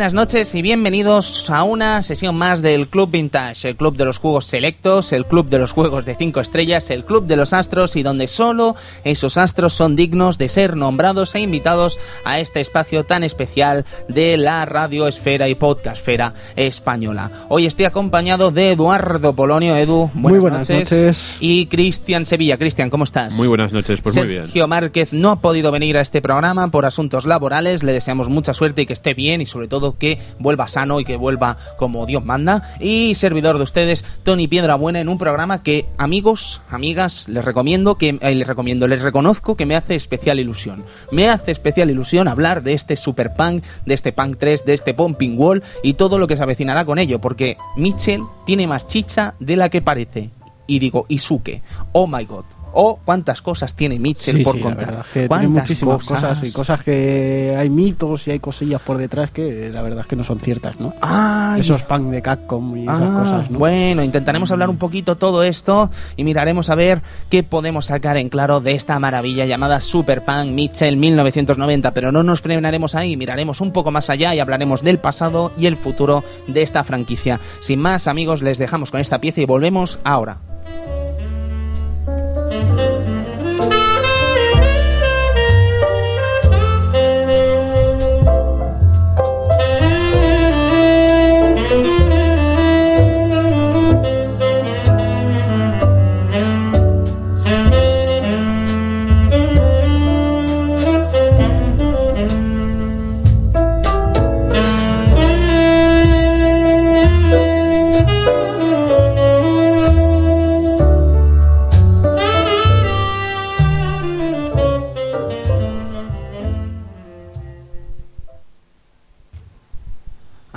Buenas noches y bienvenidos a una sesión más del Club Vintage, el club de los juegos selectos, el club de los juegos de 5 estrellas, el club de los astros y donde solo esos astros son dignos de ser nombrados e invitados a este espacio tan especial de la radioesfera y podcastfera española. Hoy estoy acompañado de Eduardo Polonio. Edu, buenas, Muy buenas noches. Y Cristian Sevilla. Cristian, ¿cómo estás? Muy buenas noches, pues muy bien. Sergio Márquez no ha podido venir a este programa por asuntos laborales. Le deseamos mucha suerte y que esté bien y sobre todo que vuelva sano y que vuelva como Dios manda. Y servidor de ustedes, Tony Piedra Buena, en un programa que, amigos, amigas, les recomiendo, que eh, les recomiendo, les reconozco que me hace especial ilusión. Me hace especial ilusión hablar de este Super Punk, de este Punk 3, de este Pumping Wall y todo lo que se avecinará con ello, porque Mitchell tiene más chicha de la que parece. Y digo, Isuke, oh my god. Oh, cuántas cosas tiene Mitchell Sí, por sí, la contar. verdad es que tiene ¿Cuántas muchísimas cosas? y cosas que hay mitos y hay cosillas por detrás que la verdad es que no son ciertas, ¿no? Ay, Esos punk de Capcom y esas Ah, cosas, ¿no? Bueno, intentaremos hablar un poquito todo esto y miraremos a ver qué podemos sacar en claro de esta maravilla llamada Super Punk Mitchell 1990, pero no nos frenaremos ahí, miraremos un poco más allá y hablaremos del pasado y el futuro de esta franquicia. Sin más, amigos, les dejamos con esta pieza y volvemos ahora.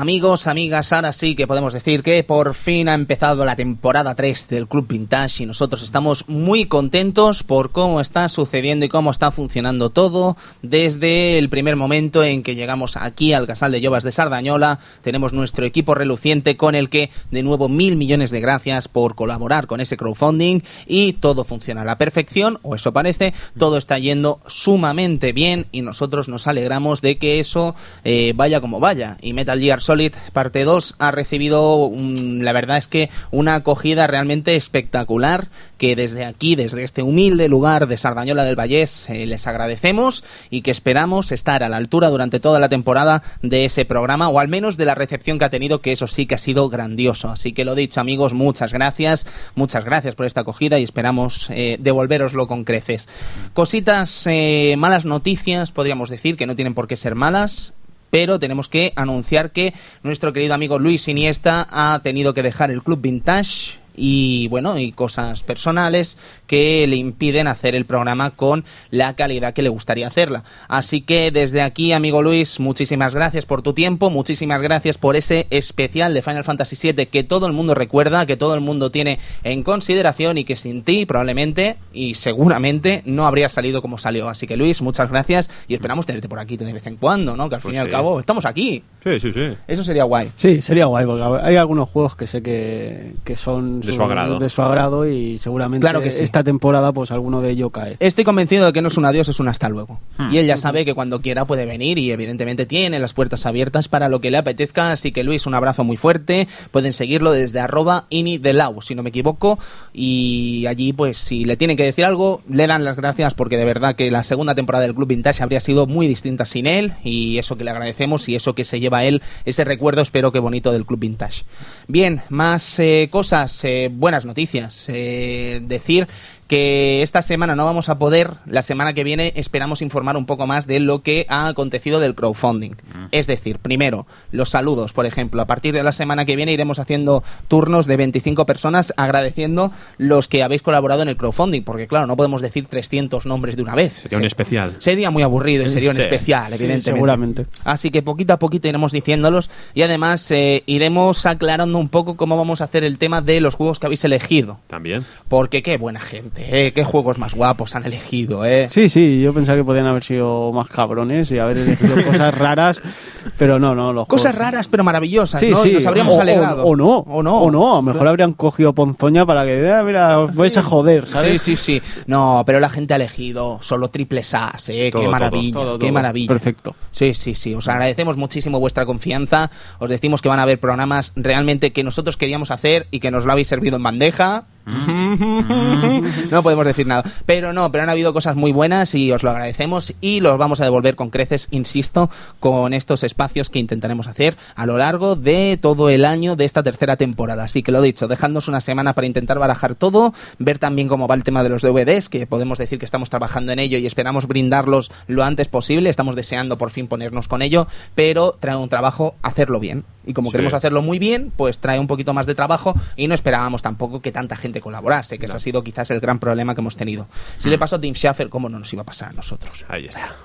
Amigos, amigas, ahora sí que podemos decir que por fin ha empezado la temporada 3 del Club Vintage y nosotros estamos muy contentos por cómo está sucediendo y cómo está funcionando todo desde el primer momento en que llegamos aquí al Casal de Llovas de Sardañola. Tenemos nuestro equipo reluciente con el que de nuevo mil millones de gracias por colaborar con ese crowdfunding y todo funciona a la perfección, o eso parece, todo está yendo sumamente bien y nosotros nos alegramos de que eso eh, vaya como vaya. Y Metal Gear Solid parte 2 ha recibido, la verdad es que una acogida realmente espectacular que desde aquí, desde este humilde lugar de Sardañola del Vallés, eh, les agradecemos y que esperamos estar a la altura durante toda la temporada de ese programa o al menos de la recepción que ha tenido, que eso sí que ha sido grandioso. Así que lo dicho amigos, muchas gracias, muchas gracias por esta acogida y esperamos eh, devolveroslo con creces. Cositas, eh, malas noticias, podríamos decir, que no tienen por qué ser malas pero tenemos que anunciar que nuestro querido amigo Luis Iniesta ha tenido que dejar el club vintage y bueno, y cosas personales que le impiden hacer el programa con la calidad que le gustaría hacerla. Así que desde aquí, amigo Luis, muchísimas gracias por tu tiempo, muchísimas gracias por ese especial de Final Fantasy VII que todo el mundo recuerda, que todo el mundo tiene en consideración y que sin ti probablemente y seguramente no habría salido como salió. Así que Luis, muchas gracias y esperamos tenerte por aquí de vez en cuando, ¿no? Que al Pues fin y al sí. cabo estamos aquí. Sí, sí, sí. Eso sería guay. Sí, sería guay, porque hay algunos juegos que sé que, que son De su agrado. de su agrado y seguramente Claro que sí. esta temporada pues alguno de ellos cae. Estoy convencido de que no es un adiós, es un hasta luego. Hmm. Y él ya sabe que cuando quiera puede venir y evidentemente tiene las puertas abiertas para lo que le apetezca. Así que Luis, un abrazo muy fuerte. Pueden seguirlo desde arroba inidelau, si no me equivoco. Y allí, pues, si le tienen que decir algo, le dan las gracias porque de verdad que la segunda temporada del Club Vintage habría sido muy distinta sin él. Y eso que le agradecemos y eso que se lleva a él, ese recuerdo, espero que bonito del Club Vintage. Bien, más eh, cosas, eh, buenas noticias. Eh, decir que esta semana no vamos a poder, la semana que viene esperamos informar un poco más de lo que ha acontecido del crowdfunding. Es decir, primero, los saludos, por ejemplo. A partir de la semana que viene iremos haciendo turnos de 25 personas agradeciendo los que habéis colaborado en el crowdfunding, porque claro, no podemos decir 300 nombres de una vez. Sería un especial. Sería muy aburrido y sería un Sí. especial, Sí, evidentemente. seguramente. Así que poquito a poquito iremos diciéndolos y además eh, iremos aclarando un poco cómo vamos a hacer el tema de los juegos que habéis elegido. También. Porque qué buena gente eh, qué juegos más guapos han elegido, ¿eh? Sí, sí, yo pensaba que podían haber sido más cabrones y haber elegido cosas raras, pero no, no. Los Cosas juegos- raras pero maravillosas, Sí, ¿no? sí. Nos habríamos o, alegrado. O, o no. O no. O no. A lo mejor habrían cogido Ponzoña para que, ah, mira, os vais a joder, ¿sabes? Sí, sí, sí. No, pero la gente ha elegido solo triples As, ¿eh? Todo, qué todo, maravilla, todo, qué maravilla. Perfecto. Sí, sí, sí. Os agradecemos muchísimo vuestra confianza. Os decimos que van a haber programas realmente que nosotros queríamos hacer y que nos lo habéis servido en bandeja. No podemos decir nada. Pero no, pero han habido cosas muy buenas y os lo agradecemos y los vamos a devolver con creces, insisto, con estos espacios que intentaremos hacer a lo largo de todo el año de esta tercera temporada. Así que lo dicho, dejadnos una semana para intentar barajar todo, ver también cómo va el tema de los DVDs, que podemos decir que estamos trabajando en ello y esperamos brindarlos lo antes posible. Estamos deseando por fin ponernos con ello, pero trae un trabajo hacerlo bien. Y como Sí. queremos hacerlo muy bien, pues trae un poquito más de trabajo y no esperábamos tampoco que tanta gente colaborase, que ese ha sido quizás el gran problema que hemos tenido. Si le pasó a Tim Schafer, ¿cómo no nos iba a pasar a nosotros? Ahí está.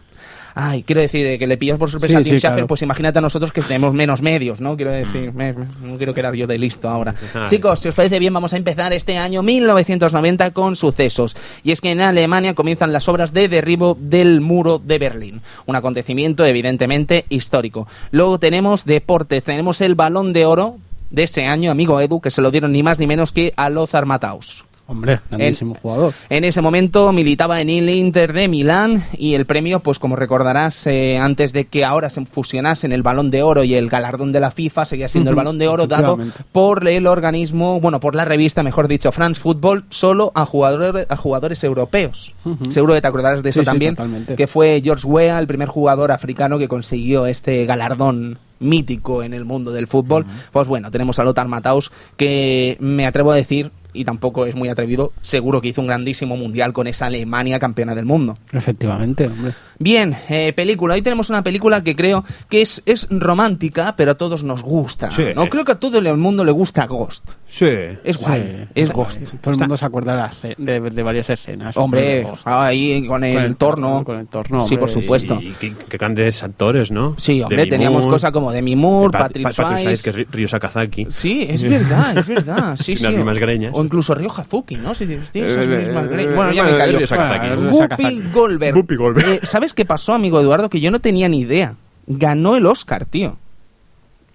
Ay, quiero decir, eh, que le pillas por sorpresa Sí, a Tim sí, Schafer, claro. pues imagínate a nosotros que tenemos menos medios, ¿no? Quiero decir, me- me- no quiero quedar yo de listo ahora. Ay. Chicos, si os parece bien, vamos a empezar este año 1990 con sucesos. Y es que en Alemania comienzan las obras de derribo del muro de Berlín. Un acontecimiento evidentemente histórico. Luego tenemos deportes, tenemos el balón de oro de ese año, amigo Edu, que se lo dieron ni más ni menos que a Lothar Matthaus. Hombre, grandísimo jugador. En ese momento militaba en el Inter de Milán y el premio, pues como recordarás, eh, antes de que ahora se fusionasen el Balón de Oro y el galardón de la FIFA, seguía siendo el Balón de Oro dado por el organismo, bueno, por la revista, mejor dicho, France Football, solo a jugadores, a jugadores europeos. Seguro que te acordarás de eso Sí, también, totalmente. que fue George Weah, el primer jugador africano que consiguió este galardón mítico en el mundo del fútbol. Pues bueno, tenemos a Lothar Matthaus, que me atrevo a decir, y tampoco es muy atrevido, seguro que hizo un grandísimo mundial con esa Alemania campeona del mundo. Efectivamente, hombre. Bien, eh, película. Hoy tenemos una película que creo que es, es romántica, pero a todos nos gusta. Sí. No creo que a todo el mundo le gusta Ghost. Sí. Es guay, Sí. es Está- Ghost. Todo el mundo se acuerda de, de, de varias escenas. Hombre, ahí con el, Con el torno. torno, con el torno, Sí, por hombre, supuesto. Y, y qué, qué grandes actores, ¿no? Sí, hombre, Demi teníamos cosas como Demi Moore, Pat- Patrick Pat- Patrick Swayze. Swayze, que es Ry- Ryo Sakazaki. Sí, es verdad, es verdad. Sí, sí. las mismas greñas. O incluso Ryo Hazuki, ¿no? Si tiene esas Eh, mismas eh, greñas. eh, Bueno, ya me Sakazaki. Ah. Whoopi Goldberg. Whoopi Goldberg. Eh, ¿Sabes qué pasó, amigo Eduardo? Que yo no tenía ni idea. Ganó el Oscar, tío.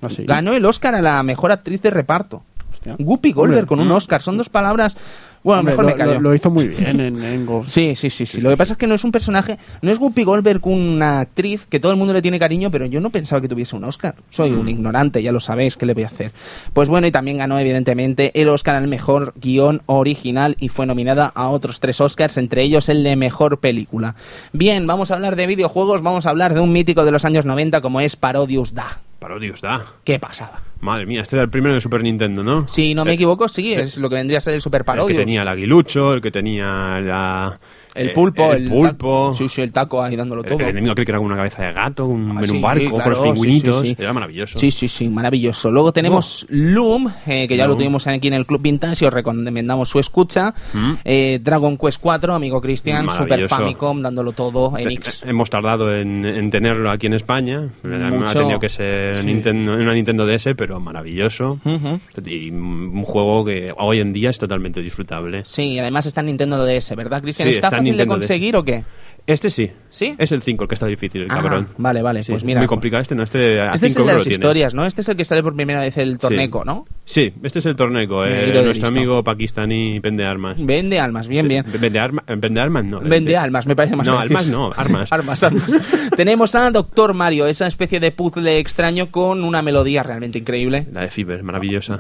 Así. Ganó el Oscar a la mejor actriz de reparto. Hostia. Whoopi Goldberg con un Oscar. Son dos palabras. Bueno, hombre, mejor lo, me callo. lo- lo hizo muy bien en, en. Sí, sí, sí, sí. Lo que pasa es que no es un personaje, no es Whoopi Goldberg una actriz que todo el mundo le tiene cariño, pero yo no pensaba que tuviese un Oscar. Soy un ignorante, ya lo sabéis, ¿qué le voy a hacer? Pues bueno, y también ganó evidentemente el Oscar al mejor guion original y fue nominada a otros tres Oscars, entre ellos el de mejor película. Bien, vamos a hablar de videojuegos, vamos a hablar de un mítico de los años 90 como es Parodius Da. Parodius da. ¿Qué pasaba? Madre mía, este era el primero de Super Nintendo, ¿no? Si no me equivoco, sí, es lo que vendría a ser el Super El Parodius. que tenía el aguilucho, el que tenía la... El eh, pulpo, el, el, pulpo. taco. Sí, sí, el taco ahí dándolo El, todo. el enemigo aquel que era una cabeza de gato, un, Ah, en un barco, con claro, los pingüinitos. Era maravilloso. Sí, sí, sí, maravilloso. Luego tenemos Loom, eh, que ya lo tuvimos aquí en el Club Vintage y os recomendamos su escucha. Mm. Eh, Dragon Quest 4, amigo Cristian, Super. Famicom, dándolo todo en X. Hemos tardado en, en tenerlo aquí en España. Ha Mucho. tenido que ser Sí. Nintendo, una Nintendo DS, pero maravilloso. Ujú. Y un juego que hoy en día es totalmente disfrutable. Sí, además está en Nintendo DS, ¿verdad, Cristian? Sí, ¿Está, está fácil Nintendo de conseguir DS. o qué? Este sí. ¿Sí? Es el 5 el que está difícil, el ah, cabrón. Vale, vale, sí, pues mira. Muy complicado este, ¿no? Este, a este es el de las historias, tiene. ¿no? Este es el que sale por primera vez el torneco, sí. ¿no? Sí, este es el torneco, eh, nuestro amigo pakistaní Vende Armas. Vende Armas, bien, sí. bien. Vende, arma, vende Armas, no. Vende este. Almas, me parece más No, armas no, armas. armas, armas. Tenemos a Doctor Mario, esa especie de puzzle extraño con una melodía realmente increíble. La de Fiber, maravillosa.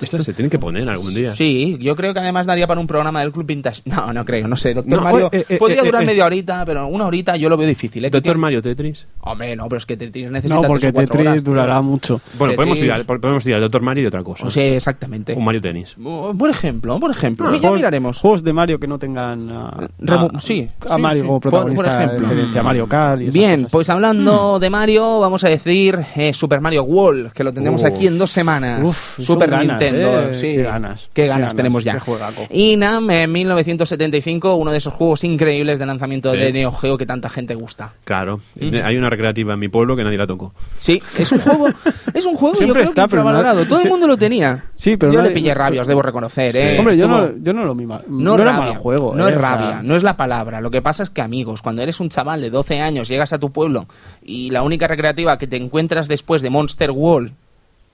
Esta se tiene que poner algún día. Sí, yo creo que además daría para un programa del Club Vintage. No, no creo, no sé, Doctor Mario. Mario eh, eh, podría eh, durar eh. media horita, pero una horita yo lo veo difícil. ¿eh? Doctor Mario Tetris. Hombre, no, pero es que Tetris necesita No, tres porque Tetris horas. durará mucho. Bueno, Tetris. podemos tirar, podemos tirar Doctor Mario y otra cosa. O sea, exactamente. Un Mario Tenis. Por ejemplo, por ejemplo. ya Juegos- miraremos. Juegos de Mario que no tengan a, Remo- a- sí, a Mario sí. como Por- por protagonista ejemplo. Mario Kart y Bien, cosas. pues hablando de Mario, vamos a decir eh, Super Mario World, que lo tendremos Uf. aquí en dos semanas. Uf, Super ganas, Nintendo, eh, sí. qué ganas, Qué ganas tenemos ya. qué juegaco. Y Nam, en 1975, uno de esos juegos increíbles de lanzamiento Sí. de Neo Geo que tanta gente gusta. Claro. Hay una recreativa en mi pueblo que nadie la tocó. Sí, es un juego, es un juego yo Siempre, creo está, que infravalorado. Todo el mundo lo tenía. Sí, pero Yo le pillé rabia, os debo reconocer, Sí. ¿eh? Hombre, yo no, yo no lo mima. No, No, era rabia, mal juego. no eh, es o sea, rabia, no es la palabra. Lo que pasa es que, amigos, cuando eres un chaval de 12 años, llegas a tu pueblo y la única recreativa que te encuentras después de Monster World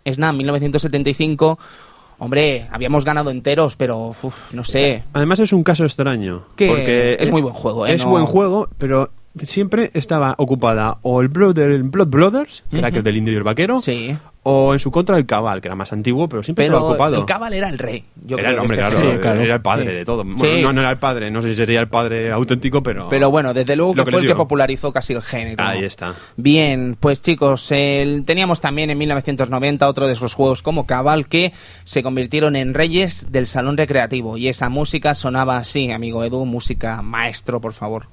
es nada, 1975. Hombre, habíamos ganado enteros, pero uf, no sé. Además es un caso extraño. Que porque es muy buen juego, ¿eh? Es No- buen juego, pero siempre estaba ocupada o el Blood, el Blood Brothers, que era aquel del indio y el vaquero, Sí. O en su contra el Cabal, que era más antiguo, pero siempre Pero estaba ocupado. el Cabal era el rey. Yo era creo, el hombre, este claro, género. Sí, claro. era el padre Sí. de todo. Bueno, Sí. no, no era el padre, no sé si sería el padre auténtico, pero... Pero bueno, desde luego que fue el que popularizó casi el género. Ahí está. Bien, pues chicos, el- teníamos también en 1990 otro de esos juegos como Cabal que se convirtieron en reyes del salón recreativo y esa música sonaba así, amigo Edu, música maestro, por favor.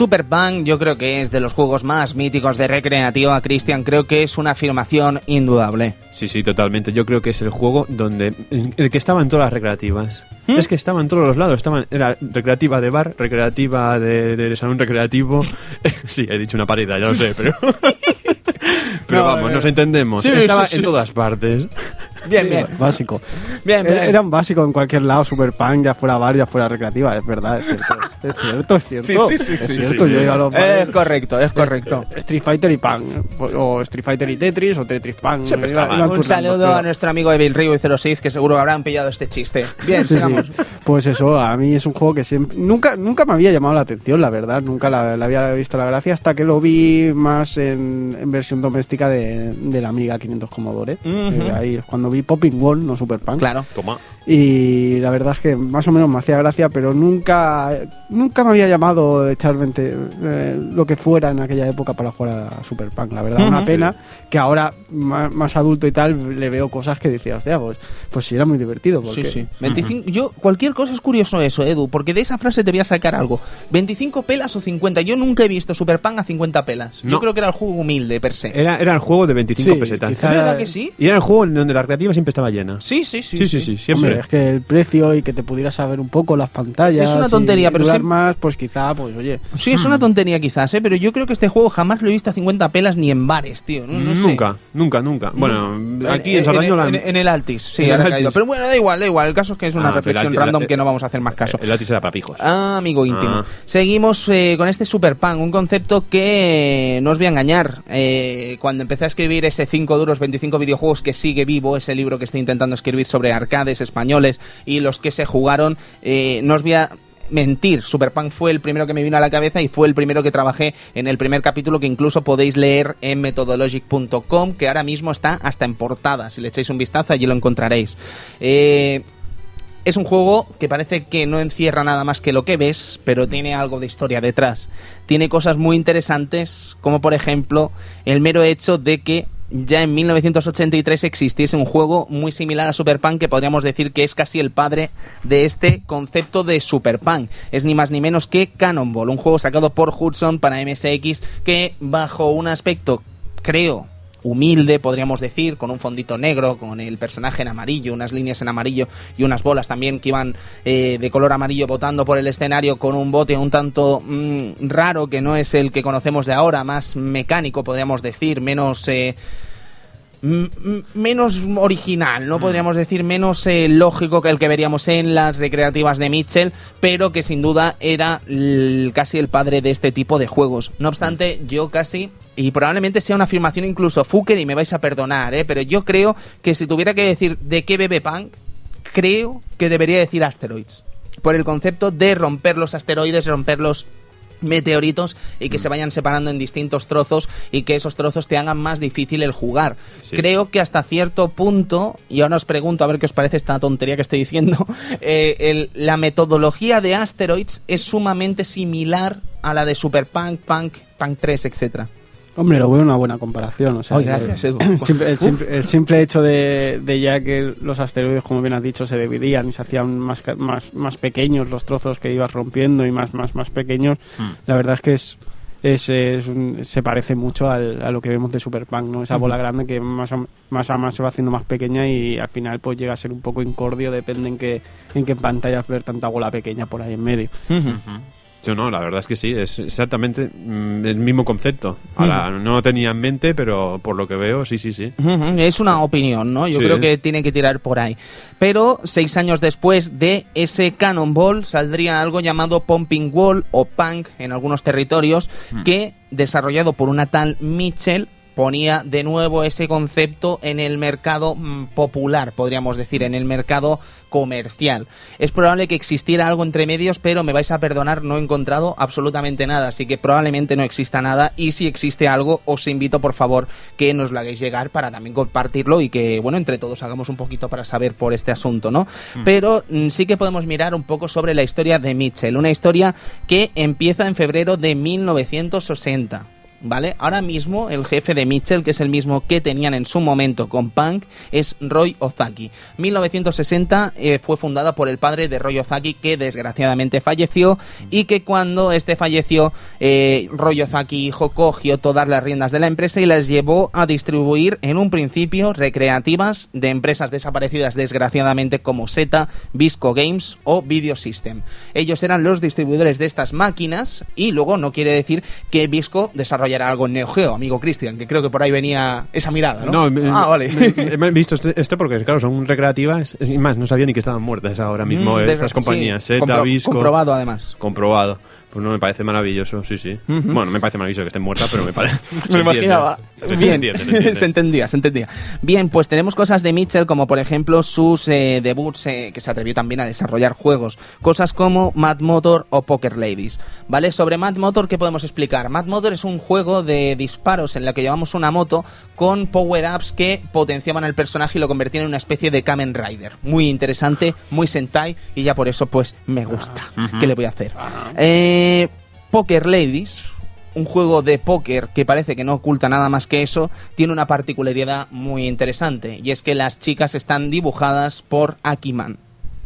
Super Punk yo creo que es de los juegos más míticos de recreativa, Cristian, creo que es una afirmación indudable. Sí, sí, totalmente. Yo creo que es el juego donde el que estaba en todas las recreativas. ¿Mm? Es que estaba en todos los lados. Estaban, era recreativa de bar, recreativa de, de salón recreativo. sí, he dicho una parida, ya lo sé, pero. pero No, vamos, eh. nos entendemos. Sí, estaba sí, en todas partes. Bien, bien. Básico. Bien, bien. Era, un básico en cualquier lado, Super Punk, ya fuera bar, ya fuera recreativa, es verdad, es cierto. Es cierto, es cierto. Sí, sí, sí, es sí, cierto, sí. yo he ido a los Es bares, correcto, es correcto. Street Fighter y Punk, o Street Fighter y Tetris, o Tetris Punk. Siempre iba- iban Un saludo pero- a nuestro amigo Evil Río y 06 que seguro habrán pillado este chiste. Bien, Sí, sí. sigamos. Pues eso, a mí es un juego que siempre, nunca, nunca me había llamado la atención, la verdad, nunca la, la había visto la gracia hasta que lo vi más en, en versión doméstica de, de la Amiga 500 Commodore. Eh, ahí es cuando vi Popping World, no Super Punk. Claro. Toma. Y la verdad es que más o menos me hacía gracia, pero nunca, nunca me había llamado echar 20, eh, lo que fuera en aquella época para jugar a Super Punk. La verdad, una pena que ahora, más, más adulto y tal, le veo cosas que decía, hostia, pues, pues sí era muy divertido. Porque, Sí, sí. 25, yo, cualquier cosa es curioso eso, Edu, porque de esa frase te voy a sacar algo. 25 pelas o 50. Yo nunca he visto Super Punk a 50 pelas. Yo creo que era el juego humilde per se. Era, era el juego de 25 Sí, pesetas. ¿Es verdad que sí? Y era el juego en donde la recreativa siempre estaba llena. Sí, sí, sí. Sí, sí, sí, siempre. Hombre, es que el precio y que te pudieras saber un poco las pantallas. Es una tontería, y pero sí- más, pues quizá, pues oye. Sí, es una tontería quizás, ¿eh? pero yo creo que este juego jamás lo he visto a 50 pelas ni en bares, tío. No, no sé. nunca, nunca, nunca. Bueno, aquí en, en, Sardañola... en, en el Altis, sí, En el Altis. caído. Pero bueno, da igual, da igual. El caso es que es una Ah, reflexión Altis- random la- que no vamos a hacer más caso. El látiz era para pijos. Ah, amigo íntimo. Ah. Seguimos eh, con este Super Punk, un concepto que no os voy a engañar. Eh, cuando empecé a escribir ese 5 duros, 25 videojuegos que sigue vivo, ese libro que estoy intentando escribir sobre arcades españoles y los que se jugaron, eh, no os voy a mentir, Super Punk fue el primero que me vino a la cabeza y fue el primero que trabajé en el primer capítulo que incluso podéis leer en methodologic.com, que ahora mismo está hasta en portada. Si le echáis un vistazo, allí lo encontraréis. Eh, es un juego que parece que no encierra nada más que lo que ves, pero tiene algo de historia detrás. Tiene cosas muy interesantes, como por ejemplo el mero hecho de que ya en 1983 existiese un juego muy similar a Super Punk que podríamos decir que es casi el padre de este concepto de Super Punk. Es ni más ni menos que Cannonball, un juego sacado por Hudson para MSX que bajo un aspecto, creo, humilde, podríamos decir, con un fondito negro, con el personaje en amarillo, unas líneas en amarillo y unas bolas también que iban eh, de color amarillo botando por el escenario con un bote un tanto mm, raro que no es el que conocemos de ahora, más mecánico, podríamos decir, menos... eh, menos original, ¿no? Podríamos decir menos eh, lógico que el que veríamos en las recreativas de Mitchell, pero que sin duda era casi el padre de este tipo de juegos. No obstante, yo casi, y probablemente sea una afirmación incluso Fuker y me vais a perdonar, ¿eh? Pero yo creo que si tuviera que decir de qué bebe Punk, creo que debería decir Asteroids. por el concepto de romper los asteroides, romper los meteoritos y que Mm. se vayan separando en distintos trozos y que esos trozos te hagan más difícil el jugar. Sí. Creo que hasta cierto punto, y ahora os pregunto a ver qué os parece esta tontería que estoy diciendo, eh, el- la metodología de Asteroids es sumamente similar a la de Super Punk, Punk, Punk 3, etcétera. Hombre, lo veo una buena comparación. O sea, Ay, que- gracias, Edu. simple- el, simple, el simple hecho de, de ya que los asteroides, como bien has dicho, se dividían y se hacían más, ca- más, más pequeños los trozos que ibas rompiendo y más, más, más pequeños, Hmm. la verdad es que es, es, es un- se parece mucho al- a lo que vemos de Superpunk, ¿no? Esa bola grande que más a, más a más se va haciendo más pequeña y al final pues llega a ser un poco incordio, depende en qué, en qué pantallas ver tanta bola pequeña por ahí en medio. Yo no, la verdad es que sí, es exactamente mm, el mismo concepto. Ahora, no lo tenía en mente, pero por lo que veo, sí, sí, sí. Es una opinión, ¿no? Yo Sí. creo que tiene que tirar por ahí. Pero seis años después de ese Cannonball saldría algo llamado Pumping Wall o Punk en algunos territorios que, desarrollado por una tal Mitchell, ponía de nuevo ese concepto en el mercado mm, popular, podríamos decir, en el mercado comercial. Es probable que existiera algo entre medios, pero me vais a perdonar, no he encontrado absolutamente nada, así que probablemente no exista nada y si existe algo, os invito por favor que nos lo hagáis llegar para también compartirlo y que, bueno, entre todos hagamos un poquito para saber por este asunto, ¿no? Pero mm, sí que podemos mirar un poco sobre la historia de Mitchell, una historia que empieza en febrero de 1960. ¿Vale? Ahora mismo el jefe de Mitchell, que es el mismo que tenían en su momento con Punk, es Roy Ozaki. 1960 eh, fue fundada por el padre de Roy Ozaki, que desgraciadamente falleció, y que cuando este falleció, eh, Roy Ozaki, hijo, cogió todas las riendas de la empresa y las llevó a distribuir en un principio recreativas de empresas desaparecidas desgraciadamente como Zeta, Visco Games o Video System. Ellos eran los distribuidores de estas máquinas y luego no quiere decir que Visco desarrollara algo en Neo Geo, amigo Cristian, que creo que por ahí venía esa mirada, ¿no? me- ah, vale. me- me he visto este, este porque, claro, son recreativas. Es más, no sabía ni que estaban muertas ahora mismo Mm, eh, estas compañías. sí, compro- Visco. Comprobado además. Comprobado. Pues no me parece maravilloso, sí, sí. Bueno, no me parece maravilloso que estén muertas, pero me parece. Me imaginaba. Se Bien, entiende, se entiende. se entendía, se entendía. Bien, pues tenemos cosas de Mitchell como por ejemplo sus eh, debuts eh, que se atrevió también a desarrollar juegos. Cosas como Mad Motor o Poker Ladies. ¿Vale? Sobre Mad Motor, ¿qué podemos explicar? Mad Motor es un juego de disparos en la que llevamos una moto con power-ups que potenciaban al personaje y lo convertían en una especie de Kamen Rider. Muy interesante, muy Sentai y ya por eso pues me gusta. ¿Qué le voy a hacer? Eh, Poker Ladies, un juego de póker que parece que no oculta nada más que eso, tiene una particularidad muy interesante y es que las chicas están dibujadas por Akiman.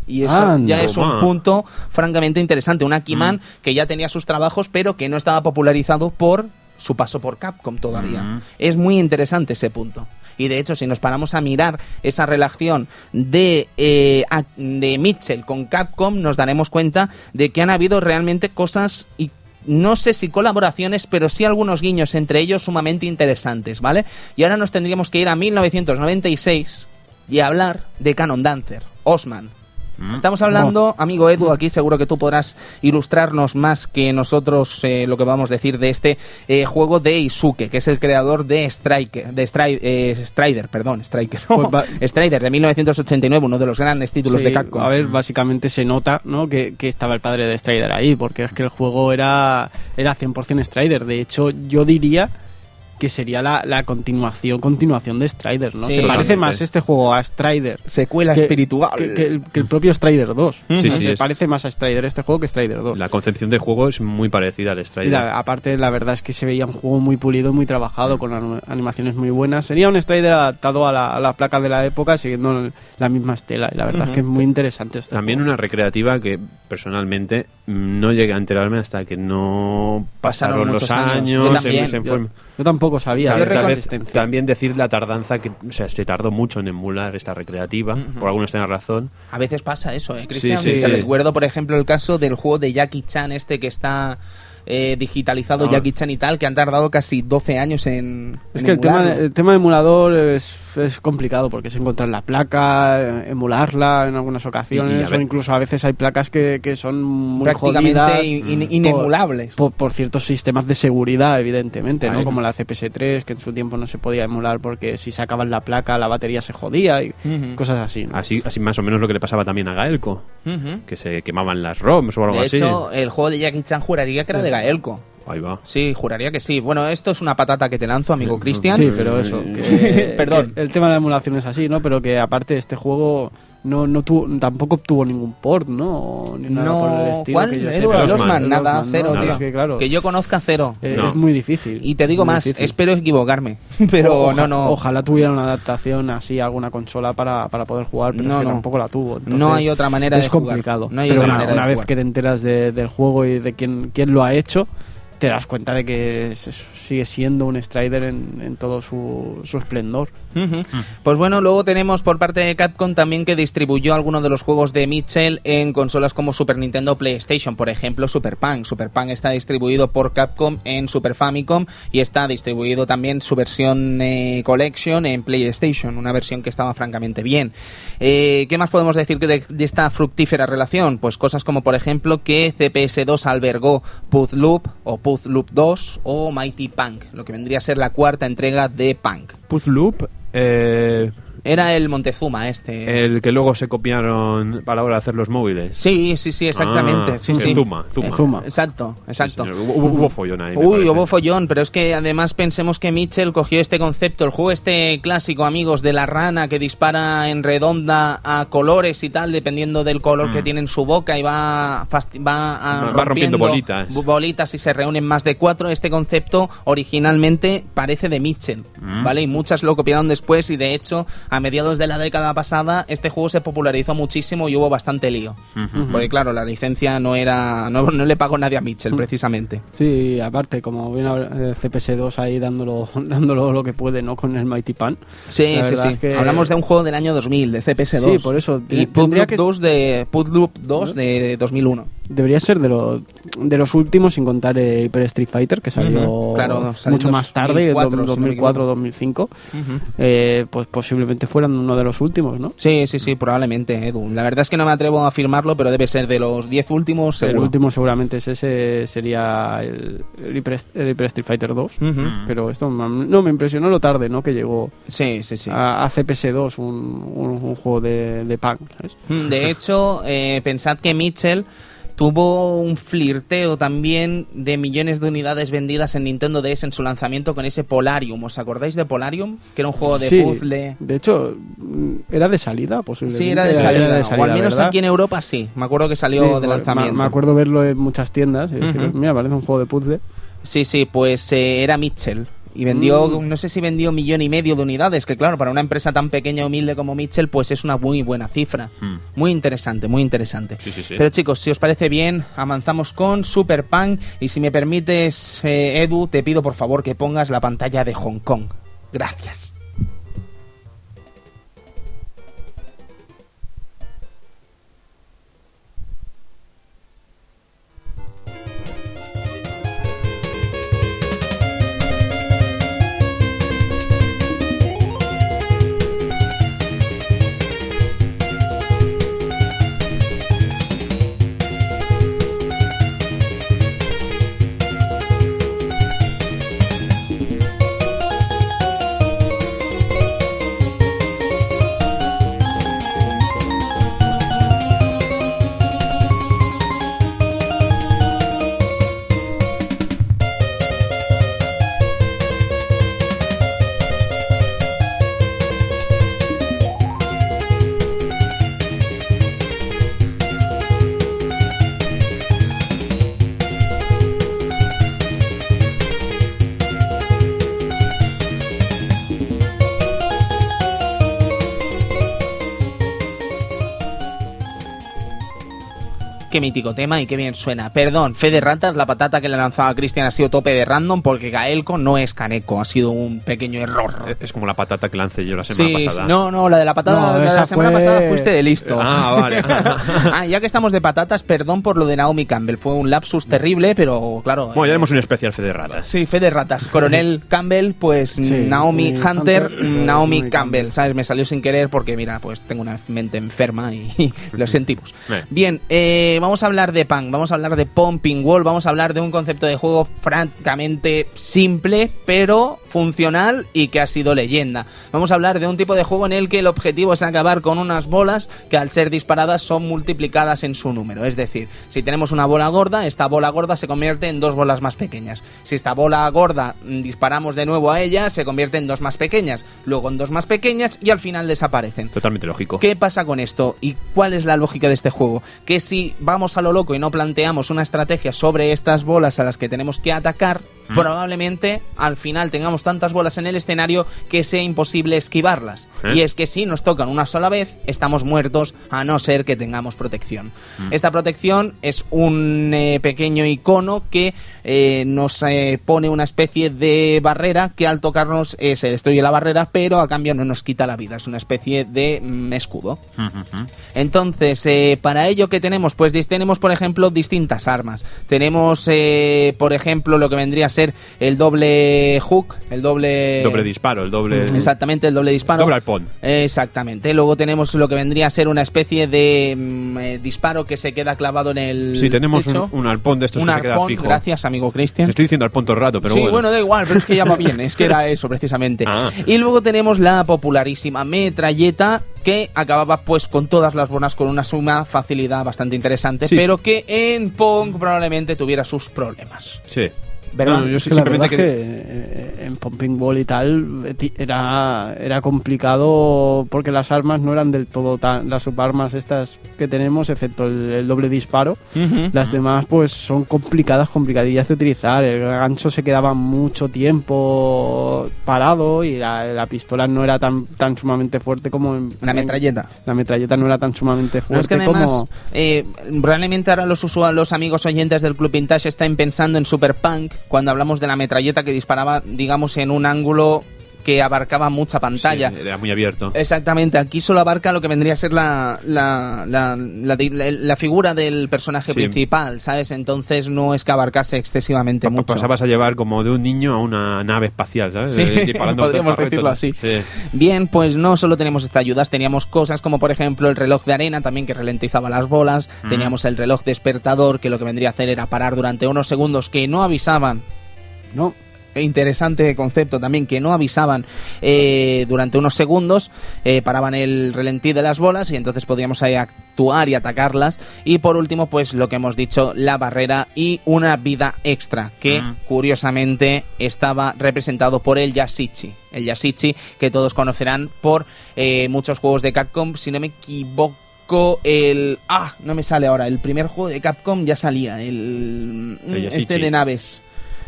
Y eso ya es un punto francamente interesante. Un Akiman que ya tenía sus trabajos, pero que no estaba popularizado por su paso por Capcom todavía. Mm. Es muy interesante ese punto. Y de hecho, si nos paramos a mirar esa relación de, eh, de Mitchell con Capcom, nos daremos cuenta de que han habido realmente cosas y no sé si colaboraciones, pero sí algunos guiños entre ellos sumamente interesantes, ¿vale? Y ahora nos tendríamos que ir a 1996 y hablar de Canon Dancer, Osman. Estamos hablando, amigo Edu, aquí seguro que tú podrás ilustrarnos más que nosotros eh, lo que vamos a decir de este eh, juego de Isuke, que es el creador de Striker, de Stri- eh, Strider, perdón, Striker, Pues va- Strider de 1989, uno de los grandes títulos Sí, de Capcom. A ver, básicamente se nota ¿no? que, que estaba el padre de Strider ahí, porque es que el juego era, era 100% Strider. De hecho, yo diría que sería la, la continuación continuación de Strider, ¿no? Sí. se parece más este juego a Strider. Secuela que- espiritual. Que, que el, que el propio Strider 2. Sí, ¿no? sí, se es- parece más a Strider este juego que Strider 2. La concepción de juego es muy parecida al Strider. la- aparte, la verdad es que se veía un juego muy pulido, muy trabajado, con anim- animaciones muy buenas. Sería un Strider adaptado a la, a la placa de la época, siguiendo la misma estela. Y la verdad es que es muy interesante este También juego. una recreativa que personalmente no llegué a enterarme hasta que no Pasaron pasaron, los años. años. Se- también. se Yo, tampoco sabía Tal- tal vez- también decir la tardanza que o sea, se tardó mucho en emular esta recreativa, por algunos tienen razón. A veces pasa eso, ¿eh, Cristian? Sí, sí. recuerdo, por ejemplo, el caso del juego de Jackie Chan, este que está eh, digitalizado, Ah. Jackie Chan y tal, que han tardado casi 12 años en. Es en que el tema, emularlo. de- el tema de emulador es, es complicado porque es encontrar la placa, eh, emularla en algunas ocasiones, o incluso a veces hay placas que, que son muy Prácticamente jodidas in- in- por- inemulables. Por, por ciertos sistemas de seguridad, evidentemente. ¿no? Como la CPS3, que en su tiempo no se podía emular porque si sacaban la placa la batería se jodía y cosas así, ¿no? Así, así más o menos lo que le pasaba también a Gaelco, que se quemaban las ROMs o algo De así. hecho, el juego de Jackie Chan juraría que era de Gaelco. Ahí va. Sí, juraría que sí. Bueno, esto es una patata que te lanzo, amigo Cristian. Sí, pero eso. que- Perdón. que el tema de la emulación es así, ¿no? Pero que aparte este juego no, no tuvo, tampoco obtuvo ningún port, ¿no? Ni nada por el No, estilo. ¿cuál? que yo el Osman, nada, Osman, cero, ¿no? tío. Es que, claro, Que yo conozca cero. eh, No. es muy difícil. Y te digo más, difícil. espero equivocarme. Pero Oja- no, no. Ojalá tuviera una adaptación así a alguna consola para, para poder jugar, pero No, es que no. tampoco la tuvo. entonces No hay otra manera es de jugar. complicado. No hay pero otra una, manera de una vez jugar. que te enteras de- del juego y de quién, quién lo ha hecho, te das cuenta de que es- sigue siendo un Strider en, en todo su, su esplendor. Pues bueno, luego tenemos por parte de Capcom también que distribuyó algunos de los juegos de Mitchell en consolas como Super Nintendo PlayStation, por ejemplo Super Punk. Super Punk está distribuido por Capcom en Super Famicom y está distribuido también su versión eh, Collection en PlayStation, una versión que estaba francamente bien. Eh, ¿Qué más podemos decir de, de esta fructífera relación? Pues cosas como por ejemplo que CPS2 albergó Loop o Loop 2 o Mighty Punk, lo que vendría a ser la cuarta entrega de Punk. Puzzloop, eh, Era el Montezuma este. el que luego se copiaron para ahora hacer los móviles. Sí, sí, sí, exactamente. Ah, sí, el sí. Zuma, Zuma. Eh, Zuma. Exacto, exacto. Hubo, hubo follón ahí. Uy, parece. hubo follón, pero es que además pensemos que Mitchell cogió este concepto, el juego este clásico, amigos, de la rana que dispara en redonda a colores y tal, dependiendo del color que Mm. tiene en su boca y va, va, a- Va- rompiendo bolitas. bolitas y se reúnen más de cuatro. Este concepto originalmente parece de Mitchell, Mm. ¿vale? Y muchas lo copiaron después y de hecho a mediados de la década pasada este juego se popularizó muchísimo y hubo bastante lío. Ujú. Porque claro, la licencia no era no, no le pagó nadie a Mitchell precisamente. Sí, aparte, como viene eh, CPS2 ahí dándolo, dándolo lo que puede, ¿no? Con el Mighty Pan. Sí, La sí, sí. es que- Hablamos de un juego del año 2000, de CPS2. Sí, por eso, Y Putloop que- 2 de Putloop 2 de 2001. Debería ser de, los de los últimos, sin contar eh, Hyper Street Fighter, que salió Ujú, claro, salió mucho más tarde, 2004, si no me 2004-2005. Eh, pues posiblemente fueran uno de los últimos, ¿no? Sí, sí, sí, probablemente, Edu. La verdad es que no me atrevo a afirmarlo, pero debe ser de los 10 últimos, El último seguramente es ese, sería el, el, Hyper, el Hyper Street Fighter 2. Ujú. Mm. Pero esto no me impresionó lo tarde, ¿no? Que llegó Sí, sí, sí. a, a CPS2 un, un, un juego de, de punk, ¿sabes? De hecho, eh, pensad que Mitchell tuvo un flirteo también de millones de unidades vendidas en Nintendo DS en su lanzamiento con ese Polarium. ¿Os acordáis de Polarium? Que era un juego de Sí, puzzle. De hecho, mm, era de salida, posiblemente. Sí, era de Era- salida. era de o al menos ¿verdad? aquí en Europa sí. Me acuerdo que salió Sí, de lanzamiento. Me, me acuerdo verlo en muchas tiendas y decir, Ujú. mira, parece un juego de puzzle. Sí, sí, pues eh, era Mitchell. Y vendió, Mm. no sé si vendió un millón y medio de unidades, que claro, para una empresa tan pequeña y humilde como Mitchell, pues es una muy buena cifra. Hmm. Muy interesante, muy interesante. Sí, sí, sí. Pero chicos, si os parece bien, avanzamos con Super Punk. Y si me permites, eh, Edu, te pido por favor que pongas la pantalla de Hong Kong. Gracias. Mítico tema y qué bien suena. Perdón, fe de ratas, la patata que le lanzaba a Cristian ha sido tope de random porque Gaelco no es Caneco, ha sido un pequeño error. Es como la patata que lancé yo la semana Sí, pasada. no, no, la de la patata No, la de esa la semana fue- pasada fuiste de listo. Ah, vale. Ah, ya que estamos de patatas, perdón por lo de Naomi Campbell. Fue un lapsus terrible, pero claro. bueno, ya eh, haremos un especial fe de ratas. Sí, fe de ratas. Coronel Campbell, pues Sí, Naomi Hunter, Hunter, Naomi Naomi Campbell, Campbell. ¿sabes? Me salió sin querer porque, mira, pues tengo una mente enferma y lo sentimos. Eh. Bien, eh, vamos a hablar de Punk, vamos a hablar de Pumping Wall, vamos a hablar de un concepto de juego francamente simple, pero funcional y que ha sido leyenda. Vamos a hablar de un tipo de juego en el que el objetivo es acabar con unas bolas que al ser disparadas son multiplicadas en su número. Es decir, si tenemos una bola gorda, esta bola gorda se convierte en dos bolas más pequeñas. Si esta bola gorda mm, disparamos de nuevo a ella, se convierte en dos más pequeñas, luego en dos más pequeñas y al final desaparecen. Totalmente lógico. ¿Qué pasa con esto? ¿Y cuál es la lógica de este juego? Que si vamos a lo loco y no planteamos una estrategia sobre estas bolas a las que tenemos que atacar, Mm. probablemente al final tengamos tantas bolas en el escenario que sea imposible esquivarlas. ¿Eh? Y es que si nos tocan una sola vez, estamos muertos a no ser que tengamos protección. Mm. Esta protección es un eh, pequeño icono que eh, nos eh, pone una especie de barrera que al tocarnos se destruye la barrera, pero a cambio no nos quita la vida. Es una especie de mm, escudo. Entonces, para ello que tenemos, pues tenemos, por ejemplo, distintas armas. Tenemos, eh, por ejemplo, lo que vendría a ser el doble hook, el doble... Doble disparo, el doble. Exactamente, el doble disparo. Doble arpón. Exactamente. Luego tenemos lo que vendría a ser una especie de mm, eh, disparo que se queda clavado en el Sí, tenemos techo. un, un arpón de estos Un que se queda fijo. gracias, amigo Cristian. Estoy diciendo arpón todo el rato, pero sí, bueno. bueno. da igual, pero es que ya va bien, es que era eso precisamente. Ah. Y luego tenemos la popularísima metralleta que acababa pues con todas las bonas con una suma facilidad bastante interesante, Sí. pero que en Pong probablemente tuviera sus problemas. Sí. ¿Verdad? No, yo Es que la simplemente verdad que... es que eh, en Pumping Ball y tal eh, era, era complicado porque las armas no eran del todo tan... Las subarmas estas que tenemos, excepto el, el doble disparo, las demás pues son complicadas, complicadillas de utilizar. El gancho se quedaba mucho tiempo parado y la, la pistola no era tan, tan sumamente fuerte como en... En- metralleta. La metralleta no era tan sumamente No, es fuerte que además, como... eh, probablemente ahora los usuarios, los amigos oyentes del Club Vintage están pensando en Super Punk cuando hablamos de la metralleta que disparaba, digamos, en un ángulo que abarcaba mucha pantalla. Sí, era muy abierto. Exactamente, aquí solo abarca lo que vendría a ser la, la, la, la- figura del personaje Sí. principal, ¿sabes? Entonces no es que abarcase excesivamente Pa- mucho. Pasabas a llevar como de un niño a una nave espacial, ¿sabes? Sí, Eh, podríamos decirlo así. Sí. Bien, pues no solo tenemos estas ayudas, teníamos cosas como por ejemplo el reloj de arena también que ralentizaba las bolas, teníamos el reloj despertador que lo que vendría a hacer era parar durante unos segundos que no avisaban No, interesante concepto también que no avisaban eh, durante unos segundos eh, paraban el relentí de las bolas y entonces podíamos ahí actuar y atacarlas. Y por último pues lo que hemos dicho la barrera y una vida extra que Mm. curiosamente estaba representado por el Yashichi. El Yashichi que todos conocerán por eh, muchos juegos de Capcom. Si no me equivoco el ah no me sale ahora. El primer juego de Capcom ya salía el, El este de naves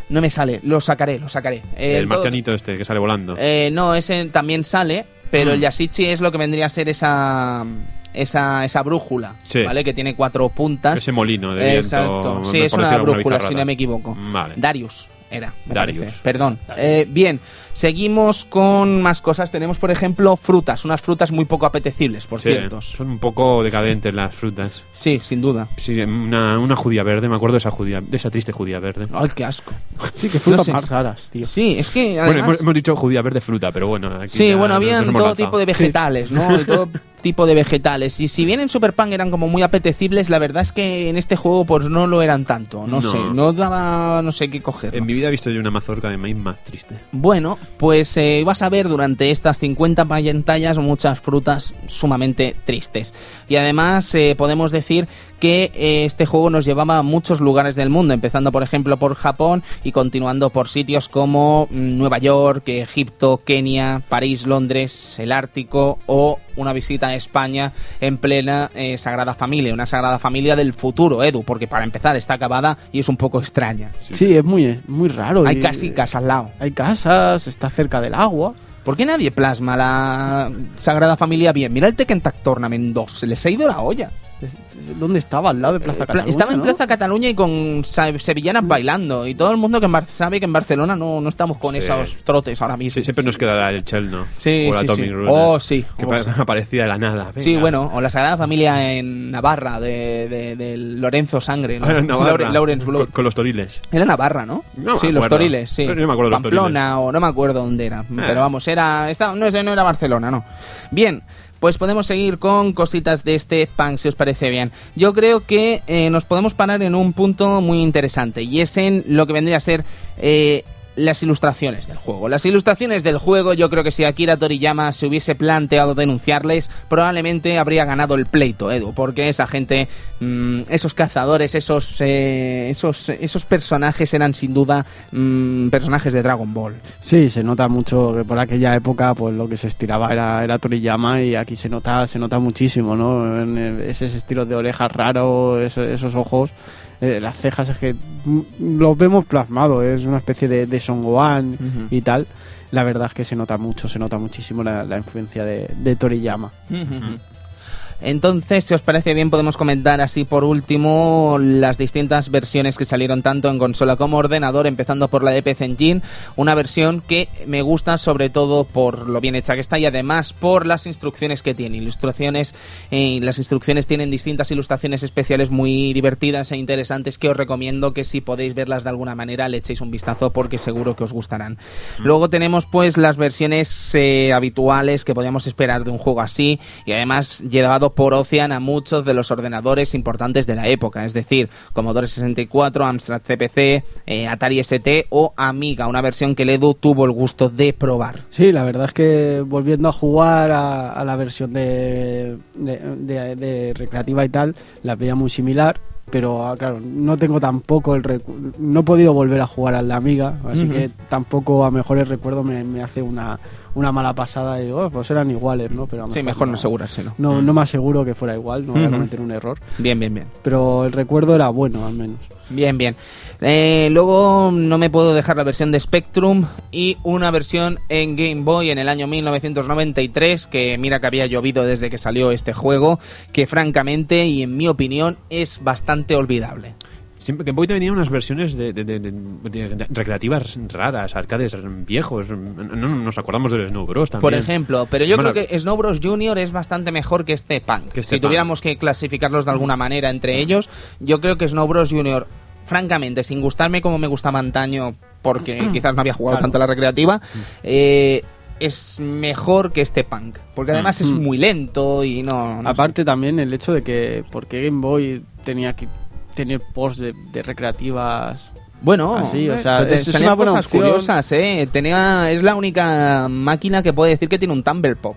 no me sale, lo sacaré, lo sacaré. Eh, el todo- marcianito este que sale volando. eh, no, ese también sale, pero Mm. el Yashichi es lo que vendría a ser esa esa, esa brújula, Sí. ¿vale? Que tiene cuatro puntas. Ese molino de viento. Exacto. Sí, es una brújula, si no me equivoco. Vale. Darius era, me Darius. parece. Perdón. Eh, bien, seguimos con más cosas. Tenemos, por ejemplo, frutas. Unas frutas muy poco apetecibles, por Sí, cierto. Son un poco decadentes las frutas. Sí, sin duda. Sí, una, una judía verde, me acuerdo de esa judía, de esa triste judía verde. Ay, qué asco. sí que frutas sé. más raras, tío. Sí, es que bueno, además... hemos, hemos dicho judía verde fruta, pero bueno. aquí Sí, bueno, habían todo lanzado. tipo de vegetales, ¿no? Y todo tipo de vegetales. Y si bien en Super Punk eran como muy apetecibles, la verdad es que en este juego pues no lo eran tanto. No, No. sé, no daba no sé qué coger. En mi vida he visto yo una mazorca de maíz más triste. Bueno, pues eh, vas a ver durante estas 50 pantallas muchas frutas sumamente tristes. Y además eh, podemos decir que eh, este juego nos llevaba a muchos lugares del mundo, empezando por ejemplo por Japón y continuando por sitios como mm, Nueva York, Egipto, Kenia, París, Londres, el Ártico o una visita a España en plena eh, Sagrada Familia, una Sagrada Familia del futuro, Edu, porque para empezar está acabada y es un poco extraña. Sí, es muy, muy raro. Hay y- casi casa al lado. Hay casas, está cerca del agua. ¿Por qué nadie plasma la Sagrada Familia bien? Mira el Tekken Tournament 2, se les ha ido la olla. ¿Dónde estaba? Al lado de Plaza Pla- Cataluña. Estaba en ¿no? Plaza Cataluña y con sevillanas bailando. Y todo el mundo que en Bar- sabe que en Barcelona no, no estamos con Sí. esos trotes ahora mismo. Sí, siempre nos queda el Chelno. Sí, o la sí, sí. Runner, Oh, sí. Que Oh, pa- sí. aparecía de la nada. Sí, Venga. bueno, o la Sagrada Familia en Navarra, de, de- del Lorenzo Sangre, ¿no? Ah, en Navarra, Lawrence Blood. Con, con los toriles. Era Navarra, ¿no? No sí, los. Toriles, sí. Pero yo me acuerdo de los Pamplona o no me acuerdo dónde era. Pero vamos, era, esta- no, no era Barcelona, no. Bien, pues podemos seguir con cositas de este punk, si os parece bien. Yo creo que eh, nos podemos parar en un punto muy interesante y es en lo que vendría a ser... eh, las ilustraciones del juego. Las ilustraciones del juego, yo creo que si Akira Toriyama se hubiese planteado denunciarles, probablemente habría ganado el pleito, Edu, porque esa gente, mm, esos cazadores, esos, eh, esos, esos personajes eran sin duda mm, personajes de Dragon Ball. Sí, se nota mucho que por aquella época pues lo que se estiraba era, era Toriyama y aquí se nota se nota muchísimo, ¿no? En, eh, ese estilo de orejas raro, eso- esos ojos, eh, las cejas, es que mm, los vemos plasmados, es una especie de, de Son Gohan y tal. La verdad es que se nota mucho, se nota muchísimo la, la influencia de, de Toriyama. Entonces, si os parece bien, podemos comentar así por último las distintas versiones que salieron tanto en consola como ordenador, empezando por la de PC Engine, una versión que me gusta sobre todo por lo bien hecha que está y además por las instrucciones que tiene. Ilustraciones, eh, las instrucciones tienen distintas ilustraciones especiales muy divertidas e interesantes que os recomiendo que si podéis verlas de alguna manera le echéis un vistazo porque seguro que os gustarán. Luego tenemos pues las versiones eh, habituales que podíamos esperar de un juego así y además llevado por Ocean a muchos de los ordenadores importantes de la época, es decir, Commodore 64, Amstrad CPC, eh, Atari ST o Amiga, una versión que Ledu tuvo el gusto de probar. Sí, la verdad es que volviendo a jugar a, a la versión de, de, de- de recreativa y tal, la veía muy similar, pero ah, claro, no tengo tampoco el recu- no he podido volver a jugar al de Amiga, así que tampoco a mejores recuerdos me, me hace una, una mala pasada y digo, "Oh, pues eran iguales, ¿no? Pero Sí, mejor no asegurárselo. No, no me aseguro que fuera igual, no voy a cometer un error, Bien, bien, bien. pero el recuerdo era bueno al menos. Bien, bien. Eh, luego no me puedo dejar la versión de Spectrum y una versión en Game Boy en el año 1993, que mira que había llovido desde que salió este juego, que francamente y en mi opinión es bastante olvidable. Siempre que Boy tenía unas versiones de, de- de- de- de recreativas raras, arcades viejos. No, no nos acordamos del Snow Bros. también. Por ejemplo, pero yo Bueno, creo que Snow Bros. Jr. es bastante mejor que este punk. Que este si punk. tuviéramos que clasificarlos de alguna manera entre ellos, yo creo que Snow Bros. Jr., francamente, sin gustarme como me gustaba antaño, porque quizás no había jugado Claro. tanto a la recreativa, eh, es mejor que este punk. Porque además es Mm. muy lento y no... no Aparte también el hecho de que porque Game Boy tenía que tener posts de, de recreativas. Bueno, Así, o sea, es- salían una cosas opción. curiosas, ¿eh? Tenía, es la única máquina que puede decir que tiene un Tumble Pop.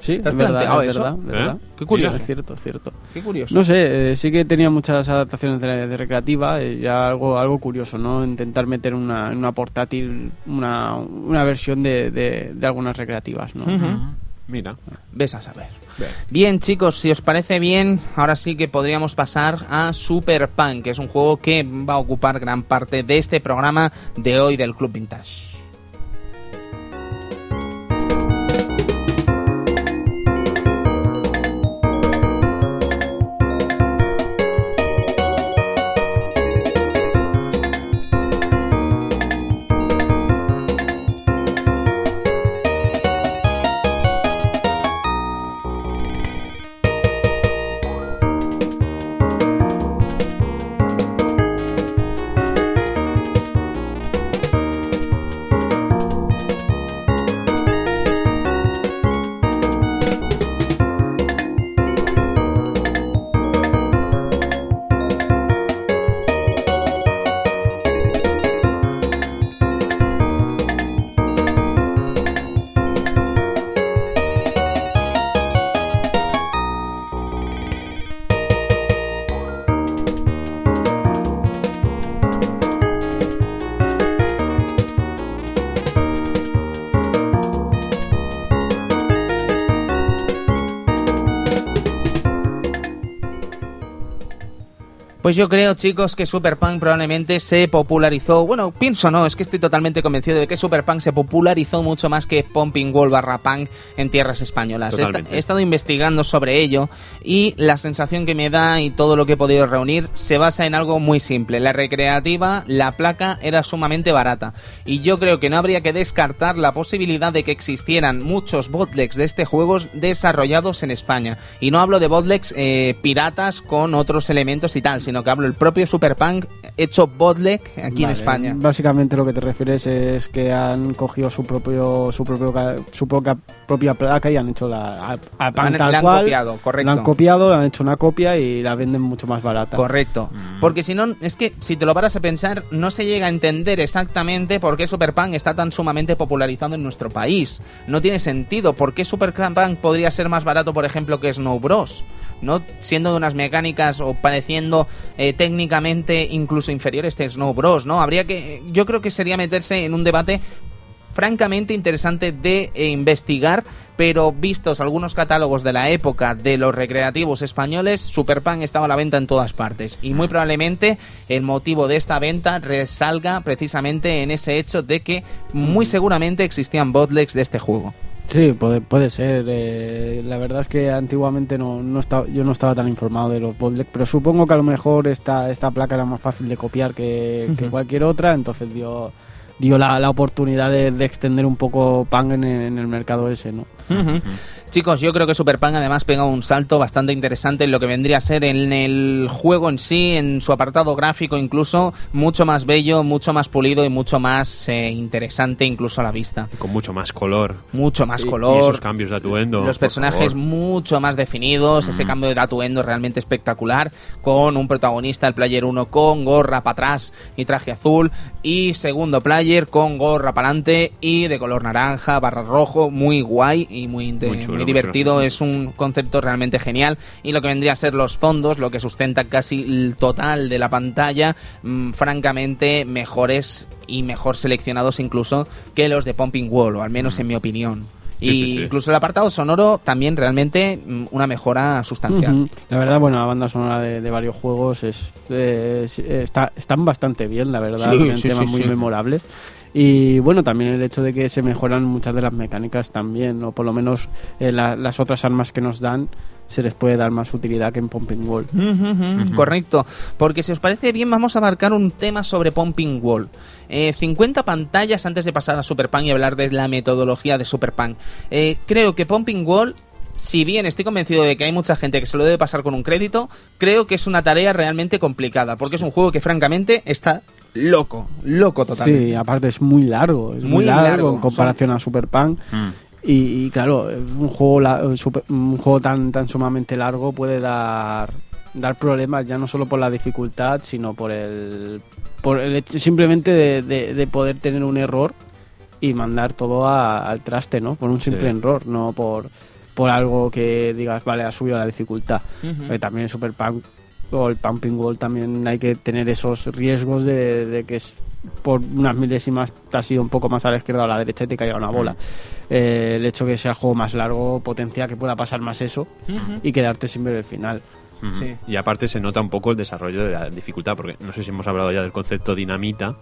Sí, ¿Te has es verdad, es eso? verdad, es ¿Eh? verdad. Qué curioso. Es cierto, es cierto. Qué curioso. No sé, eh, sí que tenía muchas adaptaciones de, de recreativa, eh, ya algo algo curioso, ¿no? Intentar meter una, en una portátil una, una versión de, de, de algunas recreativas, ¿no? Mira. Ves a saber. Bien, chicos, si os parece bien, ahora sí que podríamos pasar a Super Punk, que es un juego que va a ocupar gran parte de este programa de hoy del Club Vintage. Pues yo creo, chicos, que Super Punk probablemente se popularizó. Bueno, pienso no, es que estoy totalmente convencido de que Super Punk se popularizó mucho más que Pumping Wall barra Punk en tierras españolas. He estado investigando sobre ello y la sensación que me da y todo lo que he podido reunir se basa en algo muy simple. La recreativa, la placa era sumamente barata. Y yo creo que no habría que descartar la posibilidad de que existieran muchos botlegs de este juego desarrollados en España. Y no hablo de botlegs eh, piratas con otros elementos y tal, sino que hablo del propio Super Punk hecho botleg aquí en Vale, España. Básicamente lo que te refieres es que han cogido su propio su propio su propia, propia placa y han hecho la a- a pan Han- tal la han cual, copiado, correcto. La han copiado, le han hecho una copia y la venden mucho más barata. Correcto. Porque si no, es que si te lo paras a pensar, no se llega a entender exactamente por qué Super Punk está tan sumamente popularizado en nuestro país. No tiene sentido. ¿Por qué Super Punk podría ser más barato, por ejemplo, que Snow Bros? ¿No? Siendo de unas mecánicas o pareciendo eh, técnicamente incluso inferiores a Snow Bros, ¿no? Habría que. Yo creo que sería meterse en un debate francamente interesante de eh, investigar, pero vistos algunos catálogos de la época de los recreativos españoles, Superpan estaba a la venta en todas partes y muy probablemente el motivo de esta venta resalga precisamente en ese hecho de que muy seguramente existían botlegs de este juego. Sí, puede, puede ser. eh, la verdad es que antiguamente no, no estaba, yo no estaba tan informado de los bootlegs, pero supongo que a lo mejor esta, esta placa era más fácil de copiar que, que cualquier otra, entonces dio, dio la, la oportunidad de, de extender un poco Pang en, el- en el mercado ese, ¿no? Chicos, yo creo que Super Punk además pega un salto bastante interesante en lo que vendría a ser en el juego en sí, en su apartado gráfico incluso, mucho más bello, mucho más pulido y mucho más eh, interesante incluso a la vista. Con mucho más color. Mucho más Y- color. Y esos cambios de atuendo. los personajes favor. mucho más definidos, ese cambio de atuendo realmente espectacular, con un protagonista, el player 1, con gorra para atrás y traje azul, y segundo player con gorra para adelante y de color naranja, barra rojo, muy guay y muy, inte- Divertido, es un concepto realmente genial, y lo que vendría a ser los fondos, lo que sustenta casi el total de la pantalla, mm, francamente mejores y mejor seleccionados incluso que los de Pumping Wall, o al menos en mi opinión. Sí, y sí, sí. incluso el apartado sonoro también realmente mm, una mejora sustancial. Ujú. La verdad, bueno, la banda sonora de, de varios juegos es, eh, es- está, están bastante bien, la verdad, Sí, tienen sí, temas sí, muy sí. memorables. Y bueno, también el hecho de que se mejoran muchas de las mecánicas también, o por lo menos eh, la- las otras armas que nos dan se les puede dar más utilidad que en Pumping Wall. Correcto, porque si os parece bien vamos a abarcar un tema sobre Pumping Wall. Eh, 50 pantallas antes de pasar a Super Punk y hablar de la metodología de Super Punk. Eh, creo que Pumping Wall, si bien estoy convencido de que hay mucha gente que se lo debe pasar con un crédito, creo que es una tarea realmente complicada, porque es un juego que francamente está loco, loco totalmente. Sí, aparte es muy largo, es muy, Muy largo, largo, en comparación a Super Punk. Mm. Y, y claro, un juego, la- un super- un juego tan, tan sumamente largo puede dar, dar problemas ya no solo por la dificultad, sino por el, por el hecho simplemente de, de- de poder tener un error y mandar todo a- al traste, ¿no? Por un simple Sí. error, no por, por algo que digas, vale, ha subido la dificultad. Eh, también en Super Punk o el Pumping Wall también hay que tener esos riesgos de, de que es- por unas milésimas te has ido un poco más a la izquierda o a la derecha y te caiga una bola. Eh, el hecho que sea el juego más largo potencia que pueda pasar más eso y quedarte sin ver el final. Sí. Y aparte se nota un poco el desarrollo de la dificultad, porque no sé si hemos hablado ya del concepto dinamita.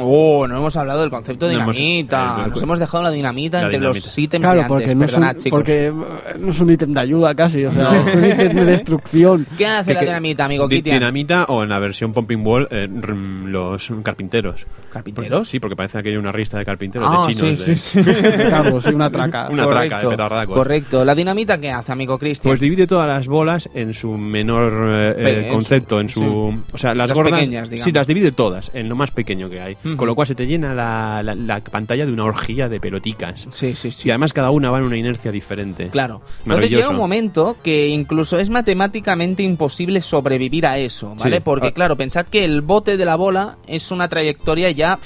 Oh, no hemos hablado del concepto hemos- dinamita. eh, Nos hemos dejado la dinamita La entre dinamita. los ítems Claro, de antes. porque, no es, Perdonad, un, chicos. porque eh, no es un ítem de ayuda casi, o sea, es un ítem de destrucción. ¿Qué hace Que- la que- dinamita, amigo Di- Kitian? Dinamita o en la versión Pumping Wall eh, los carpinteros. ¿Carpinteros? Sí, porque parece que hay una rista de carpinteros Ah, de chinos. sí, de- sí, sí. Claro, sí, una traca. Una traca de. Correcto. ¿La dinamita qué hace, amigo Cristian? Pues divide todas las bolas en su menor eh, concepto, en su-. O sea, las, Las gordas... pequeñas, digamos. Sí, las divide todas, en lo más pequeño que hay. Con lo cual se te llena la, la- la pantalla de una orgía de peloticas. Sí, sí, sí. Y además cada una va en una inercia diferente. Claro. Entonces llega un momento que incluso es matemáticamente imposible sobrevivir a eso, ¿vale? Sí. Porque, Ah. claro, pensad que el bote de la bola es una trayectoria ya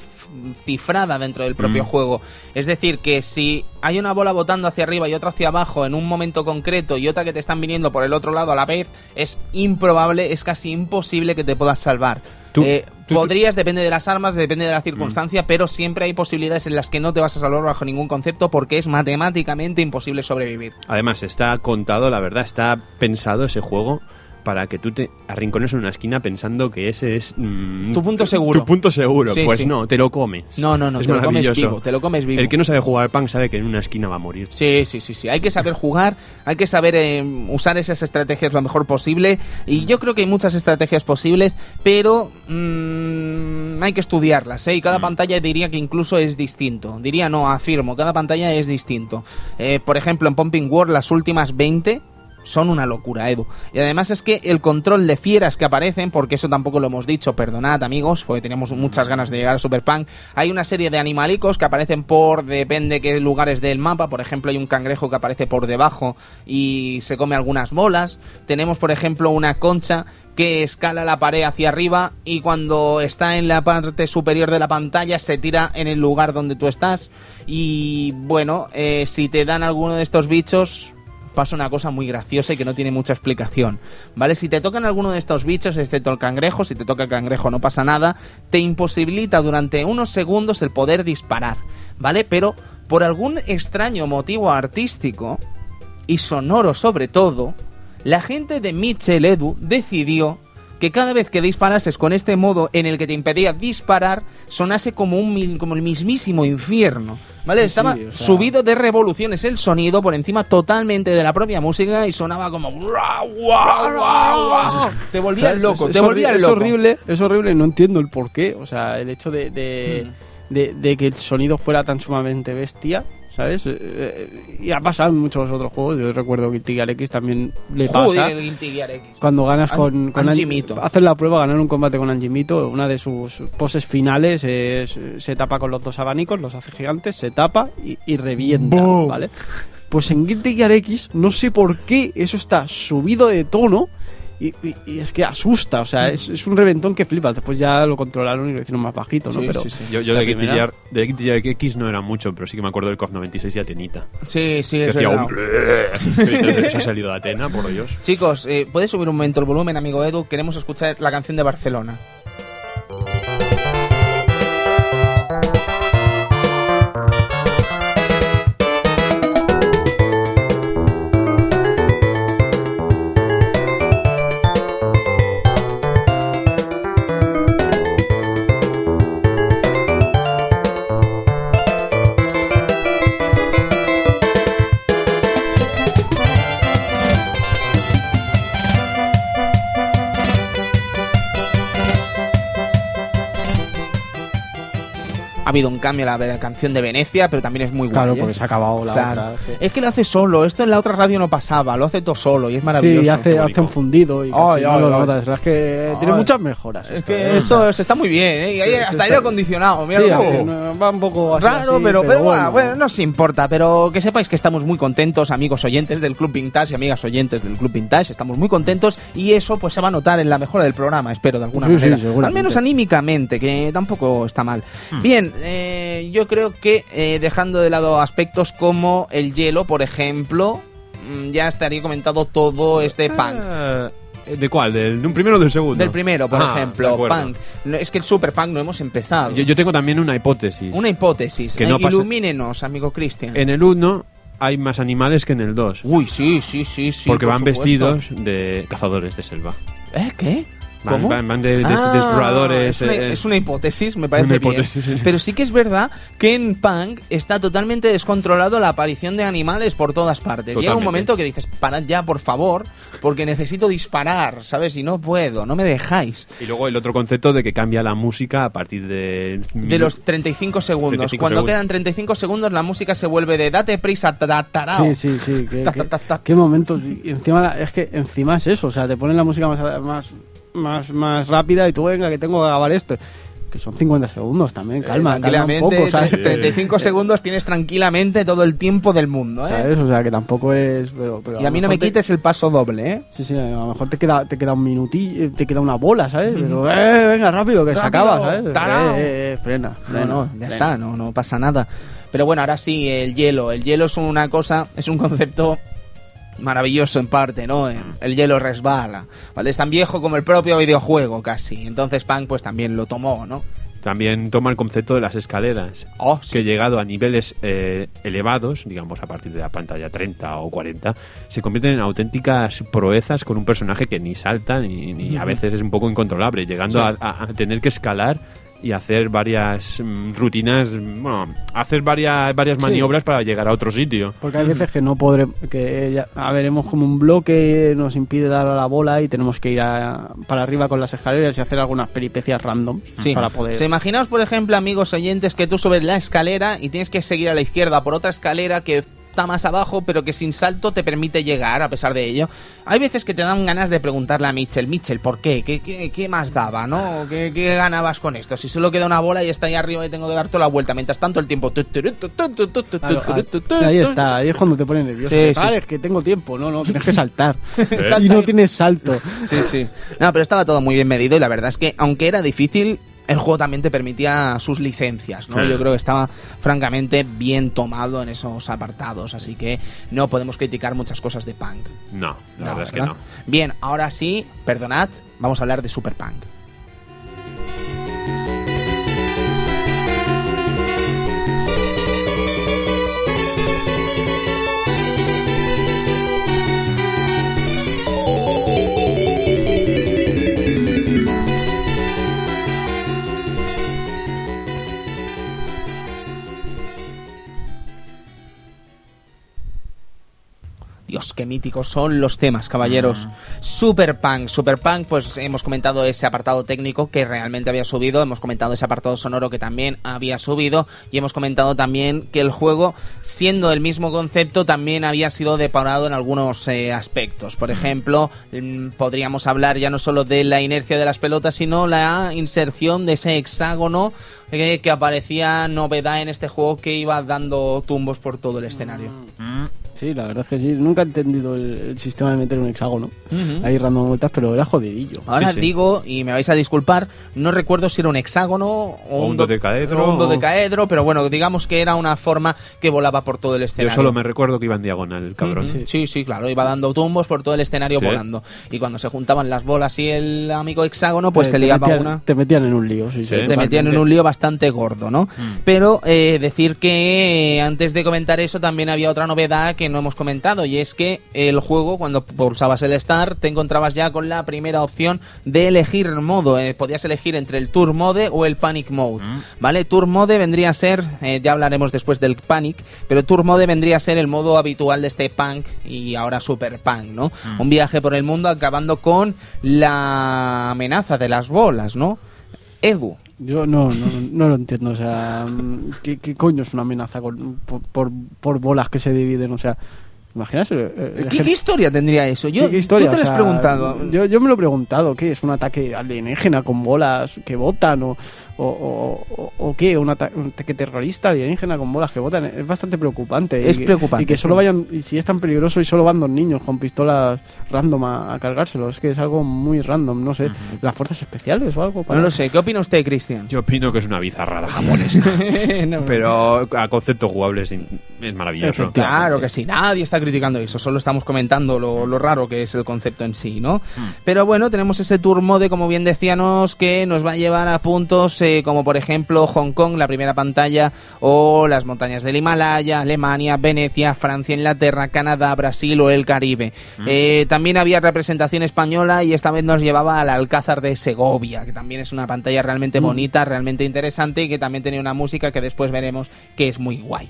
cifrada dentro del propio Mm. juego. Es decir, que si hay una bola botando hacia arriba y otra hacia abajo en un momento concreto y otra que te están viniendo por el otro lado a la vez, es improbable, es casi imposible que te puedas salvar. Tú- Eh, tú- podrías, depende de las armas, depende de la circunstancia, pero siempre hay posibilidades en las que no te vas a salvar bajo ningún concepto porque es matemáticamente imposible sobrevivir. Además, está contado, la verdad, está pensado ese juego para que tú te arrincones en una esquina pensando que ese es mm, Tu punto seguro. Tu punto seguro. Sí, pues sí. no, te lo comes. No, no, no, es te lo comes maravilloso. vivo, te lo comes vivo. El que no sabe jugar al punk sabe que en una esquina va a morir. Sí, sí, sí, sí. Hay que saber jugar, hay que saber eh, usar esas estrategias lo mejor posible. Y yo creo que hay muchas estrategias posibles, pero mm, hay que estudiarlas. ¿eh? Y Mm. cada pantalla diría que incluso es distinto. Diría no, afirmo, cada pantalla es distinto. Eh, por ejemplo, en Pumping World las últimas 20 son una locura, Edu. Y además es que el control de fieras que aparecen, porque eso tampoco lo hemos dicho, perdonad amigos, porque teníamos muchas ganas de llegar a Super Punk, hay una serie de animalicos que aparecen por, depende qué lugares del mapa, por ejemplo hay un cangrejo que aparece por debajo y se come algunas bolas, tenemos por ejemplo una concha que escala la pared hacia arriba y cuando está en la parte superior de la pantalla se tira en el lugar donde tú estás. Y bueno, eh, si te dan alguno de estos bichos pasa una cosa muy graciosa y que no tiene mucha explicación, ¿vale? Si te tocan alguno de estos bichos, excepto el cangrejo, si te toca el cangrejo no pasa nada, te imposibilita durante unos segundos el poder disparar, ¿vale? Pero por algún extraño motivo artístico, y sonoro sobre todo, la gente de Mitchell Edu decidió que cada vez que disparases con este modo en el que te impedía disparar, sonase como, un, como el mismísimo infierno. ¿Vale? Sí, Estaba sí, o sea- subido de revoluciones el sonido por encima totalmente de la propia música y sonaba como... Te volvías loco, te volvías es loco. horrible, es horrible y no entiendo el porqué. O sea, el hecho de, de, Mm. de- de que el sonido fuera tan sumamente bestia, ¿sabes? Eh, eh, y ha pasado en muchos otros juegos. Yo recuerdo que Tigar X también le pasa. Joder, el Guilty Gear X. Cuando ganas An- con, con Anjimito. haces la prueba, ganar un combate con Anjimito, una de sus poses finales es se tapa con los dos abanicos, los hace gigantes, se tapa y, y revienta, ¡Bum! ¿vale? Pues en Guilty Gear X, no sé por qué eso está subido de tono y, y- y es que asusta, o sea, es, es un reventón que flipa. Después ya lo controlaron y lo hicieron más bajito, ¿no? Sí, Pero sí, sí. Yo, yo de Guilty primera- Gear, de Guilty Gear X no era mucho, pero sí que me acuerdo del COF 96 y Atenita. Sí, sí, Que es hacía verdad. un... Se ha salido de Atena, por Dios. Chicos, eh, ¿puedes subir un momento el volumen, amigo Edu? Queremos escuchar la canción de Barcelona. Habido un cambio en la canción de Venecia, pero también es muy guay. Claro, ¿eh? porque se ha acabado la Claro. otra. Es que lo hace solo. Esto en la otra radio no pasaba. Lo hace todo solo y es maravilloso. Sí, hace, hace un fundido y casi Ay, no lo ay. notas. Es que tiene muchas mejoras. Es esto, que ¿eh? esto se está muy bien, ¿eh? Y Sí, sí hasta está aire acondicionado. Mira Sí, no- va un poco así, Raro, así, pero, pero, bueno, bueno. bueno, no se importa. Pero que sepáis que estamos muy contentos, amigos oyentes del Club Vintage y amigas oyentes del Club Vintage. Estamos muy contentos y eso pues se va a notar en la mejora del programa, espero, de alguna Sí, sí, manera. Al menos anímicamente, que tampoco está mal. Bien, eh, yo creo que eh, dejando de lado aspectos como el hielo, por ejemplo, mm, ya estaría comentado todo este punk. Ah, ¿De cuál? ¿Del, ¿De un primero o del segundo? Del primero, por Ah, ejemplo, punk. No, es que el super punk no hemos empezado. Yo, yo tengo también una hipótesis. Una hipótesis. Que no Eh, pasa- Ilumínenos, amigo Cristian. En el 1 hay más animales que en el 2. Uy, sí, sí, sí, sí. porque por van supuesto. vestidos de cazadores de selva. ¿Eh? ¿Qué? Van, ¿Cómo? van- van de, de- de Ah, exploradores. Es una, eh, es una hipótesis, me parece Una bien. hipótesis, sí. Pero sí que es verdad que en Punk está totalmente descontrolado la aparición de animales por todas partes. Llega un Totalmente. momento que dices, parad ya, por favor, porque necesito disparar, ¿sabes? Y no puedo, no me dejáis. Y luego el otro concepto de que cambia la música a partir de... De los 35 segundos. 35 Cuando segundos. quedan 35 segundos, la música se vuelve de date prisa, ta- ta- tarao. Sí, sí, sí. Qué, Ta, qué- ta, ta, qué momento. Y encima, es que encima es eso. O sea, te ponen la música más, más, más, más rápida y tú, venga, que tengo que grabar esto. Que son 50 segundos también. Eh, Calma, calma un poco, ¿sabes? tre- 35 segundos tienes tranquilamente todo el tiempo del mundo, ¿eh? ¿Sabes? O sea, que tampoco es. Pero, pero Y a mí no me te- quites el paso doble, ¿eh? Sí, sí, a lo mejor te queda, te queda un minutillo, te queda una bola, ¿sabes? Pero, eh, venga, rápido, que se acaba, ¿sabes? tarao. Eh, eh, eh, frena, No, no, ya frena. está, no, no pasa nada. Pero bueno, ahora sí, el hielo. El hielo es una cosa, es un concepto maravilloso en parte, ¿no? El, el hielo resbala, ¿vale? Es tan viejo como el propio videojuego casi. Entonces Punk pues también lo tomó, ¿no? También toma el concepto de las escaleras, Oh, sí. que llegado a niveles eh, elevados, digamos a partir de la pantalla 30 o 40, se convierten en auténticas proezas con un personaje que ni salta ni, ni a veces es un poco incontrolable, llegando Sí. a, a- a tener que escalar y hacer varias mm, rutinas, bueno, hacer varias, varias Sí. maniobras para llegar a otro sitio. Porque hay veces que no podremos, que ya, a ver, hemos como un bloque nos impide dar a la bola y tenemos que ir a- para arriba con las escaleras y hacer algunas peripecias random Sí. para poder... O sea, imaginaos, por ejemplo, amigos oyentes, que tú subes la escalera y tienes que seguir a la izquierda por otra escalera que está más abajo, pero que sin salto te permite llegar a pesar de ello. Hay veces que te dan ganas de preguntarle a Mitchell, Mitchell, ¿por qué? ¿Qué, qué, qué más daba, no? ¿Qué, qué ganabas con esto? Si solo queda una bola y está ahí arriba y tengo que dar toda la vuelta. Mientras tanto, el tiempo... Claro, ah, ahí está, ahí es cuando te pones nervioso. Sí, Ah, sí, es que tengo tiempo, no, no, tienes que saltar. Salta y no tienes salto. Sí, sí. No, pero estaba todo muy bien medido y la verdad es que, aunque era difícil, el juego también te permitía sus licencias, ¿no? Sí. Yo creo que estaba francamente bien tomado en esos apartados, así que no podemos criticar muchas cosas de Punk. No, la No, verdad es que no. Bien, ahora sí, perdonad, vamos a hablar de Super Punk. Qué míticos son los temas, caballeros. Super Punk, Super Punk, pues hemos comentado ese apartado técnico que realmente había subido, hemos comentado ese apartado sonoro que también había subido y hemos comentado también que el juego, siendo el mismo concepto, también había sido depurado en algunos eh, aspectos. Por ejemplo, mm, podríamos hablar ya no solo de la inercia de las pelotas, sino la inserción de ese hexágono eh, que aparecía novedad en este juego que iba dando tumbos por todo el escenario. Sí, la verdad es que sí. Nunca he entendido el, el sistema de meter un hexágono. Ahí random vueltas, pero era jodidillo. Ahora Sí, sí. digo, y me vais a disculpar, no recuerdo si era un hexágono o, O un do- dodecaedro, o un o- dodecaedro, pero bueno, digamos que era una forma que volaba por todo el Yo escenario. solo me recuerdo que iba en diagonal el cabrón. Ujú. Sí, sí, claro, iba dando tumbos por todo el escenario Sí. volando. Y cuando se juntaban las bolas y el amigo hexágono, pues Te- se te liaba metían- una. Te metían en un lío, sí, sí. Sí. te metían en un lío bastante gordo, ¿no? Pero eh, decir que eh, antes de comentar eso también había otra novedad que no hemos comentado y es que el juego cuando pulsabas el Start te encontrabas ya con la primera opción de elegir modo. Eh, podías elegir entre el Tour Mode o el Panic Mode, ¿vale? Tour Mode vendría a ser, eh, ya hablaremos después del Panic, pero Tour Mode vendría a ser el modo habitual de este Punk y ahora Super Punk, ¿no? Un viaje por el mundo acabando con la amenaza de las bolas, ¿no? Edu, Yo no, no, no lo entiendo, o sea, mm, ¿qué, qué coño es una amenaza con- por, por, por bolas que se dividen? O sea, ¿imaginas? el- el ¿Qué, qué historia tendría eso? Yo, ¿Qué- qué historia? ¿Tú te lo has sea, preguntado? Yo, yo me lo he preguntado, ¿qué es un ataque alienígena con bolas que botan o, o, o- o- o qué? ¿Un, ata- un ataque terrorista alienígena con bolas que botan? Es bastante preocupante. Es y que- preocupante, Y que solo vayan, y si es tan peligroso y solo van dos niños con pistolas random a, a cargárselo, es que es algo muy random, no sé. ¿Las fuerzas especiales o algo? para- No lo sé. ¿Qué opina usted, Cristian? Yo opino que es una bizarrada japonesa. Pero a concepto jugable es, maravilloso. Claro que sí, nadie está criticando eso, solo estamos comentando lo, lo raro que es el concepto en sí, ¿no? Pero bueno, tenemos ese tour mode, como bien decíamos, que nos va a llevar a puntos eh, como por ejemplo Hong Kong, la primera pantalla, o las montañas del Himalaya, Alemania, Venecia, Francia, Inglaterra, Canadá, Brasil o el Caribe. Eh, también había representación española y esta vez nos llevaba al Alcázar de Segovia, que también es una pantalla realmente bonita, realmente interesante y que también tenía una música que después veremos que es muy guay.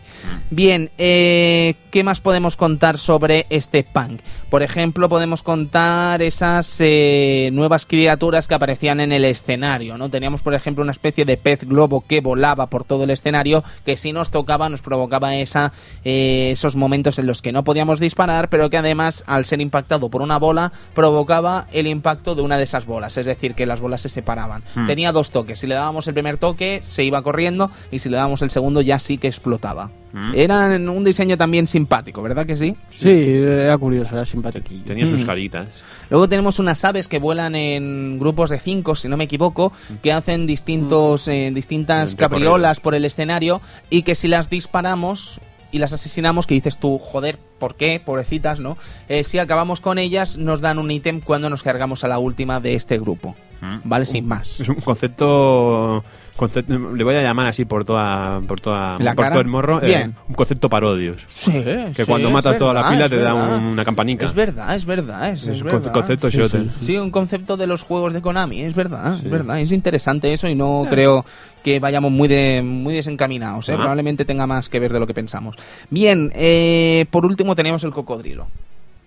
Bien, eh, ¿qué más podemos contar sobre este punk? Por ejemplo, podemos contar esas eh, nuevas criaturas que aparecían en el escenario, ¿no? Teníamos, por ejemplo, una especie de pez globo que volaba por todo el escenario, que si nos tocaba nos provocaba esa, eh, esos momentos en los que no podíamos disparar, pero que además, al ser impactado por una bola, provocaba el impacto de una de esas bolas, es decir, que las bolas se separaban. Tenía dos toques, si le dábamos el primer toque, se iba corriendo, y si le dábamos el segundo, ya sí que explotaba. Era un diseño también simpático, ¿verdad que sí? Sí, era curioso, era simpático. Tenía sus Mm. caritas. Luego tenemos unas aves que vuelan en grupos de cinco, si no me equivoco, que hacen distintos, eh, distintas Un cabriolas por el escenario y que si las disparamos y las asesinamos, que dices tú, joder, ¿por qué? Pobrecitas, ¿no? Eh, si acabamos con ellas, nos dan un ítem cuando nos cargamos a la última de este grupo. ¿Vale? Sin más. Es un concepto concepto- le voy a llamar así por toda por toda ¿La por cara? todo el morro eh, un concepto parodios Sí, que sí, cuando matas toda la pila te da un- una campanica Es verdad, es verdad. Es, es un verdad. concepto Sí, shooter sí. Un concepto de los juegos de Konami, es verdad, es verdad, es interesante eso y no creo que vayamos muy de, muy desencaminados, ¿eh? Ah. probablemente tenga más que ver de lo que pensamos. Bien, eh, por último tenemos el cocodrilo.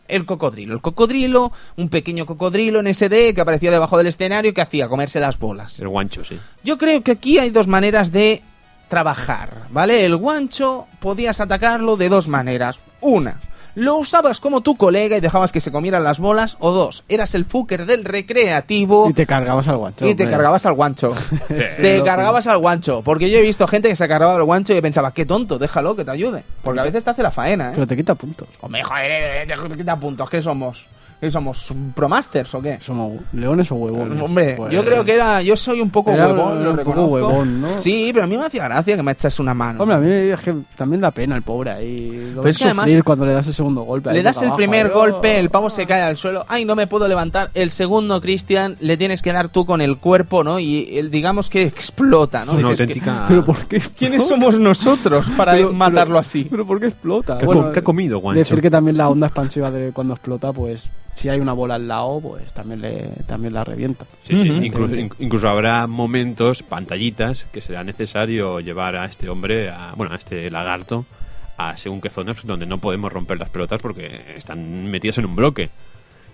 El cocodrilo, el cocodrilo, un pequeño cocodrilo en SD que aparecía debajo del escenario que hacía comerse las bolas. el guancho sí Yo creo que aquí hay dos maneras de trabajar, ¿vale? El guancho podías atacarlo de dos maneras. Una, lo usabas como tu colega y dejabas que se comieran las bolas. O dos, eras el fucker del recreativo Y te cargabas al guancho. y te hombre. cargabas al guancho. te cargabas al guancho. Porque yo he visto gente que se cargaba al guancho y pensaba, qué tonto, déjalo que te ayude. Porque a veces te hace la faena, ¿eh? Pero te quita puntos. Hombre, joder, eh, eh, te quita puntos. ¿Qué somos? ¿Qué somos? ¿Promasters o qué? ¿Somos leones o huevones? Hombre, Pues- yo creo que era. Yo soy un poco Era huevón, lo un poco reconozco. huevón, ¿no? Sí, pero a mí me hacía gracia que me echas una mano. Hombre, a mí es que también da pena el pobre ahí. Lo Pero es que además- cuando le das el segundo golpe. le das el abajo, primer ahí, golpe, el pavo se cae al suelo. Ay, no me puedo levantar. El segundo, Cristian, le tienes que dar tú con el cuerpo, ¿no? Y digamos que explota, ¿no? una Dices que- auténtica Pero ¿por qué? ¿Quiénes somos nosotros para Pero- matarlo pero- así? Pero ¿por qué explota? ¿Qué ha com- qué ha comido, guancho? Decir que también la onda expansiva de cuando explota, pues si hay una bola al lado, pues también le también la revienta. Sí, sí. Incluso, in- incluso habrá momentos, pantallitas, que será necesario llevar a este hombre, a, bueno, a este lagarto, a según qué zonas donde no podemos romper las pelotas porque están metidas en un bloque.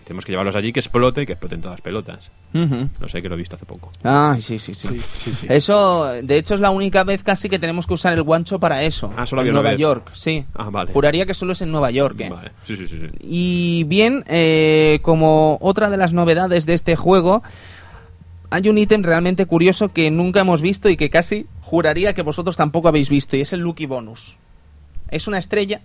Tenemos que llevarlos allí que explote y que exploten todas las pelotas. Ujú. Lo sé que lo he visto hace poco. Ah, sí, sí, sí. sí, sí. Eso, de hecho, es la única vez casi que tenemos que usar el guancho para eso. Ah, solo en había una Nueva vez. York, sí. Ah, vale. Juraría que solo es en Nueva York, ¿eh? Vale. Sí, sí, sí. sí. Y bien, eh, como otra de las novedades de este juego, hay un ítem realmente curioso que nunca hemos visto y que casi juraría que vosotros tampoco habéis visto, y es el Lucky Bonus. Es una estrella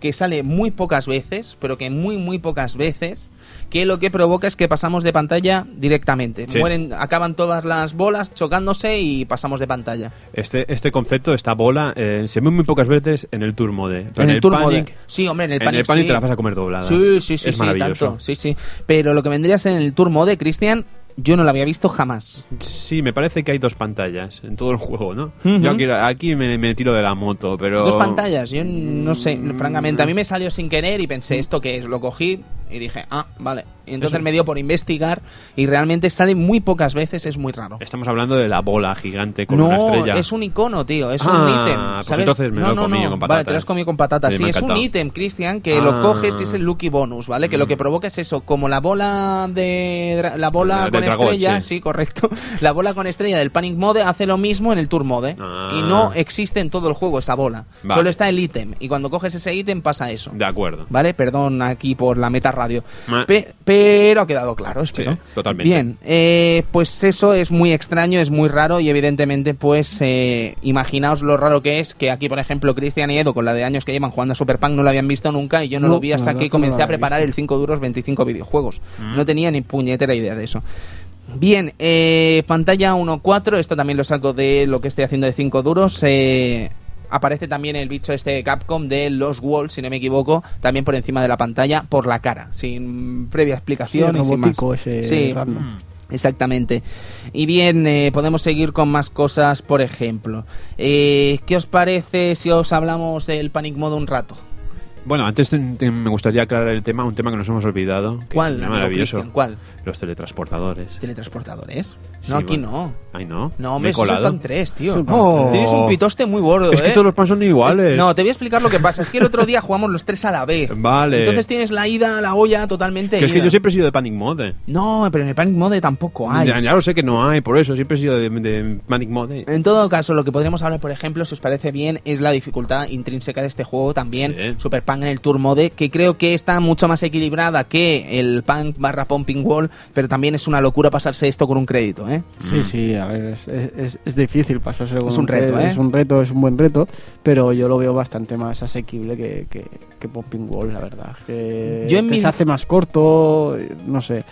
que sale muy pocas veces, pero que muy, muy pocas veces, que lo que provoca es que pasamos de pantalla directamente. Sí. Mueren, acaban todas las bolas chocándose y pasamos de pantalla. Este, este concepto, esta bola, eh, se ve muy pocas veces en el Tour Mode. Pero en el, Tour Mode. Panic, Sí, hombre, en el en Panic. el Panic sí. te la vas a comer dobladas. Sí, sí, sí, es sí, maravilloso. tanto. Sí, sí. Pero lo que vendría a ser en el Tour Mode, Cristian, yo no lo había visto jamás. Sí, me parece que hay dos pantallas en todo el juego, ¿no? Yo aquí, aquí me, me tiro de la moto, pero... Dos pantallas, yo no sé, Mm. francamente. A mí me salió sin querer y pensé, ¿esto qué es? Lo cogí y dije, ah, vale. Y entonces me dio por investigar y realmente sale muy pocas veces, es muy raro. Estamos hablando de la bola gigante con no, una estrella. es un icono, tío, es Ah, un ítem. pues ¿sabes? entonces me no, lo he no, comido con Vale, te lo patatas. has comido con patatas. Sí, es un ítem, Cristian, que Ah. lo coges y es el Lucky Bonus, ¿vale? Que lo que Mm. provoca es eso, como la bola de la bola con estrella, sí. sí. correcto. La bola con estrella del Panic Mode hace lo mismo en el Tour Mode Ah. y no existe en todo el juego esa bola. Vale. Solo está el ítem y cuando coges ese ítem pasa eso. De acuerdo. ¿Vale? Perdón aquí por la meta radio. Pe- pero ha quedado claro, espero. Sí, totalmente. Bien, eh, pues eso es muy extraño, es muy raro y evidentemente pues eh, imaginaos lo raro que es que aquí por ejemplo Cristian y Edo con la de años que llevan jugando a Super Punk no lo habían visto nunca y yo no, No, lo vi hasta que no comencé a preparar visto. el 5 duros 25 videojuegos. Mm. No tenía ni puñetera idea de eso. Bien, eh, pantalla 1.4, esto también lo saco de lo que estoy haciendo de 5 duros. eh, aparece también el bicho este de Capcom de los Walls, si no me equivoco, también por encima de la pantalla, por la cara, sin previa explicación. el y sin más. robótico ese Sí. random. Mm. Exactamente. Y bien, eh, podemos seguir con más cosas, por ejemplo. Eh, ¿Qué os parece si os hablamos del Panic Mode un rato? Bueno, antes te- te- me gustaría aclarar el tema, un tema que nos hemos olvidado. que ¿Cuál? es maravilloso. ¿Cuál? Los teletransportadores. ¿Teletransportadores? Sí, no, aquí bueno. no. Ay, no. No, Me hombre, he eso es el colado. Pan 3, tío. Oh. Tienes un pitoste muy gordo, Es que ¿eh? todos los pan son iguales. No, te voy a explicar lo que pasa. Es que el otro día jugamos los tres a la vez. Vale. Entonces tienes la ida la olla totalmente Que es que yo siempre he sido de Panic Mode. No, pero en el Panic Mode tampoco hay. Ya, ya lo sé que no hay, por eso siempre he sido de, de Panic Mode. En todo caso, lo que podríamos hablar, por ejemplo, si os parece bien, es la dificultad intrínseca de este juego también. Sí. Super Punk en el Tour Mode, que creo que está mucho más equilibrada que el Punk barra Pumping Wall, pero también es una locura pasarse esto con un crédito, ¿eh? Sí, sí, a ver, es, es- es difícil pasarse con Es un reto, ¿eh? Es un reto, es un buen reto, pero yo lo veo bastante más asequible que, que, que Popping Wall, la verdad. Que Yo en te mi- se hace más corto, no sé.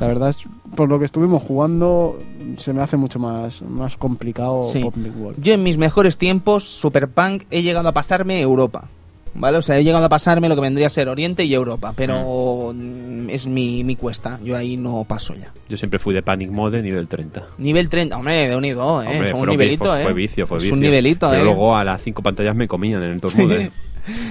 La verdad es, por lo que estuvimos jugando, se me hace mucho más, más complicado Sí. Wall. Yo en mis mejores tiempos, Super Punk, he llegado a pasarme Europa. ¿Vale? O sea, he llegado a pasarme lo que vendría a ser Oriente y Europa, pero mm, es mi, mi cuesta. Yo ahí no paso ya. Yo siempre fui de Panic Mode nivel 30. Nivel 30, hombre, de unido, ¿eh? Hombre, es un nivelito, fue, ¿eh? fue vicio, fue es vicio. un nivelito, Pero ¿eh? luego a las cinco pantallas me comían en el Tour Mode.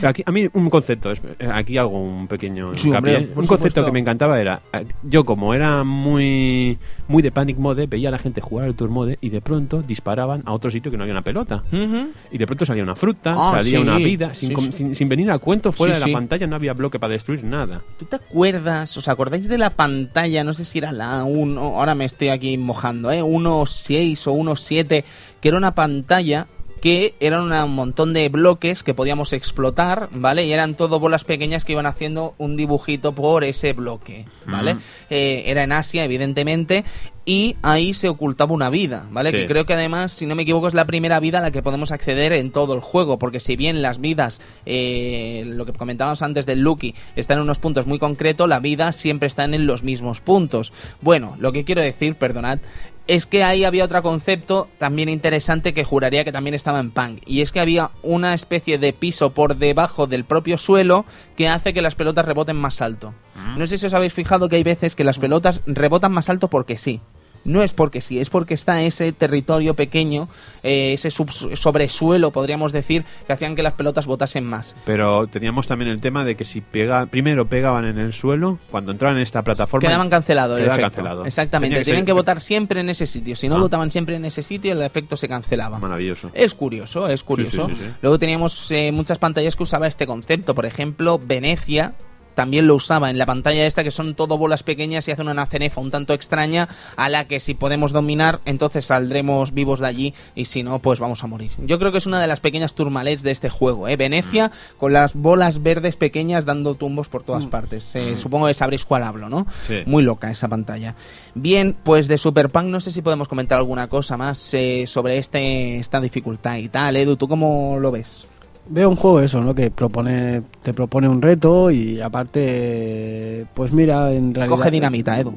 Aquí, a mí un concepto, es- eh, aquí hago un pequeño Sí, hombre, un concepto supuesto. que me encantaba era, eh, yo como era muy muy de Panic Mode, veía a la gente jugar al Tour Mode y de pronto disparaban a otro sitio que no había una pelota. Ujú. Y de pronto salía una fruta, Ah, salía sí. una vida, sin, Sí, sin- sin venir a cuento fuera Sí, de sí. la pantalla no había bloque para destruir nada. ¿Tú te acuerdas? ¿Os acordáis de la pantalla? No sé si era la 1, ahora me estoy aquí mojando, ¿eh? 1.6 o 1.7, que era una pantalla que eran un montón de bloques que podíamos explotar, ¿vale? Y eran todo bolas pequeñas que iban haciendo un dibujito por ese bloque, ¿vale? Eh, era en Asia, evidentemente, y ahí se ocultaba una vida, ¿vale? Sí. Que creo que además, si no me equivoco, es la primera vida a la que podemos acceder en todo el juego, porque si bien las vidas, eh, lo que comentábamos antes del Lucky, están en unos puntos muy concretos, la vida siempre están en los mismos puntos. Bueno, lo que quiero decir, perdonad, es que ahí había otro concepto también interesante que juraría que también estaba en Punk. Y es que había una especie de piso por debajo del propio suelo que hace que las pelotas reboten más alto. No sé si os habéis fijado que hay veces que las pelotas rebotan más alto porque sí. No es porque sí, es porque está ese territorio pequeño, eh, ese sub- sobresuelo, podríamos decir, que hacían que las pelotas botasen más. Pero teníamos también el tema de que si pega, primero pegaban en el suelo, cuando entraban en esta plataforma... Quedaban cancelados el quedaba efecto. cancelado. Exactamente, que tenían ser- que votar siempre en ese sitio. Si no Ah. votaban siempre en ese sitio, el efecto se cancelaba. Maravilloso. Es curioso, es curioso. sí, sí, sí. Luego teníamos eh, muchas pantallas que usaba este concepto. Por ejemplo, Venecia también lo usaba en la pantalla esta, que son todo bolas pequeñas y hacen una cenefa un tanto extraña, a la que si podemos dominar, entonces saldremos vivos de allí, y si no, pues vamos a morir. Yo creo que es una de las pequeñas turmalets de este juego, ¿eh? Venecia, con las bolas verdes pequeñas dando tumbos por todas partes. Eh, Supongo que sabréis cuál hablo, ¿no? Sí. Muy loca esa pantalla. Bien, pues de Super Punk no sé si podemos comentar alguna cosa más eh, sobre este esta dificultad y tal. Edu, ¿tú cómo lo ves? Veo un juego eso, ¿no? Que propone, te propone un reto y aparte, pues mira, en realidad... Coge dinamita, Edu.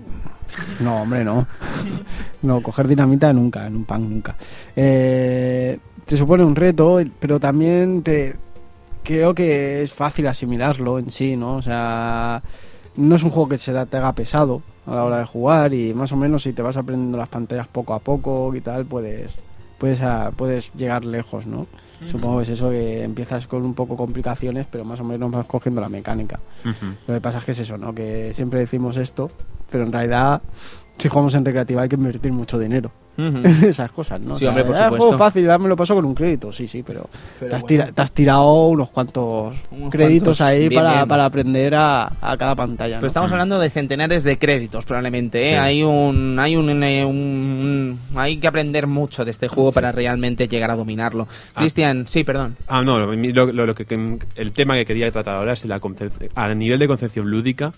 No, hombre, no. No, coger dinamita nunca, en un pan nunca. Eh, te supone un reto, pero también te creo que es fácil asimilarlo en sí, ¿no? O sea, no es un juego que se te haga pesado a la hora de jugar y más o menos si te vas aprendiendo las pantallas poco a poco y tal, puedes puedes a- puedes llegar lejos, ¿no? Supongo que es eso que empiezas con un poco complicaciones, pero más o menos vas cogiendo la mecánica. Lo que pasa es que es eso, ¿no? Que siempre decimos esto, pero en realidad, si jugamos en recreativa hay que invertir mucho dinero esas cosas, ¿no? Sí, hombre, por "Ah, supuesto". juego fácil, ya me lo paso con un crédito, sí, sí, pero, Pero te, has bueno. te has tirado unos cuantos Unos créditos cuantos, ahí bien, para, bien. para aprender a, a cada pantalla, ¿no? Pero estamos hablando de centenares de créditos, probablemente. ¿eh? Sí. Hay un, hay un, un- hay que aprender mucho de este juego para realmente llegar a dominarlo. Ah. Cristian, sí, perdón. Ah, no, lo, lo- lo- lo que, que- el tema que quería tratar ahora es la a nivel de concepción lúdica,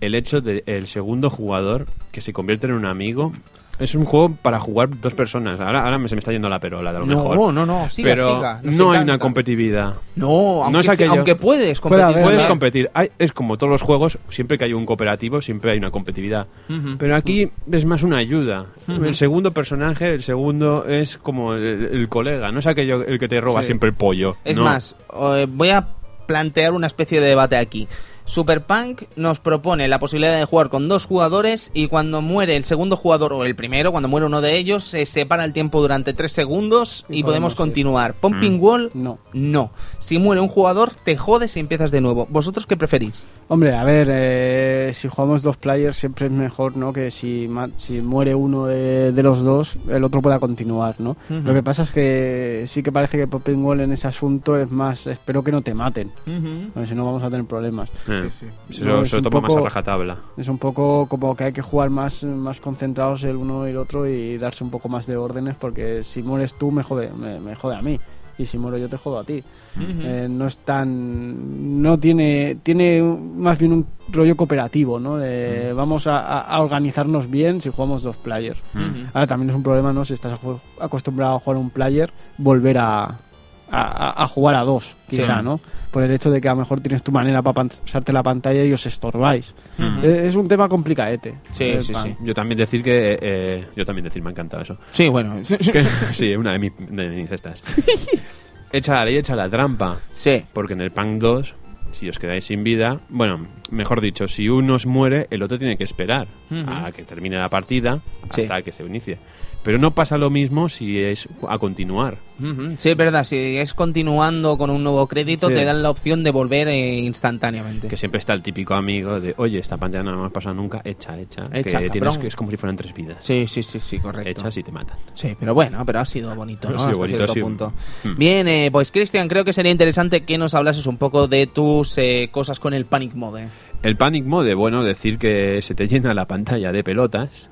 el hecho de el segundo jugador que se convierte en un amigo. Es un juego para jugar dos personas. Ahora, ahora se me está yendo la perola, de lo mejor. No, no, no, siga, Pero siga, no hay una competitividad. No, aunque, es sí- aquello- aunque puedes Puede competir. Puedes ¿no? competir. Hay- es como todos los juegos, siempre que hay un cooperativo, siempre hay una competitividad. Pero aquí es más una ayuda. El segundo personaje, el segundo es como el, el colega, no es aquello el que te roba Sí. siempre el pollo. Es no. más, eh, voy a plantear una especie de debate aquí. Superpunk nos propone la posibilidad de jugar con dos jugadores y cuando muere el segundo jugador o el primero, cuando muere uno de ellos, se separa el tiempo durante tres segundos y, Y podemos podemos ir. continuar. Pumping Mm. Wall, No. no. Si muere un jugador, te jodes y empiezas de nuevo. ¿Vosotros qué preferís? Hombre, a ver, eh, si jugamos dos players siempre es mejor, ¿no? Que si, muere uno de, de los dos, el otro pueda continuar, ¿no? Lo que pasa es que sí que parece que Popping Wall en ese asunto es más, espero que no te maten, porque si no vamos a tener problemas. Sí, sí. Se, No, lo- es se lo un toma más a poco- rajatabla. Es un poco como que hay que jugar más, más concentrados el uno y el otro y darse un poco más de órdenes, porque si mueres tú me jode, me, me jode a mí. Y si muero yo te jodo a ti. Eh, no es tan. No tiene. Tiene más bien un rollo cooperativo, ¿no? De vamos a, organizarnos bien si jugamos dos players. Ahora también es un problema, ¿no? Si estás acostumbrado a jugar un player, volver a, a- jugar a dos, quizá, Sí. ¿no? Por el hecho de que a lo mejor tienes tu manera para pasarte la pantalla y os estorbáis. Eh, Es un tema complicadete. Sí, Eh, sí, sí. Yo también decir que. eh, yo también decir, me ha encantado eso. Sí, bueno. Que- sí, una de, mi- de mis estas. Echa la ley, echa la trampa. sí. Porque en el Punk 2 si os quedáis sin vida, bueno, mejor dicho, si uno os muere, el otro tiene que esperar a que termine la partida Sí. hasta que se inicie. Pero no pasa lo mismo si es a continuar. Sí, es verdad, si es continuando con un nuevo crédito, Sí. te dan la opción de volver eh, instantáneamente. Que siempre está el típico amigo de, oye, esta pantalla no me ha pasado nunca, echa, echa. Echa, que cabrón. tienes que es como si fueran tres vidas. Sí, sí, sí, sí, correcto. Echas y te matan. Sí, pero bueno, pero ha sido bonito, ¿no? Ha sido Hasta bonito, cierto ha sido- punto. Mm. Bien, eh, pues Cristian, creo que sería interesante que nos hablases un poco de tus eh, cosas con el Panic Mode. El Panic Mode, bueno, decir que se te llena la pantalla de pelotas.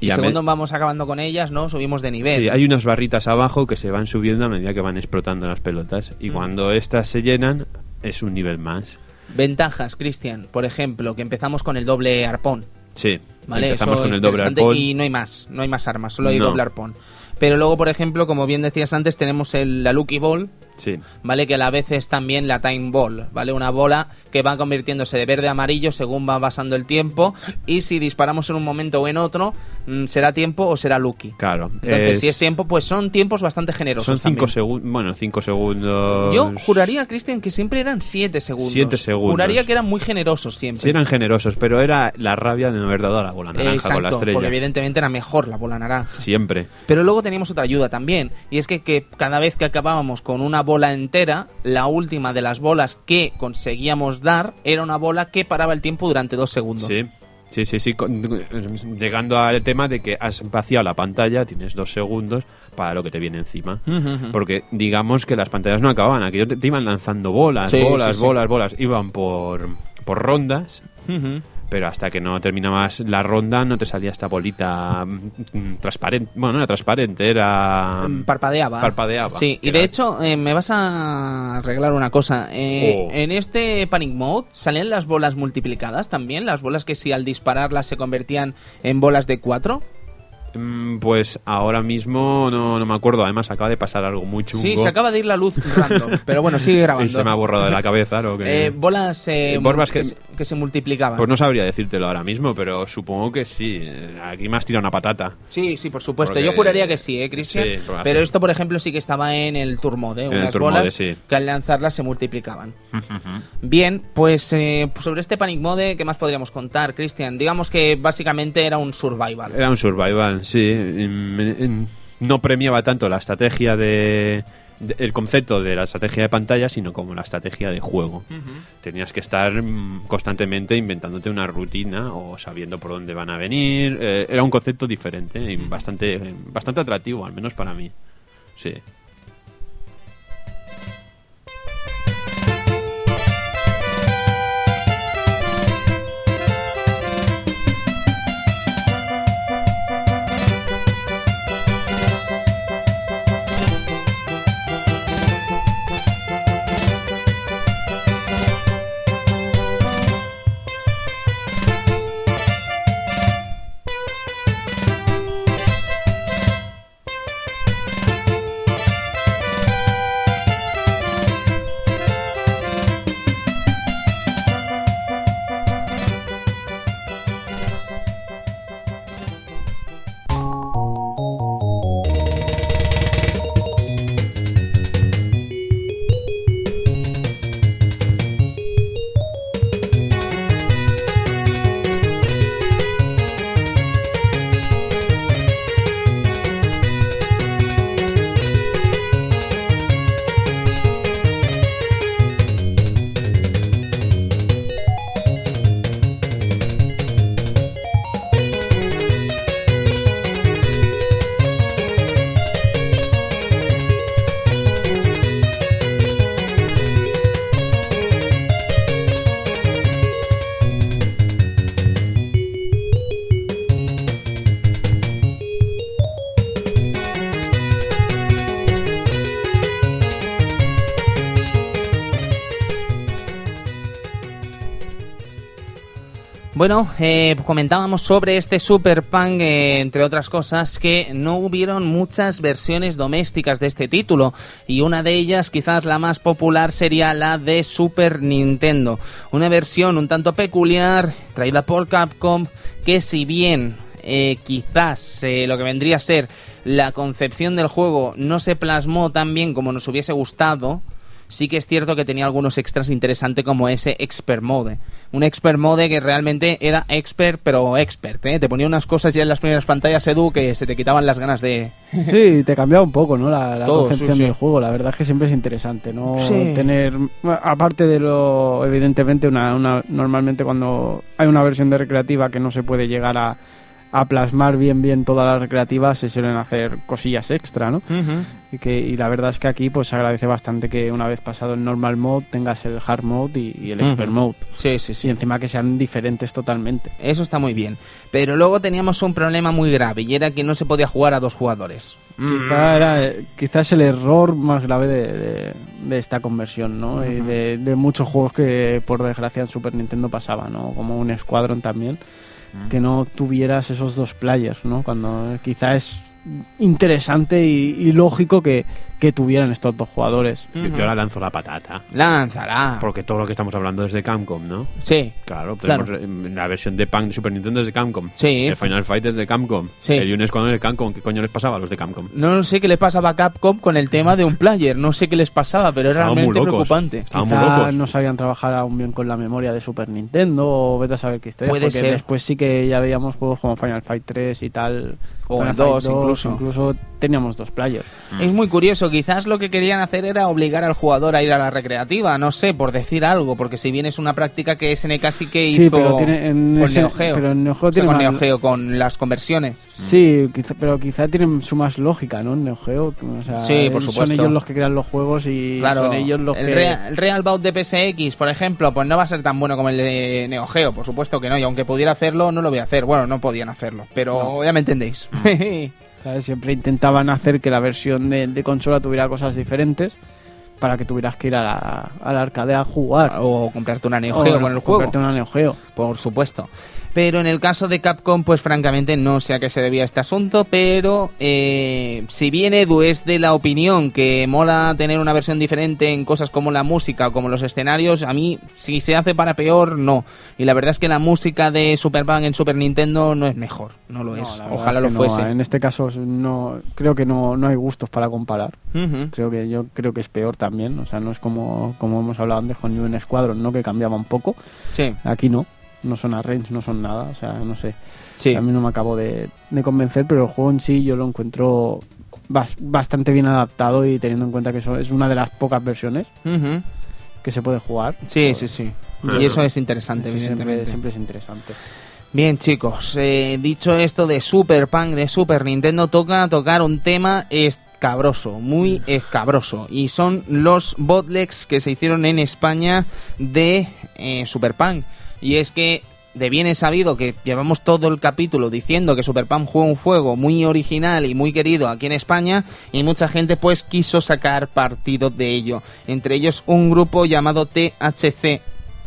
Y, Y a segundo vamos acabando con ellas, ¿no? Subimos de nivel. Sí, hay unas barritas abajo que se van subiendo a medida que van explotando las pelotas. Y Mm. cuando estas se llenan, es un nivel más. Ventajas, Cristian, por ejemplo, que empezamos con el doble arpón. Sí, ¿Vale? empezamos Eso con el doble arpón. Y no hay más, no hay más armas, solo hay No. doble arpón. Pero luego, por ejemplo, como bien decías antes, tenemos el, la Lucky Ball, Sí, ¿vale? Que a la vez es también la Time Ball, ¿vale? Una bola que va convirtiéndose de verde a amarillo según va pasando el tiempo y si disparamos en un momento o en otro, mm, será tiempo o será Lucky. claro. Entonces, si es tiempo, pues son tiempos bastante generosos. Son cinco también. segundos. Bueno, cinco segundos. Yo juraría, Cristian, que siempre eran 7 segundos. Siete segundos. Juraría que eran muy generosos siempre. Sí, eran generosos, pero era la rabia de no haber dado a la bola naranja Exacto, con la estrella. porque evidentemente era mejor la bola naranja. Siempre. Pero luego teníamos otra ayuda también, y es que, que cada vez que acabábamos con una bola entera, la última de las bolas que conseguíamos dar era una bola que paraba el tiempo durante dos segundos. Sí. Sí, sí, sí. llegando al tema de que has vaciado la pantalla, tienes dos segundos para lo que te viene encima. Porque digamos que las pantallas no acababan, aquello te, te iban lanzando bolas, Sí, bolas, sí, sí. bolas, bolas. Iban por, por rondas, Ujú. Pero hasta que no terminabas la ronda no te salía esta bolita mm, transparente. Bueno, no era transparente, era... Mm, Parpadeaba. Parpadeaba. Sí, y Era- de hecho, eh, me vas a arreglar una cosa. Eh, Oh. En este Panic Mode salen las bolas multiplicadas también, las bolas que si al dispararlas se convertían en bolas de 4. Mm, Pues ahora mismo no, no me acuerdo, además acaba de pasar algo muy chungo. Sí, se acaba de ir la luz random, pero bueno, sigue grabando. Y se me ha borrado de la cabeza lo que... Eh, bolas eh, Eh, bolas que, que- se, que se multiplicaban. Pues no sabría decírtelo ahora mismo, pero supongo que sí. Aquí me has tirado una patata. Sí, sí, por supuesto. Porque- Yo juraría que sí, ¿eh, Cristian? Sí, por Pero esto, por ejemplo, sí que estaba en el Tour Mode, ¿eh? Unas Tour bolas Mode, sí. que al lanzarlas se multiplicaban. Bien, pues eh, sobre este Panic Mode, ¿qué más podríamos contar, Cristian? Digamos que básicamente era un survival. Era un survival, sí. No premiaba tanto la estrategia de, de- el concepto de la estrategia de pantalla, sino como la estrategia de juego. Tenías que estar mm, constantemente inventándote una rutina o sabiendo por dónde van a venir. Eh, era un concepto diferente y bastante, bastante atractivo, al menos para mí. Sí. Bueno, eh, comentábamos sobre este Super Punk, eh, entre otras cosas, que no hubieron muchas versiones domésticas de este título y una de ellas, quizás la más popular, sería la de Super Nintendo. Una versión un tanto peculiar, traída por Capcom, que si bien eh, quizás lo que vendría a ser la concepción del juego no se plasmó tan bien como nos hubiese gustado, sí que es cierto que tenía algunos extras interesantes como ese Expert Mode. Un Expert Mode que realmente era expert, pero expert, ¿eh? Te ponía unas cosas ya en las primeras pantallas, Edu, que se te quitaban las ganas de... Sí, te cambiaba un poco, ¿no? La, la Todo, concepción sí, sí. del juego. La verdad es que siempre es interesante, ¿no? Sí. Tener, aparte de lo, evidentemente, una, una, normalmente cuando hay una versión de recreativa que no se puede llegar a, a plasmar bien bien todas las recreativas, se suelen hacer cosillas extra, ¿no? Y, que, y la verdad es que aquí pues se agradece bastante que una vez pasado el normal mode tengas el hard mode y, y el expert mode. Sí, sí, sí. Y encima que sean diferentes totalmente. Eso está muy bien. Pero luego teníamos un problema muy grave y era que no se podía jugar a dos jugadores. Quizá era eh, quizás el error más grave de, de- de esta conversión, ¿no? Y de, de muchos juegos que por desgracia en Super Nintendo pasaba, ¿no? Como un Squadron también, que no tuvieras esos dos players, ¿no? Cuando quizá es interesante y, y lógico que, que tuvieran estos dos jugadores. Yo, yo ahora lanzo la patata. Lánzala. Porque todo lo que estamos hablando es de Capcom, ¿no? Sí. Claro, tenemos eh, la versión de Punk de Super Nintendo es de Capcom. Sí. El Final Fight es de Capcom. Sí. El UNESCO es de Capcom. ¿Qué coño les pasaba a los de Capcom? No sé qué le pasaba a Capcom con el tema de un player. No sé qué les pasaba, pero muy realmente locos. preocupante. Estaban muy Quizá locos. no sabían trabajar aún bien con la memoria de Super Nintendo o vete a saber qué historia. Puede porque ser. después sí que ya veíamos juegos como Final Fight 3 y tal. O Final el Fight 2 incluso. Incluso teníamos dos players. Es muy curioso, quizás lo que querían hacer era obligar al jugador a ir a la recreativa, no sé, por decir algo, porque si bien es una práctica que SNK sí que Sí, hizo pero tiene en con ese- Neo Geo. pero en Neo Geo O sea, tiene con más- Neo Geo, con las conversiones. Sí, quizá- pero quizá tienen su más lógica, ¿no? En Neo Geo. O sea, Sí, por Son supuesto. ellos los que crean los juegos y Claro, son ellos los el, que... Real, el Real Bout de PSX, por ejemplo, pues no va a ser tan bueno como el de Neo Geo, por supuesto que no, y aunque pudiera hacerlo, no lo voy a hacer. Bueno, no podían hacerlo, pero ya me entendéis. ¿sabes? Siempre intentaban hacer que la versión de, de consola tuviera cosas diferentes para que tuvieras que ir a la, a la arcade a jugar. o comprarte una Neo O Geo con el juego. comprarte una Neo Geo. por supuesto. Pero en el caso de Capcom, pues francamente no sé a qué se debía este asunto, pero eh, si bien Edu es de la opinión que mola tener una versión diferente en cosas como la música o como los escenarios, a mí si se hace para peor, no. Y la verdad es que la música de Super Bang en Super Nintendo no es mejor, no lo No, es. Ojalá lo no, fuese. En este caso no creo que no, no hay gustos para comparar. Creo que yo creo que es peor también. O sea, no es como, como hemos hablado antes con New Squadron, ¿no? Que cambiaba un poco. Sí, Aquí no. No son arrange, no son nada. O sea, no sé. sí. A mí no me acabo de, de convencer, pero el juego en sí yo lo encuentro bas- bastante bien adaptado y teniendo en cuenta que eso es una de las pocas versiones que se puede jugar. Sí, sí, sí. Y eso es interesante, siempre es interesante. Bien chicos, eh, dicho esto de Super Punk de Super Nintendo, toca tocar un tema escabroso, muy escabroso. Y son los botlegs que se hicieron en España de eh, Super Punk. Y es que de bien es sabido que llevamos todo el capítulo diciendo que Super Punk fue un juego muy original y muy querido aquí en España y mucha gente pues quiso sacar partido de ello. Entre ellos un grupo llamado THC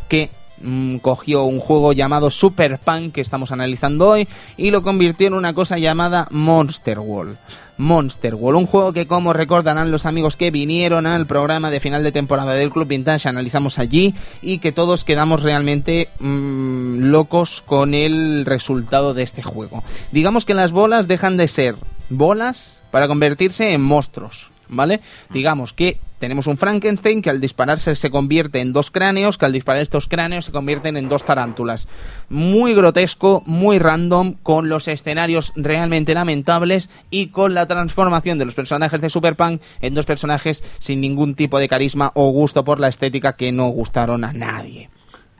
que mm, cogió un juego llamado Super Punk que estamos analizando hoy y lo convirtió en una cosa llamada Monster Wall. Monster Wall, un juego que como recordarán los amigos que vinieron al programa de final de temporada del Club Vintage, analizamos allí y que todos quedamos realmente mm, locos con el resultado de este juego. Digamos que las bolas dejan de ser bolas para convertirse en monstruos. ¿Vale? Digamos que tenemos un Frankenstein que al dispararse se convierte en dos cráneos, que al disparar estos cráneos se convierten en dos tarántulas. Muy grotesco, muy random, con los escenarios realmente lamentables y con la transformación de los personajes de Super Punk en dos personajes sin ningún tipo de carisma o gusto por la estética que no gustaron a nadie.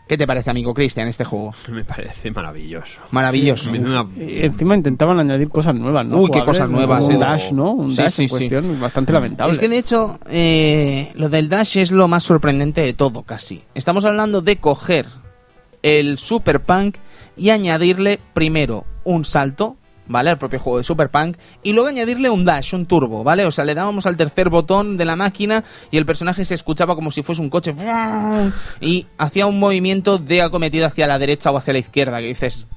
¿Qué te parece, amigo Cristian, este juego? Me parece maravilloso. Maravilloso. Una- Y encima intentaban añadir cosas nuevas, ¿no? Uy, qué Jugables, cosas nuevas, Un eh. dash, ¿no? Un Sí, dash sí, en sí. cuestión bastante lamentable. Es que de hecho, eh, lo del Dash es lo más sorprendente de todo, casi. Estamos hablando de coger el Super Punk y añadirle primero un salto, ¿vale? Al propio juego de Super Punk, y luego añadirle un dash, un turbo, ¿vale? O sea, le dábamos al tercer botón de la máquina y el personaje se escuchaba como si fuese un coche y hacía un movimiento de acometido hacia la derecha o hacia la izquierda, que dices,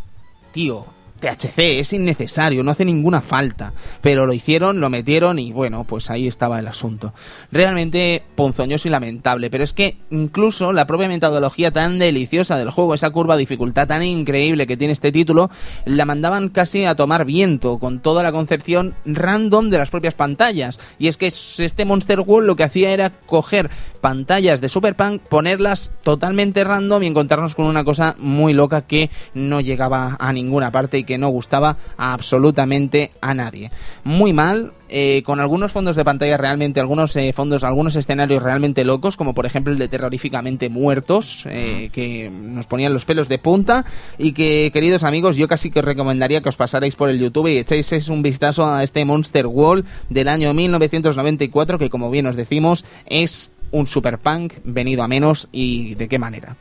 tío, THC, es innecesario, no hace ninguna falta. Pero lo hicieron, lo metieron y bueno, pues ahí estaba el asunto. Realmente ponzoñoso y lamentable, pero es que incluso la propia metodología tan deliciosa del juego, esa curva de dificultad tan increíble que tiene este título, la mandaban casi a tomar viento con toda la concepción random de las propias pantallas. Y es que este Monster World lo que hacía era coger pantallas de Super Punk, ponerlas totalmente random y encontrarnos con una cosa muy loca que no llegaba a ninguna parte y que no gustaba absolutamente a nadie. Muy mal, eh, con algunos fondos de pantalla realmente, algunos eh, fondos, algunos escenarios realmente locos, como por ejemplo el de terroríficamente muertos, eh, que nos ponían los pelos de punta y que, queridos amigos, yo casi que os recomendaría que os pasarais por el YouTube y echéis un vistazo a este Monster Wall del año 1994, que como bien os decimos, es un super punk venido a menos y de qué manera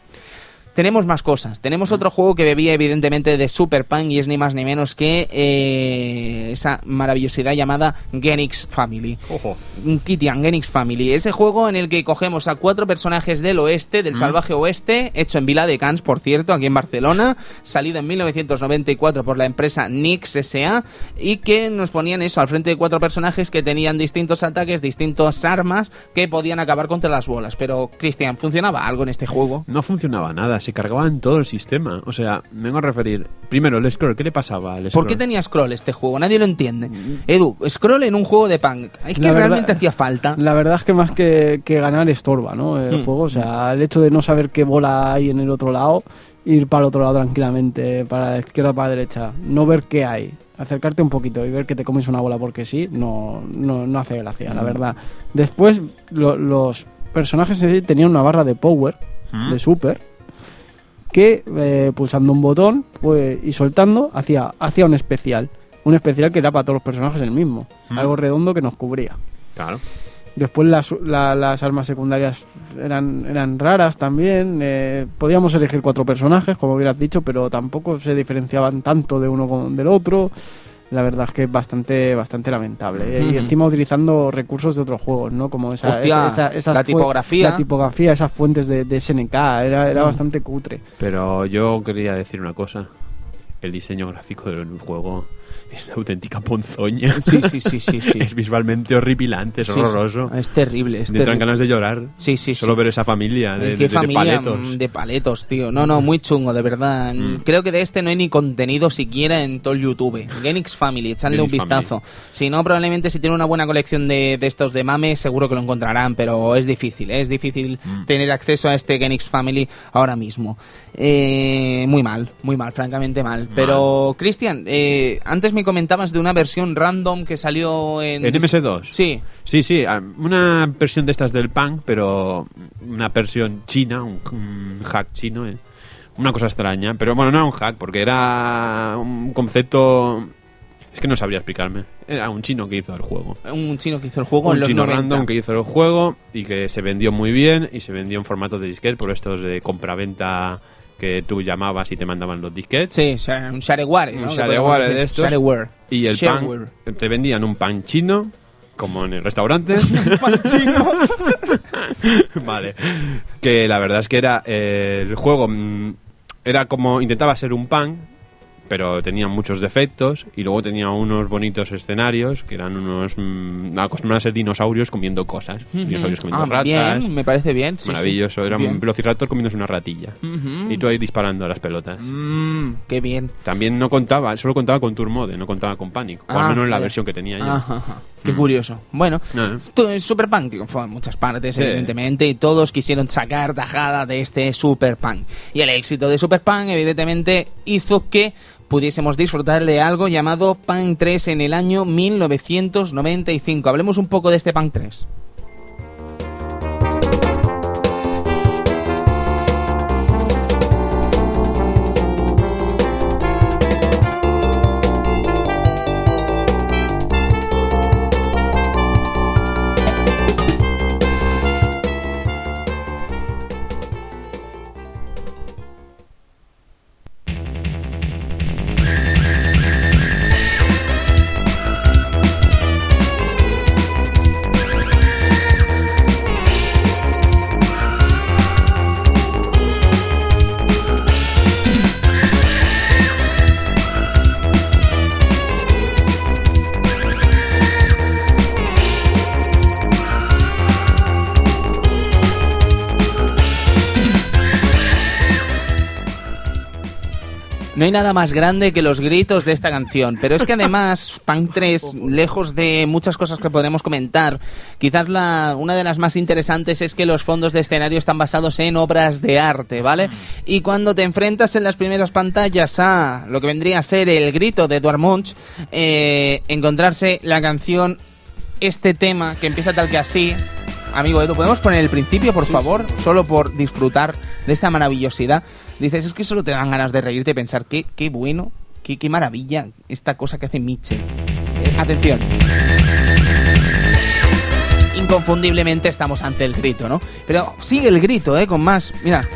tenemos más cosas. Tenemos otro juego que bebía evidentemente de Super Punk y es ni más ni menos que eh, esa maravillosidad llamada Genix Family. Ojo. Kitian, Genix Family. Ese juego en el que cogemos a cuatro personajes del oeste, del salvaje oeste, hecho en Vila de Cans, por cierto, aquí en Barcelona, salido en 1994 por la empresa Nix S.A. y que nos ponían eso al frente de cuatro personajes que tenían distintos ataques, distintas armas que podían acabar contra las bolas. Pero, Cristian, ¿funcionaba algo en este juego? No funcionaba nada, se cargaba en todo el sistema. O sea, me vengo a referir. Primero, el scroll, ¿qué le pasaba al scroll? ¿Por qué tenía scroll este juego? Nadie lo entiende. Edu, scroll en un juego de punk. Es que verdad- realmente hacía falta. La verdad es que más que, que ganar estorba, ¿no? El Mm. juego, o sea, el hecho de no saber qué bola hay en el otro lado, ir para el otro lado tranquilamente, para la izquierda o para la derecha, no ver qué hay, acercarte un poquito y ver que te comes una bola porque sí, no, no, no hace gracia, la verdad. Después, lo- los personajes tenían una barra de power, ¿Mm? de super, que eh, pulsando un botón pues, y soltando hacía, hacía un especial. Un especial que era para todos los personajes el mismo. Mm. Algo redondo que nos cubría. Claro. Después las, la- las armas secundarias eran, eran raras también. eh, podíamos elegir cuatro personajes, como hubieras dicho, pero tampoco se diferenciaban tanto de uno con, del otro. La verdad es que es bastante, bastante lamentable. eh, Y encima utilizando recursos de otros juegos, ¿no? Como esa, Hostia, esa- esa- la tipografía. La tipografía, esas fuentes de, de SNK. Era, era Mm. bastante cutre. Pero yo quería decir una cosa. El diseño gráfico del juego es una auténtica ponzoña. Sí, sí, sí, sí, sí. es visualmente horripilante, es Sí, sí. horroroso. Es terrible, es entran terrible. ganas de llorar. Sí, sí, Solo ver esa familia de, qué de familia paletos. mm, de paletos, tío. No, no, muy chungo, de verdad. Mm. Creo que de este no hay ni contenido siquiera en todo el YouTube. Genix Family, echadle un vistazo. Si no, probablemente si tiene una buena colección de, de estos de mame, seguro que lo encontrarán, pero es difícil, ¿eh? es difícil Mm. tener acceso a este Genix Family ahora mismo. Eh, muy mal, muy mal, francamente mal. Pero, Cristian, eh, antes me comentabas de una versión random que salió en... ¿En MS2? Sí. Sí, sí, ah, una versión de estas del punk, pero una versión china, un, un hack chino, eh. una cosa extraña, pero bueno, no era un hack, porque era un concepto... Es que no sabría explicarme. Era un chino que hizo el juego. Un chino que hizo el juego en un los chino 90. random que hizo el juego y que se vendió muy bien y se vendió en formato de disquete por estos de compraventa que tú llamabas y te mandaban los disquetes. Sí, o sea, un shareware, ¿no? Un shareware de estos. Shareware. Y el Shareware. pan, te vendían un pan chino, como en el restaurante. pan chino. vale. Que la verdad es que era eh, el juego mm, era como intentaba ser un pan, pero tenía muchos defectos y luego tenía unos bonitos escenarios que eran unos mm, acostumbrados a ser dinosaurios comiendo cosas, dinosaurios comiendo Ah, ratas. bien, me parece bien. sí, sí. Maravilloso, era Bien. un velociraptor comiéndose una ratilla. Y tú ahí disparando a las pelotas. Mm, qué bien. También no contaba, solo contaba con Tour Mode, no contaba con Panic. O Ah, al menos en la versión que tenía yo. Ajá. Qué Mm. curioso. Bueno, Ah. esto es Super Punk triunfó en muchas partes, Sí. evidentemente, y todos quisieron sacar tajada de este Super Punk. Y el éxito de Super Punk, evidentemente, hizo que pudiésemos disfrutar de algo llamado Punk 3 en el año 1995. Hablemos un poco de este Punk 3. Hay nada más grande que los gritos de esta canción, pero es que además Punk 3, lejos de muchas cosas que podremos comentar, quizás la, una de las más interesantes es que los fondos de escenario están basados en obras de arte, ¿vale? Y cuando te enfrentas en las primeras pantallas a lo que vendría a ser el grito de Edward Munch, eh, encontrarse la canción, este tema que empieza tal que así, Amigo Edu, ¿podemos poner el principio, por favor? Solo por disfrutar de esta maravillosidad. Dices, es que solo te dan ganas de reírte y pensar, qué, qué bueno, qué, qué maravilla esta cosa que hace Mitchell. Eh, atención. Inconfundiblemente estamos ante el grito, ¿no? Pero sigue el grito, ¿eh? Con más... Mira.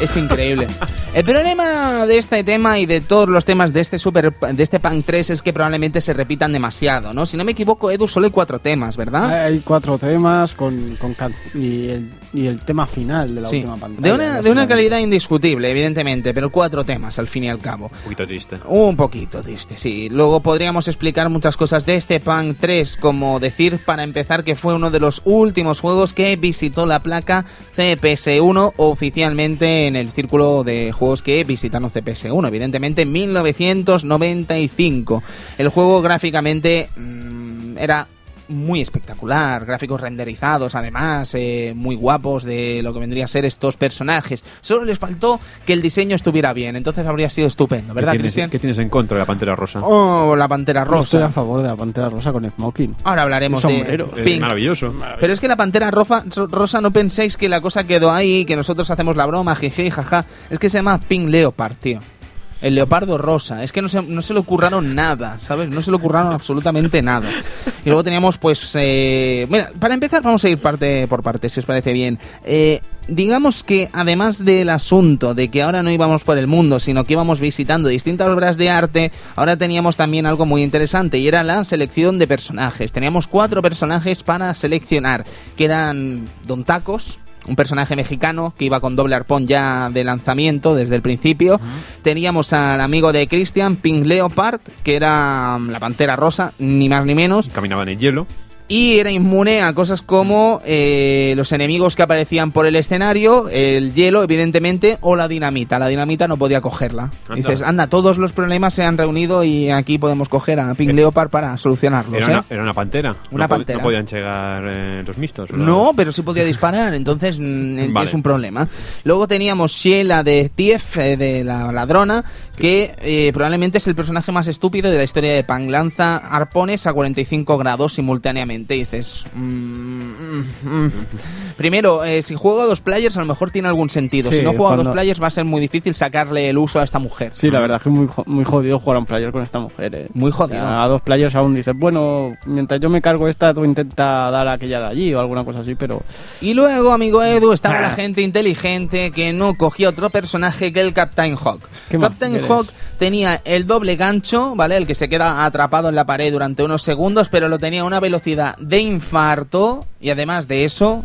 Es increíble. El problema de este tema y de todos los temas de este super de este Punk 3 es que probablemente se repitan demasiado, ¿no? Si no me equivoco, Edu, solo hay cuatro temas, ¿verdad? Hay cuatro temas con, con can- y, el, y el tema final de la Sí. última pantalla. De una, de una calidad indiscutible, evidentemente, pero cuatro temas al fin y al cabo. Un poquito triste. Un poquito triste, sí. Luego podríamos explicar muchas cosas de este Punk 3, como decir, para empezar, que fue uno de los últimos juegos que visitó la placa CPS1 oficialmente en el círculo de juegos que visitaron CPS1, evidentemente en 1995. El juego gráficamente mm, era muy espectacular, gráficos renderizados además, eh, muy guapos de lo que vendría a ser estos personajes. Solo les faltó que el diseño estuviera bien, entonces habría sido estupendo, ¿verdad, ¿Qué tienes, Cristian? qué tienes en contra de la Pantera Rosa? Oh, la pantera Yo Estoy a rosa. favor de la pantera rosa con smoking. Ahora hablaremos El de sombrero. Es Pink. maravilloso. Pero es que la pantera roja, rosa, no penséis que la cosa quedó ahí, que nosotros hacemos la broma, jeje, jaja. Es que se llama Pink Leopard, tío. El leopardo rosa. Es que no se, no se le ocurraron nada, ¿sabes? No se le ocurraron absolutamente nada. Y luego teníamos, pues. Eh, para empezar, vamos a ir parte por parte, si os parece bien. Eh, digamos que, además del asunto de que ahora no íbamos por el mundo, sino que íbamos visitando distintas obras de arte, ahora teníamos también algo muy interesante y era la selección de personajes. Teníamos cuatro personajes para seleccionar, que eran Don Tacos, un personaje mexicano que iba con doble arpón ya de lanzamiento desde el principio. Teníamos al amigo de Christian, Pink Leopard, que era mm, la pantera rosa, ni más ni menos. Caminaban en hielo. Y era inmune a cosas como eh, los enemigos que aparecían por el escenario, el hielo, evidentemente, o la dinamita. La dinamita no podía cogerla. Anda. Dices, anda, todos los problemas se han reunido y aquí podemos coger a Pink Leopard para solucionarlos. Era ¿eh? una, era una pantera. Una no, pantera. No podían llegar eh, los mixtos. ¿verdad? No, pero sí podía disparar, entonces mm, Vale. es un problema. Luego teníamos Sheila de Tief, eh, de la ladrona, que eh, probablemente es el personaje más estúpido de la historia de Pang. Lanza arpones a 45 grados simultáneamente. Y dices... mm, mm, mm. Primero, eh, si juego a dos players a lo mejor tiene algún sentido. Sí, si no juego a dos cuando- players va a ser muy difícil sacarle el uso a esta mujer. Sí, la verdad es que es muy, muy jodido jugar a un player con esta mujer. eh. Muy O jodido. sea, a dos players aún dices, bueno, mientras yo me cargo esta, tú intenta dar a aquella de allí o alguna cosa así, pero Y luego, amigo Edu, estaba Ah. la gente inteligente que no cogía otro personaje que el Captain Hawk. ¿Qué más Captain? Hawk tenía el doble gancho, ¿vale? El que se queda atrapado en la pared durante unos segundos, pero lo tenía a una velocidad de infarto y además de eso,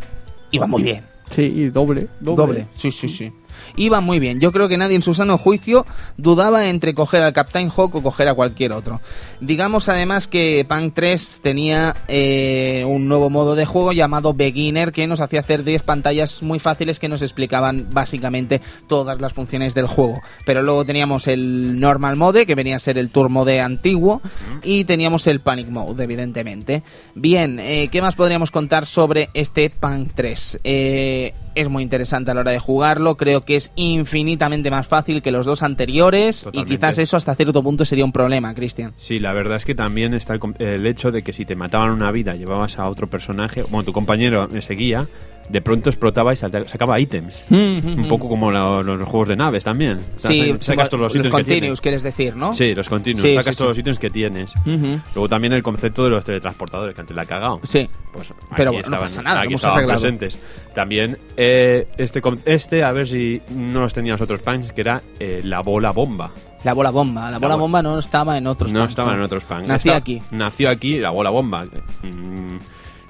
iba muy bien. sí, y doble, doble. Sí, sí, sí. Iba muy bien. Yo creo que nadie en su sano juicio dudaba entre coger al Captain Hawk o coger a cualquier otro. Digamos además que Punk 3 tenía eh, un nuevo modo de juego llamado Beginner que nos hacía hacer 10 pantallas muy fáciles que nos explicaban básicamente todas las funciones del juego. Pero luego teníamos el Normal Mode, que venía a ser el Tour Mode antiguo, y teníamos el Panic Mode, evidentemente. Bien, eh, ¿qué más podríamos contar sobre este Punk 3? Eh, es muy interesante a la hora de jugarlo, creo que es infinitamente más fácil que los dos anteriores Totalmente. y quizás eso hasta cierto punto sería un problema, Cristian. Sí, la verdad es que también está el, el hecho de que si te mataban una vida, llevabas a otro personaje, bueno, tu compañero seguía, de pronto explotaba y sacaba ítems. Un poco como lo- los juegos de naves también. Sí, Sa- sacas todos los ítems que continuous, tienes. quieres decir, ¿no? Sí, los continuos. Sí, sacas sí, todos sí. los ítems que tienes. Luego también el concepto de los teletransportadores, que antes la ha cagado. Sí. Pues aquí Pero bueno, no estaban, pasa nada, aquí hemos estaban arreglado. presentes. También eh, este, este, a ver si no los tenían los otros punks, que era eh, la bola bomba. La bola bomba. La bola bo- bomba no estaba en otros no punks, estaban en otros punks. Nació aquí. Nació aquí la bola bomba. Mm,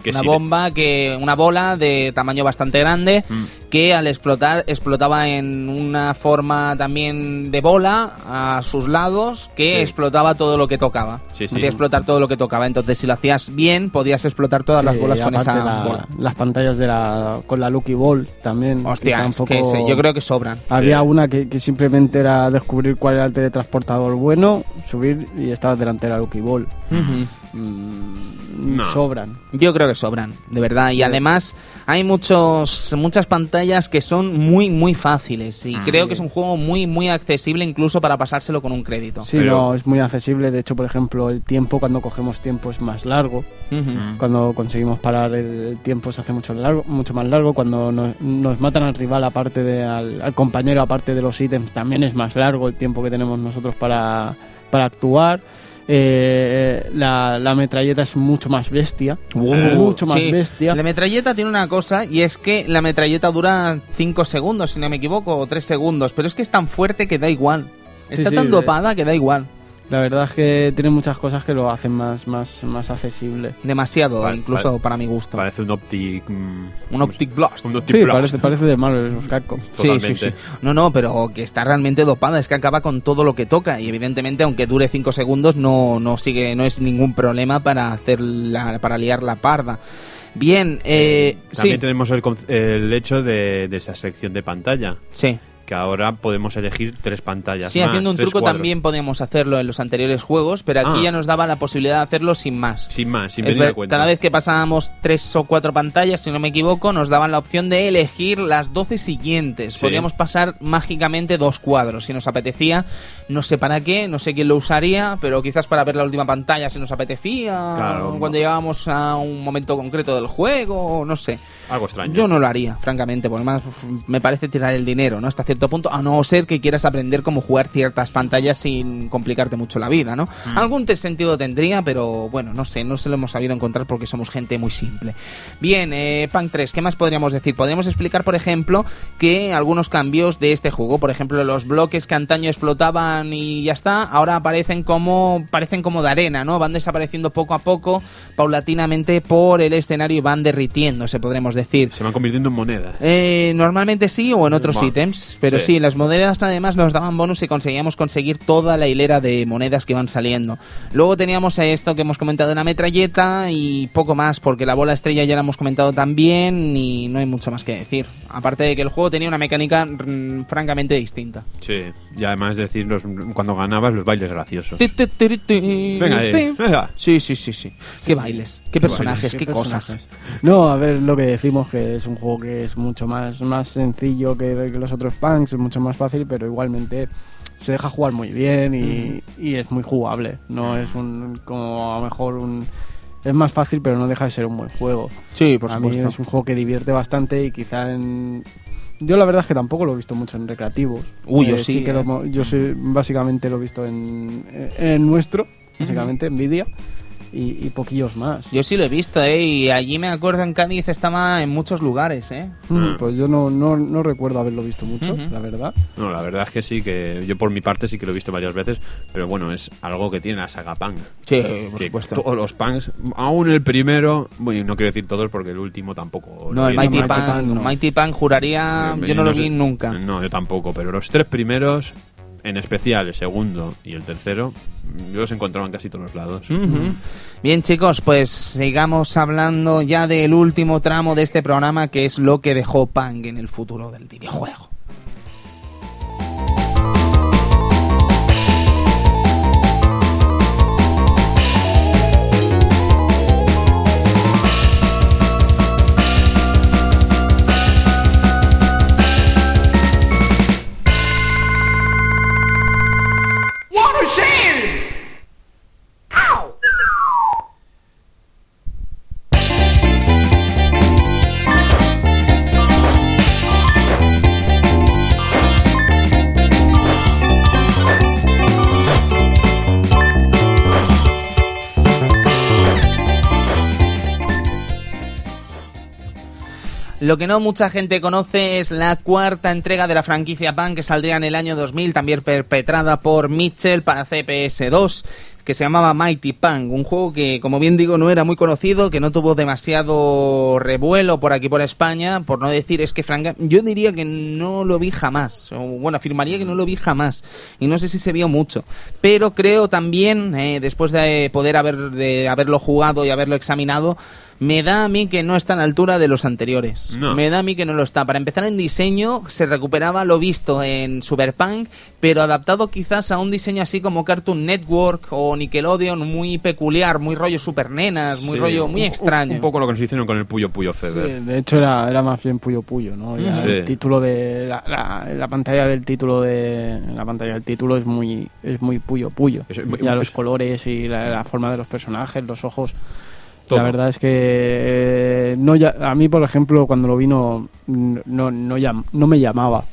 Que una sí, bomba que una bola de tamaño bastante grande Mm. Que al explotar explotaba en una forma también de bola a sus lados que Sí. explotaba todo lo que tocaba. Sí, sí. Hacía explotar todo lo que tocaba. Entonces, si lo hacías bien, podías explotar todas Sí, las bolas con esa la- bola. Las pantallas de la, con la Lucky Ball también. Hostia, es que yo creo que sobran. Había Sí. una que, que simplemente era descubrir cuál era el teletransportador bueno, subir y estabas delante de la Lucky Ball. Mm, No. Sobran. Yo creo que sobran, de verdad. Y además hay muchos, muchas pantallas que son muy, muy fáciles. Y creo que es un juego muy, muy accesible incluso para pasárselo con un crédito. Sí, Pero- no, es muy accesible. De hecho, por ejemplo, el tiempo, cuando cogemos tiempo, es más largo. Ujú. Cuando conseguimos parar el, el tiempo se hace mucho, largo, mucho más largo. Cuando nos, nos matan al rival, aparte de al, al compañero, aparte de los ítems, también es más largo el tiempo que tenemos nosotros para, para actuar. Eh, la, la metralleta es mucho más bestia. mucho más Sí. bestia. La metralleta tiene una cosa y es que la metralleta dura 5 segundos, si no me equivoco, o 3 segundos, pero es que es tan fuerte que da igual. Está sí, tan de- dopada que da igual. La verdad es que tiene muchas cosas que lo hacen más, más, más accesible. Demasiado, Vale, incluso vale. para mi gusto. Parece un Optic. mm, Un Optic Blast. Un Optic Sí, Blast. parece, parece de Marvel vs. Capcom. Sí, sí. No, no, pero que está realmente dopada, es que acaba con todo lo que toca y evidentemente aunque dure 5 segundos no, no sigue, no es ningún problema para hacer la, para liar la parda. Bien, eh, También sí, tenemos el, el hecho de, de esa sección de pantalla. sí. Que ahora podemos elegir tres pantallas. Sí, más, haciendo un truco cuadros. también podíamos hacerlo en los anteriores juegos, pero aquí Ah. ya nos daba la posibilidad de hacerlo sin más. Sin más, sin venir a cuenta. cada vez que pasábamos tres o cuatro pantallas, si no me equivoco, nos daban la opción de elegir las 12 siguientes. Sí. Podíamos pasar mágicamente dos cuadros si nos apetecía. No sé para qué, no sé quién lo usaría, pero quizás para ver la última pantalla si nos apetecía. Claro. Cuando llegábamos a un momento concreto del juego, no sé. Algo extraño. Yo no lo haría, francamente, porque más me parece tirar el dinero, ¿no? Hasta cierto punto, a no ser que quieras aprender cómo jugar ciertas pantallas sin complicarte mucho la vida, ¿no? Mm. Algún sentido tendría, pero bueno, no sé, no se lo hemos sabido encontrar porque somos gente muy simple. Bien, eh, Punk 3, ¿qué más podríamos decir? Podríamos explicar, por ejemplo, que algunos cambios de este juego, por ejemplo, los bloques que antaño explotaban y ya está, ahora aparecen como parecen como de arena, ¿no? Van desapareciendo poco a poco, paulatinamente por el escenario y van derritiéndose, podremos decir. Se van convirtiendo en monedas. Eh, normalmente sí o en otros Bueno, ítems, pero sí. sí. las monedas además nos daban bonus y conseguíamos conseguir toda la hilera de monedas que iban saliendo. Luego teníamos esto que hemos comentado en la metralleta y poco más, porque la bola estrella ya la hemos comentado también y no hay mucho más que decir. Aparte de que el juego tenía una mecánica mm, francamente distinta. Sí. Y además decir los- cuando ganabas los bailes graciosos. Ti, ti, ti, ti, Venga, ti. eh, venga. Sí, sí, sí, sí. Qué bailes, qué personajes, qué, ¿Qué cosas. personajes? No, a ver lo que decimos, que es un juego que es mucho más, más sencillo que, que los otros punks, es mucho más fácil, pero igualmente se deja jugar muy bien y, y es muy jugable. No es un como a lo mejor un... Es más fácil, pero no deja de ser un buen juego. Sí, por a mí supuesto. es un juego que divierte bastante y quizá en... Yo la verdad es que tampoco lo he visto mucho en recreativos. Uy, yo sí, que eh. lo mo- yo sí, básicamente lo he visto en, en nuestro, básicamente, en Nvidia, y, y poquillos más. Yo sí lo he visto, ¿eh? Y allí me acuerdo en Cádiz estaba en muchos lugares, ¿eh? Mm, Pues yo no, no, no recuerdo haberlo visto mucho, Ujú. la verdad. No, la verdad es que sí, que yo por mi parte sí que lo he visto varias veces, pero bueno, es algo que tiene la saga Punk. Sí, por Que supuesto. Todos los Punks, aún el primero, bueno, no quiero decir todos porque el último tampoco. No, el. Mighty no. Mighty Pan juraría, yo no lo vi nunca. No, yo tampoco, pero los tres primeros, en especial el segundo y el tercero, yo los encontraba en casi todos los lados. Bien chicos, pues sigamos hablando ya del último tramo de este programa que es lo que dejó Pang en el futuro del videojuego. Lo que no mucha gente conoce es la cuarta entrega de la franquicia Pan que saldría en el año 2000, también perpetrada por Mitchell para CPS2. que se llamaba Mighty Punk, un juego que, como bien digo, no era muy conocido, que no tuvo demasiado revuelo por aquí por España, por no decir es que franca, yo diría que no lo vi jamás, o bueno, afirmaría que no lo vi jamás, y no sé si se vio mucho, pero creo también, eh, después de poder haber, de haberlo jugado y haberlo examinado, me da a mí que no está a la altura de los anteriores. No. Me da a mí que no lo está. Para empezar en diseño, se recuperaba lo visto en Superpunk, pero adaptado quizás a un diseño así como Cartoon Network o Nickelodeon, muy peculiar, muy rollo super nenas, muy Sí, rollo muy un- extraño. Un poco lo que nos hicieron con el Puyo Puyo Sí, Fever. de hecho era, era más bien Puyo Puyo, ¿no? Ya Sí. El título de la, la- la pantalla del título de la pantalla del título es muy es muy Puyo Puyo. Es- ya es- los colores y la, la forma de los personajes, los ojos. Todo. La verdad es que eh, no ya, a mí por ejemplo cuando lo vino no no, llam- no me llamaba.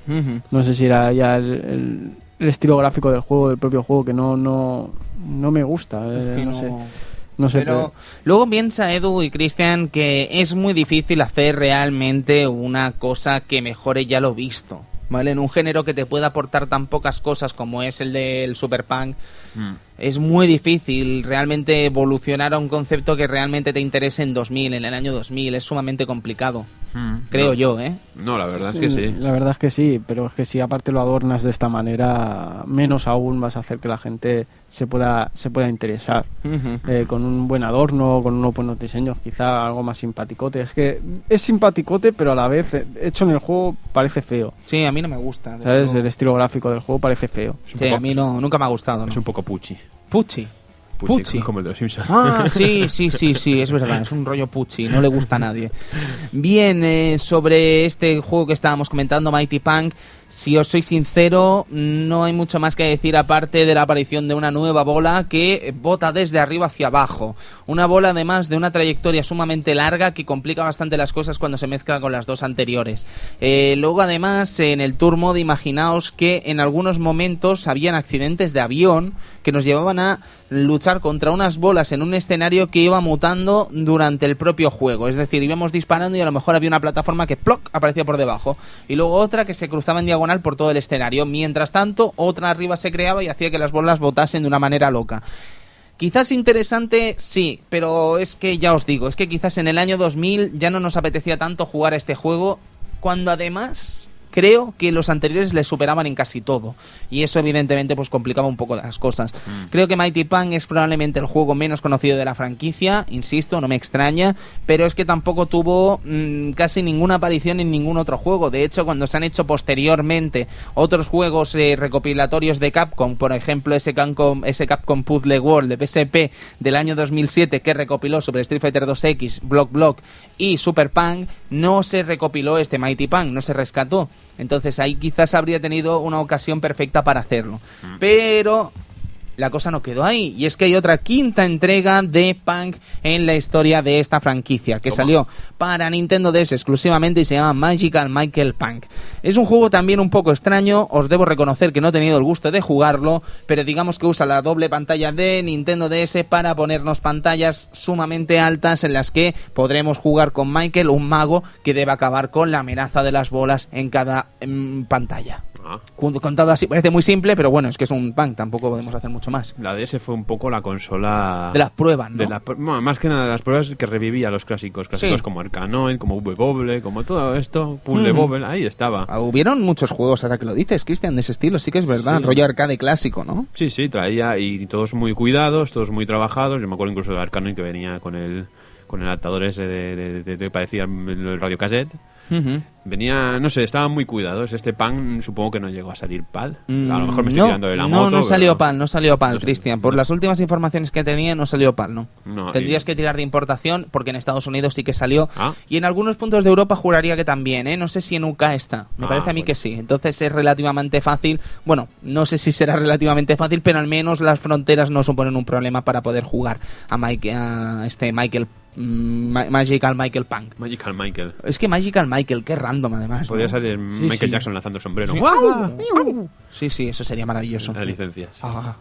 No sé si era ya el, el- el estilo gráfico del juego, del propio juego que no no no me gusta, eh, Que no, no- sé. No sé, Pero luego piensa Edu y Cristian que es muy difícil hacer realmente una cosa que mejore ya lo visto. ¿Vale? En un género que te pueda aportar tan pocas cosas como es el del Superpunk, Mm. es muy difícil realmente evolucionar a un concepto que realmente te interese en 2000, en el año 2000. Es sumamente complicado, creo No. yo, ¿eh? No, la verdad es que sí. La verdad es que sí, pero es que si aparte lo adornas de esta manera, menos aún vas a hacer que la gente se pueda se pueda interesar. Eh, con un buen adorno, con unos buenos diseños, quizá algo más simpaticote. Es que es simpaticote, pero a la vez eh, hecho en el juego parece feo. Sí, a mí no me gusta. ¿Sabes? El estilo gráfico del juego parece feo. Sí, poco- a mí no, nunca me ha gustado. ¿no? Es un poco puchi. Pucci. Puchi, Puchi. Como el de los Simpsons. Ah, sí, sí, sí, sí, es verdad, es un rollo puchi, no le gusta a nadie. Bien, eh, sobre este juego que estábamos comentando, Mighty Punk, si os soy sincero, no hay mucho más que decir aparte de la aparición de una nueva bola que bota desde arriba hacia abajo. Una bola además de una trayectoria sumamente larga que complica bastante las cosas cuando se mezcla con las dos anteriores. Eh, luego además en el Tour Mode imaginaos que en algunos momentos habían accidentes de avión que nos llevaban a luchar contra unas bolas en un escenario que iba mutando durante el propio juego. Es decir, íbamos disparando y a lo mejor había una plataforma que ¡ploc! aparecía por debajo. Y luego otra que se cruzaba en diagonal por todo el escenario. Mientras tanto, otra arriba se creaba y hacía que las bolas botasen de una manera loca. Quizás interesante, sí, pero es que ya os digo, es que quizás en el año 2000 ya no nos apetecía tanto jugar a este juego, cuando además creo que los anteriores le superaban en casi todo. Y eso evidentemente pues complicaba un poco las cosas. Creo que Mighty Punk es probablemente el juego menos conocido de la franquicia, insisto, no me extraña, pero es que tampoco tuvo mm, casi ninguna aparición en ningún otro juego. De hecho, cuando se han hecho posteriormente otros juegos eh, recopilatorios de Capcom, por ejemplo ese Capcom, ese Capcom Puzzle World de PSP del año 2007 que recopiló sobre Street Fighter 2X, Block Block y Super Punk, no se recopiló este Mighty Punk, no se rescató. Entonces ahí quizás habría tenido una ocasión perfecta para hacerlo. Pero la cosa no quedó ahí. Y es que hay otra quinta entrega de Punk en la historia de esta franquicia, que salió para Nintendo DS exclusivamente y se llama Magical Michael Punk. Es un juego también un poco extraño, os debo reconocer que no he tenido el gusto de jugarlo, pero digamos que usa la doble pantalla de Nintendo DS para ponernos pantallas sumamente altas en las que podremos jugar con Michael, un mago que debe acabar con la amenaza de las bolas en cada mm, pantalla. Ah. Contado así parece muy simple, pero bueno, es que es un punk, tampoco podemos hacer mucho más. La DS fue un poco la consola... De las pruebas, ¿no? de la bueno, más que nada de las pruebas que revivía los clásicos. Clásicos Sí. como Arcanoid, como V-Bobble, como todo esto. Puzzle Ujú. Bobble, ahí estaba. Ah, Hubieron muchos juegos, ahora que lo dices, Cristian, de ese estilo, sí que es verdad, Sí. rollo arcade clásico, ¿no? Sí, sí, traía y todos muy cuidados, todos muy trabajados. Yo me acuerdo incluso del Arcanoid que venía con el con el adaptador ese de, de, de- de- parecía el radiocassette. Venía, no sé, estaban muy cuidados. Este pan supongo que no llegó a salir pal. a lo mejor me estoy no, tirando de la no, moto. no pero- salió PAL, no salió PAL, No Cristian. Por no. las últimas informaciones que tenía, no salió PAL, no. No, Tendrías y- que tirar de importación, porque en Estados Unidos sí que salió. Ah. Y en algunos puntos de Europa juraría que también, ¿eh? No sé si en UK está. Me Ah, parece a mí bueno. que sí. Entonces es relativamente fácil. Bueno, no sé si será relativamente fácil, pero al menos las fronteras no suponen un problema para poder jugar a, Mike, a este Michael. Ma- Magical Michael Punk. Magical Michael. Es que Magical Michael, qué random además. Podría ¿no? salir Sí, Michael sí. Jackson lanzando el sombrero. Sí. ¡Guau! Sí, sí, eso sería maravilloso. Las licencias. Ah,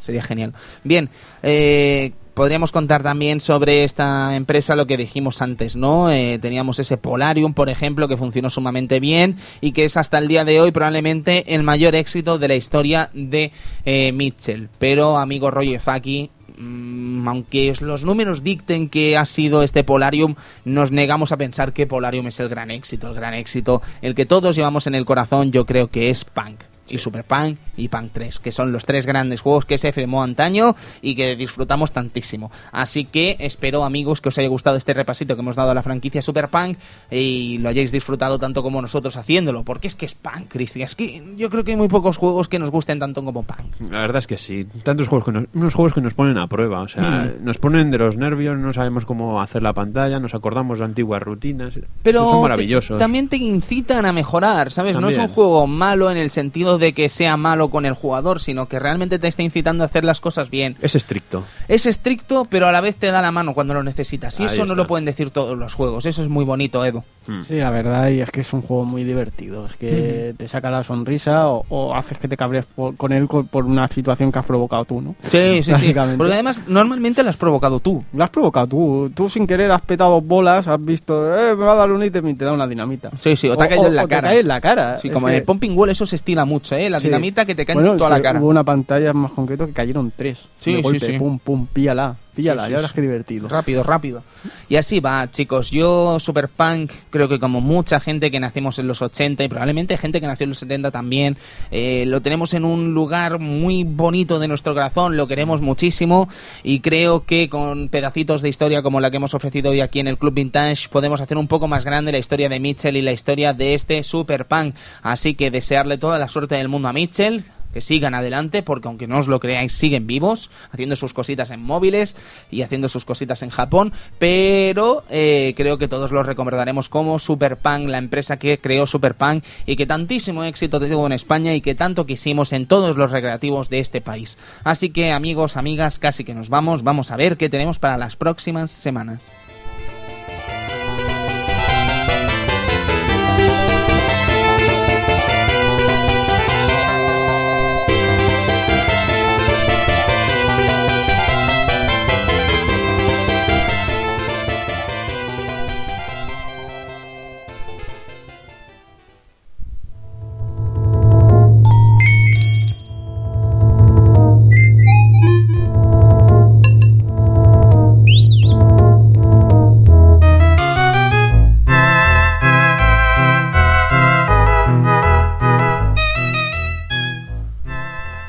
sería genial. Bien, eh, podríamos contar también sobre esta empresa lo que dijimos antes, ¿no? Eh, teníamos ese Polarium, por ejemplo, que funcionó sumamente bien y que es hasta el día de hoy probablemente el mayor éxito de la historia de eh, Mitchell. Pero, amigo Roy Zaki, mm, aunque los números dicten que ha sido este Polarium, nos negamos a pensar que Polarium es el gran éxito. El gran éxito, el que todos llevamos en el corazón, yo creo que es Punk. Y Super Punk y Punk 3, que son los tres grandes juegos que se firmó antaño y que disfrutamos tantísimo. Así que espero, amigos, que os haya gustado este repasito que hemos dado a la franquicia Super Punk y lo hayáis disfrutado tanto como nosotros haciéndolo. Porque es que es Punk, Cristian. Es que yo creo que hay muy pocos juegos que nos gusten tanto como Punk. La verdad es que sí. Tantos juegos que nos, unos juegos que nos ponen a prueba. O sea, nos ponen de los nervios, no sabemos cómo hacer la pantalla, nos acordamos de antiguas rutinas. Pero son te- maravillosos. también te incitan a mejorar, ¿sabes? No es un juego malo en el sentido de que sea malo con el jugador, sino que realmente te está incitando a hacer las cosas bien. Es estricto. Es estricto, pero a la vez te da la mano cuando lo necesitas. Y Ahí eso no lo pueden decir todos los juegos. Eso es muy bonito, Edu. Mm. Sí, la verdad, y es que es un juego muy divertido. Es que te saca la sonrisa o, o haces que te cabrees por- con él por una situación que has provocado tú, ¿no? Sí, sí, sí. Porque además, normalmente lo has provocado tú. Lo has provocado tú. Tú sin querer has petado bolas, has visto, eh, me va a dar un ítem y te da una dinamita. Sí, sí, o te ha caído en la o cara. Te cae en la cara. Sí, Es como que- en el Pumping Wall eso se estila mucho, ¿eh? La Sí. dinamita que te cae Bueno, en toda la cara. Hubo una pantalla más concreto que cayeron tres. Sí, de sí, golpe, sí. pum, pum, píllala, píllala, Sí, sí, ya verás qué divertido. Rápido, rápido. Y así va, chicos. Yo, Super Punk, creo que como mucha gente que nacimos en los 80 y probablemente gente que nació en los 70 también, eh, lo tenemos en un lugar muy bonito de nuestro corazón, lo queremos muchísimo y creo que con pedacitos de historia como la que hemos ofrecido hoy aquí en el Club Vintage podemos hacer un poco más grande la historia de Mitchell y la historia de este Super Punk. Así que desearle toda la suerte del mundo a Mitchell, que sigan adelante, porque aunque no os lo creáis, siguen vivos, haciendo sus cositas en móviles y haciendo sus cositas en Japón, pero eh, creo que todos los recordaremos como Superpunk, la empresa que creó Superpunk y que tantísimo éxito tuvo en España y que tanto quisimos en todos los recreativos de este país. Así que amigos, amigas, casi que nos vamos, vamos a ver qué tenemos para las próximas semanas.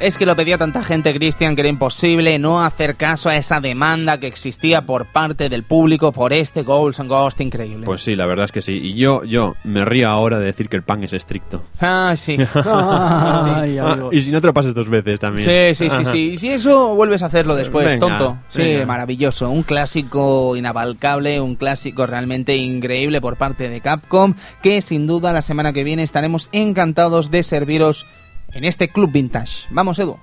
Es que lo pedía tanta gente, Cristian, que era imposible no hacer caso a esa demanda que existía por parte del público por este Goals and Ghost increíble. Pues sí, la verdad es que sí. Y yo, yo me río ahora de decir que el pan es estricto. Ah, sí. Ah, amigo. y si no te lo pases dos veces también. Sí, sí, sí, sí. Y si eso vuelves a hacerlo después, Venga, tonto. Sí, venga. maravilloso. Un clásico inabalcable, un clásico realmente increíble por parte de Capcom, que sin duda la semana que viene estaremos encantados de serviros en este Club Vintage. Vamos, Edu.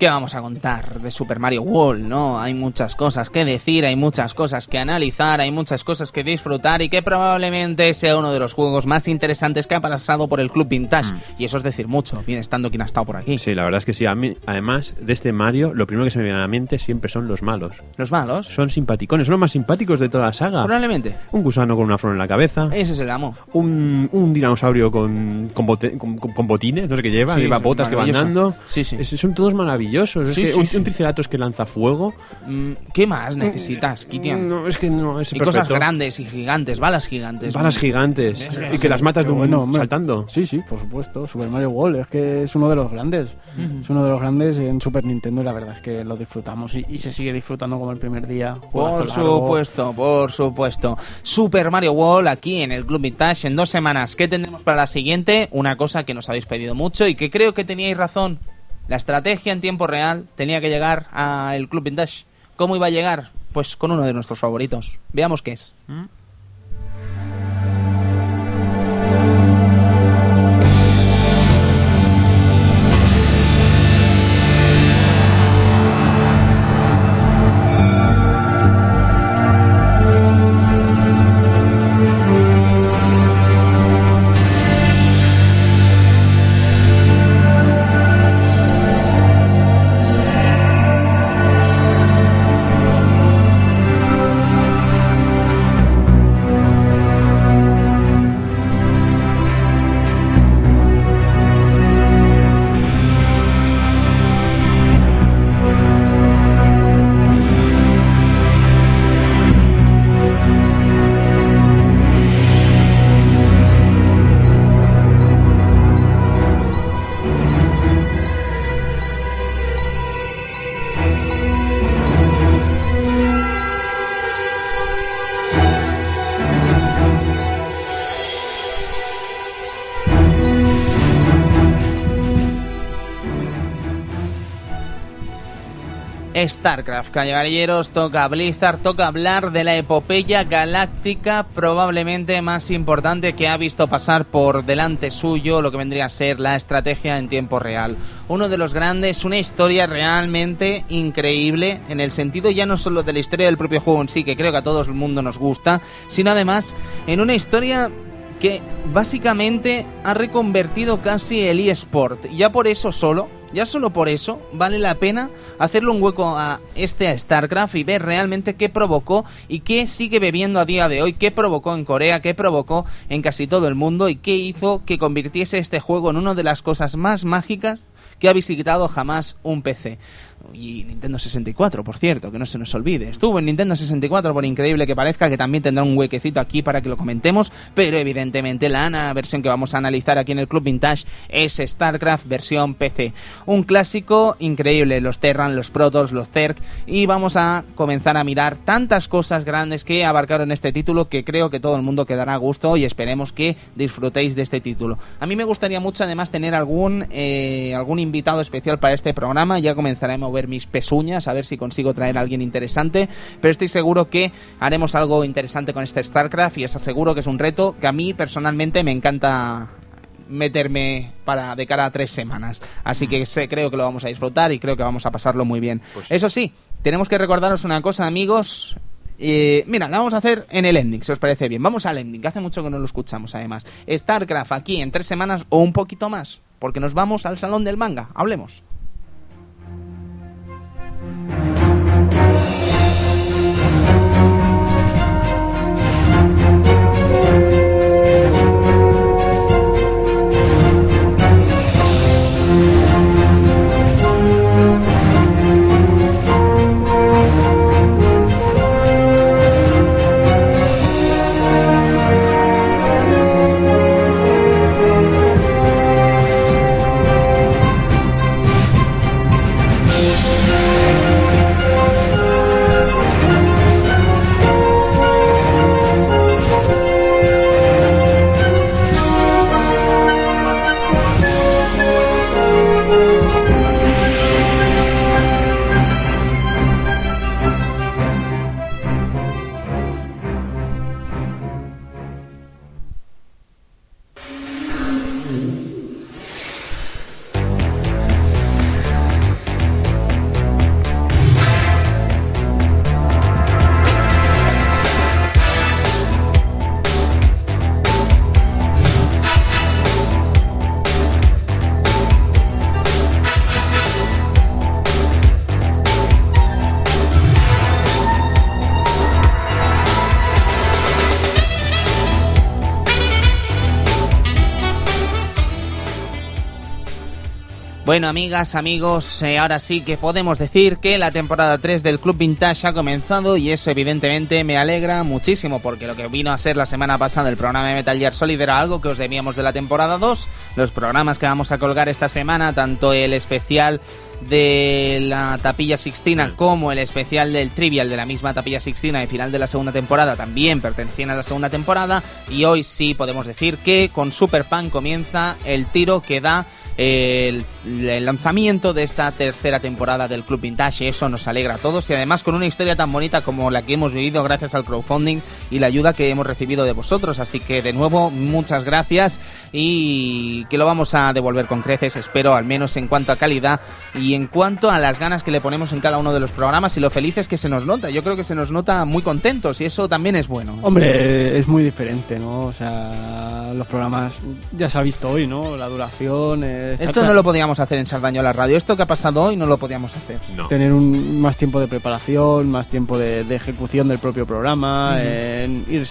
¿Qué vamos a contar de Super Mario World? No, hay muchas cosas que decir, hay muchas cosas que analizar, hay muchas cosas que disfrutar y que probablemente sea uno de los juegos más interesantes que ha pasado por el Club Vintage. Y eso es decir mucho, bien estando quien ha estado por aquí. Sí, la verdad es que sí. A mí, además de este Mario, lo primero que se me viene a la mente siempre son los malos. Los malos, Son simpaticones, son los más simpáticos de toda la saga. probablemente. Un gusano con una flor en la cabeza. Ese es el amo. Un, un dinosaurio con, con, bote- con- botines, no sé qué lleva, Sí, lleva botas que van dando. Sí, sí. Es- son todos maravillosos. Maravillosos. Es Sí, que sí, un, sí. un Triceratops que lanza fuego. Mm, ¿Qué más necesitas, Kitian? No, es que no, es y perfecto. cosas grandes y gigantes, balas gigantes. Balas gigantes. Es Y que las matas de un bueno, saltando. Sí, sí, por supuesto. Super Mario World es que es uno de los grandes. Es uno de los grandes en Super Nintendo y la verdad es que lo disfrutamos y, y se sigue disfrutando como el primer día. Por supuesto, por supuesto. Super Mario World aquí en el Club Vintage en dos semanas. ¿Qué tendremos para la siguiente? Una cosa que nos habéis pedido mucho y que creo que teníais razón. La estrategia en tiempo real tenía que llegar al Club Vintage. ¿Cómo iba a llegar? Pues con uno de nuestros favoritos. Veamos qué es. StarCraft, caballeros, toca Blizzard, toca hablar de la epopeya galáctica probablemente más importante que ha visto pasar por delante suyo lo que vendría a ser la estrategia en tiempo real. Uno de los grandes, una historia realmente increíble en el sentido ya no solo de la historia del propio juego en sí, que creo que a todo el mundo nos gusta, sino además en una historia que básicamente ha reconvertido casi el eSport. Ya por eso solo, ya solo por eso, vale la pena hacerle un hueco a este a StarCraft y ver realmente qué provocó y qué sigue bebiendo a día de hoy, qué provocó en Corea, qué provocó en casi todo el mundo y qué hizo que convirtiese este juego en una de las cosas más mágicas que ha visitado jamás un PC. Y Nintendo 64, por cierto, que no se nos olvide. Estuvo en Nintendo 64, por increíble que parezca, que también tendrá un huequecito aquí para que lo comentemos, pero evidentemente la ana- versión que vamos a analizar aquí en el Club Vintage es StarCraft versión PC. Un clásico increíble, los Terran, los Protoss, los Zerg, y vamos a comenzar a mirar tantas cosas grandes que abarcaron este título que creo que todo el mundo quedará a gusto y esperemos que disfrutéis de este título. A mí me gustaría mucho además tener algún, eh, algún invitado especial para este programa, ya comenzaré a mover mis pezuñas a ver si consigo traer a alguien interesante, pero estoy seguro que haremos algo interesante con este StarCraft y os aseguro que es un reto que a mí personalmente me encanta meterme para de cara a tres semanas. Así que sé, creo que lo vamos a disfrutar y creo que vamos a pasarlo muy bien. Eso sí, tenemos que recordaros una cosa, amigos. Eh, mira, la vamos a hacer en el ending, si os parece bien. Vamos al ending, que hace mucho que no lo escuchamos además. StarCraft aquí en tres semanas o un poquito más, porque nos vamos al salón del manga. Hablemos. Bueno, amigas, amigos, eh, ahora sí que podemos decir que la temporada 3 del Club Vintage ha comenzado y eso evidentemente me alegra muchísimo porque lo que vino a ser la semana pasada el programa de Metal Gear Solid era algo que os debíamos de la temporada 2. Los programas que vamos a colgar esta semana, tanto el especial de la Tapilla Sixtina como el especial del Trivial de la misma Tapilla Sixtina de final de la segunda temporada también pertenecían a la segunda temporada y hoy sí podemos decir que con Super Pan comienza el tiro que da el, el lanzamiento de esta tercera temporada del Club Vintage. Eso nos alegra a todos y además con una historia tan bonita como la que hemos vivido gracias al crowdfunding y la ayuda que hemos recibido de vosotros. Así que de nuevo, muchas gracias y que lo vamos a devolver con creces, espero, al menos en cuanto a calidad y en cuanto a las ganas que le ponemos en cada uno de los programas y lo felices que se nos nota. Yo creo que se nos nota muy contentos y eso también es bueno. Hombre, es muy diferente, ¿no? O sea, los programas ya se ha visto hoy, ¿no? La duración. Esto no lo podíamos hacer en Sardañola Radio. Esto que ha pasado hoy no lo podíamos hacer. No. Tener un, más tiempo de preparación, más tiempo de, de ejecución del propio programa, en ir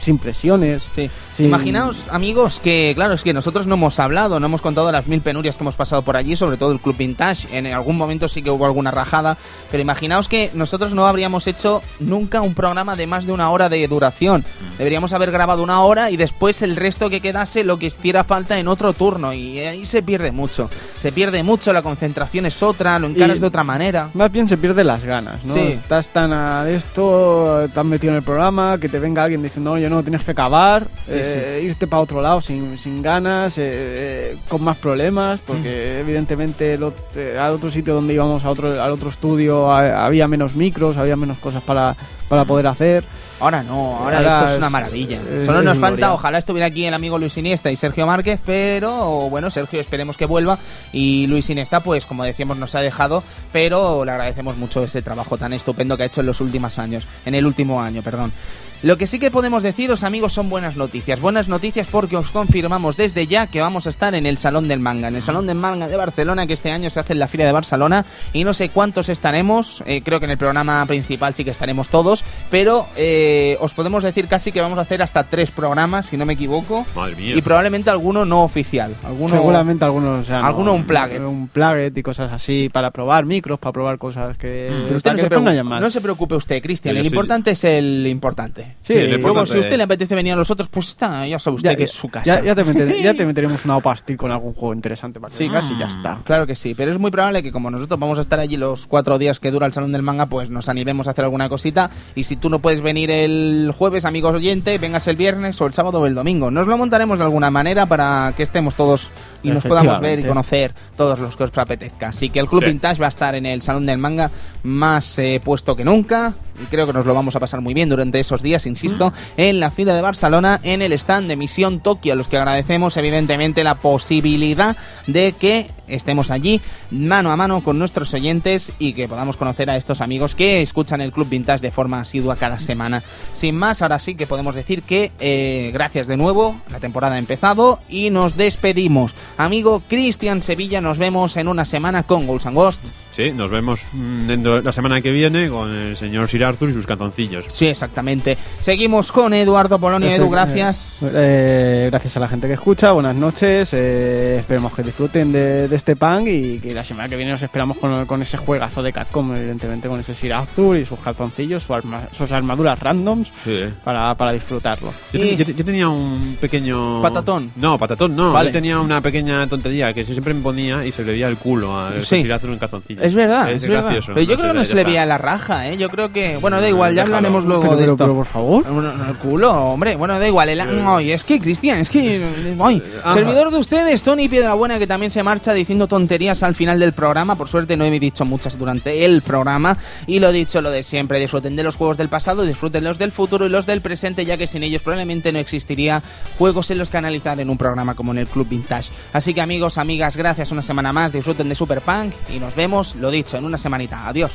sin presiones. Sí. sin- Imaginaos, amigos, que claro, es que nosotros no hemos hablado, no hemos contado las mil penurias que hemos pasado por allí, sobre todo el Club Vintage. En algún momento sí que hubo alguna rajada, pero imaginaos que nosotros no habríamos hecho nunca un programa de más de una hora de duración. Deberíamos haber grabado una hora y después el resto que quedase lo que hiciera falta en otro turno. Y ahí se pierde mucho. Se pierde mucho, la concentración es otra, lo encaras Y- de otra manera. Más bien se pierden las ganas, ¿no? Sí. Estás tan a esto, tan metido en el programa, que te venga alguien diciendo, oye, no, tienes que acabar, Sí, eh, irte para otro lado sin, sin ganas, eh, eh, con más problemas, porque Mm. evidentemente el eh, al otro sitio donde íbamos, a otro, al otro estudio, a- había menos micros, había menos cosas para, para poder hacer. Ahora no, ahora, Ahora esto es es- una maravilla. es- Solo nos gloria. falta, ojalá estuviera aquí el amigo Luis Iniesta y Sergio Márquez, pero bueno, Sergio esperemos que vuelva y Luis Iniesta, pues como decíamos, nos ha dejado, pero le agradecemos mucho ese trabajo tan estupendo que ha hecho en los últimos años, en el último año, perdón. Lo que sí que podemos deciros, amigos, son buenas noticias. Buenas noticias porque os confirmamos desde ya que vamos a estar en el Salón del Manga, en el Salón del Manga de Barcelona, que este año se hace en la Feria de Barcelona, y no sé cuántos estaremos, eh, creo que en el programa principal sí que estaremos todos, pero eh, os podemos decir casi que vamos a hacer hasta tres programas, si no me equivoco, Madre mía. y probablemente alguno no oficial. Alguno, Seguramente algunos, o sea, Alguno un plugget. Un plugget y cosas así, para probar micros, para probar cosas que... Pero para usted no que se, preocupe, no se preocupe usted, Cristian. El estoy- importante es el importante. Sí, Sí, lo y- Luego, importante si a usted le apetece venir a los otros, pues está, ya sabe usted que es su casa. Ya, ya te meter- ya te meteremos una opastil con algún juego interesante para que Sí. y ya está. Claro que sí, pero es muy probable que como nosotros vamos a estar allí los cuatro días que dura el Salón del Manga, pues nos animemos a hacer alguna cosita. Y si tú no puedes venir el jueves, amigos oyente, vengas el viernes o el sábado o el domingo. Nos lo montaremos de alguna manera para que estemos todos y nos podamos ver y conocer todos los que os apetezca. Así que el Club Sí. Vintage va a estar en el Salón del Manga más eh, puesto que nunca. Y creo que nos lo vamos a pasar muy bien durante esos días, insisto, en la fila de Barcelona, en el stand de Misión Tokio, a los que agradecemos evidentemente la posibilidad de que estemos allí mano a mano con nuestros oyentes y que podamos conocer a estos amigos que escuchan el Club Vintage de forma asidua cada semana. Sin más, ahora sí que podemos decir que eh, gracias de nuevo, la temporada ha empezado y nos despedimos. Amigo Cristian Sevilla, nos vemos en una semana con Ghouls and Ghost. Sí, nos vemos mm, dentro- la semana que viene con el señor Sir Arthur y sus canzoncillos. Sí, exactamente. Seguimos con Eduardo Polonia. Edu, gracias. Eh, gracias a la gente que escucha, buenas noches. eh, esperemos que disfruten de, de este punk y que la semana que viene nos esperamos con, con ese juegazo de Capcom, evidentemente con ese Sir Azul y sus calzoncillos, su arma- sus armaduras randoms Sí, para, para disfrutarlo. Yo, Y- te- yo- yo tenía un pequeño... ¿Patatón? No, patatón no. Vale. Yo tenía una pequeña tontería que siempre me ponía y se le veía el culo a Sí. Sir Arthur en calzoncillos. Es verdad, es, es, verdad. gracioso. Pero yo No creo que no se le veía la raja, ¿eh? Yo creo que... Bueno, da igual, ya Déjalo. hablaremos luego pero, de pero, esto. pero, por favor. No, el culo, hombre. Bueno, da igual. El... Ay, es que, Cristian, es que... ay, Ajá. servidor de ustedes, Tony Piedrabuena, que también se marcha diciendo tonterías al final del programa. Por suerte no he dicho muchas durante el programa. Y lo dicho, lo de siempre. Disfruten de los juegos del pasado, disfruten los del futuro y los del presente, ya que sin ellos probablemente no existiría juegos en los que analizar en un programa como en el Club Vintage. Así que amigos, amigas, gracias una semana más. Disfruten de Super Punk y nos vemos, lo dicho, en una semanita. Adiós.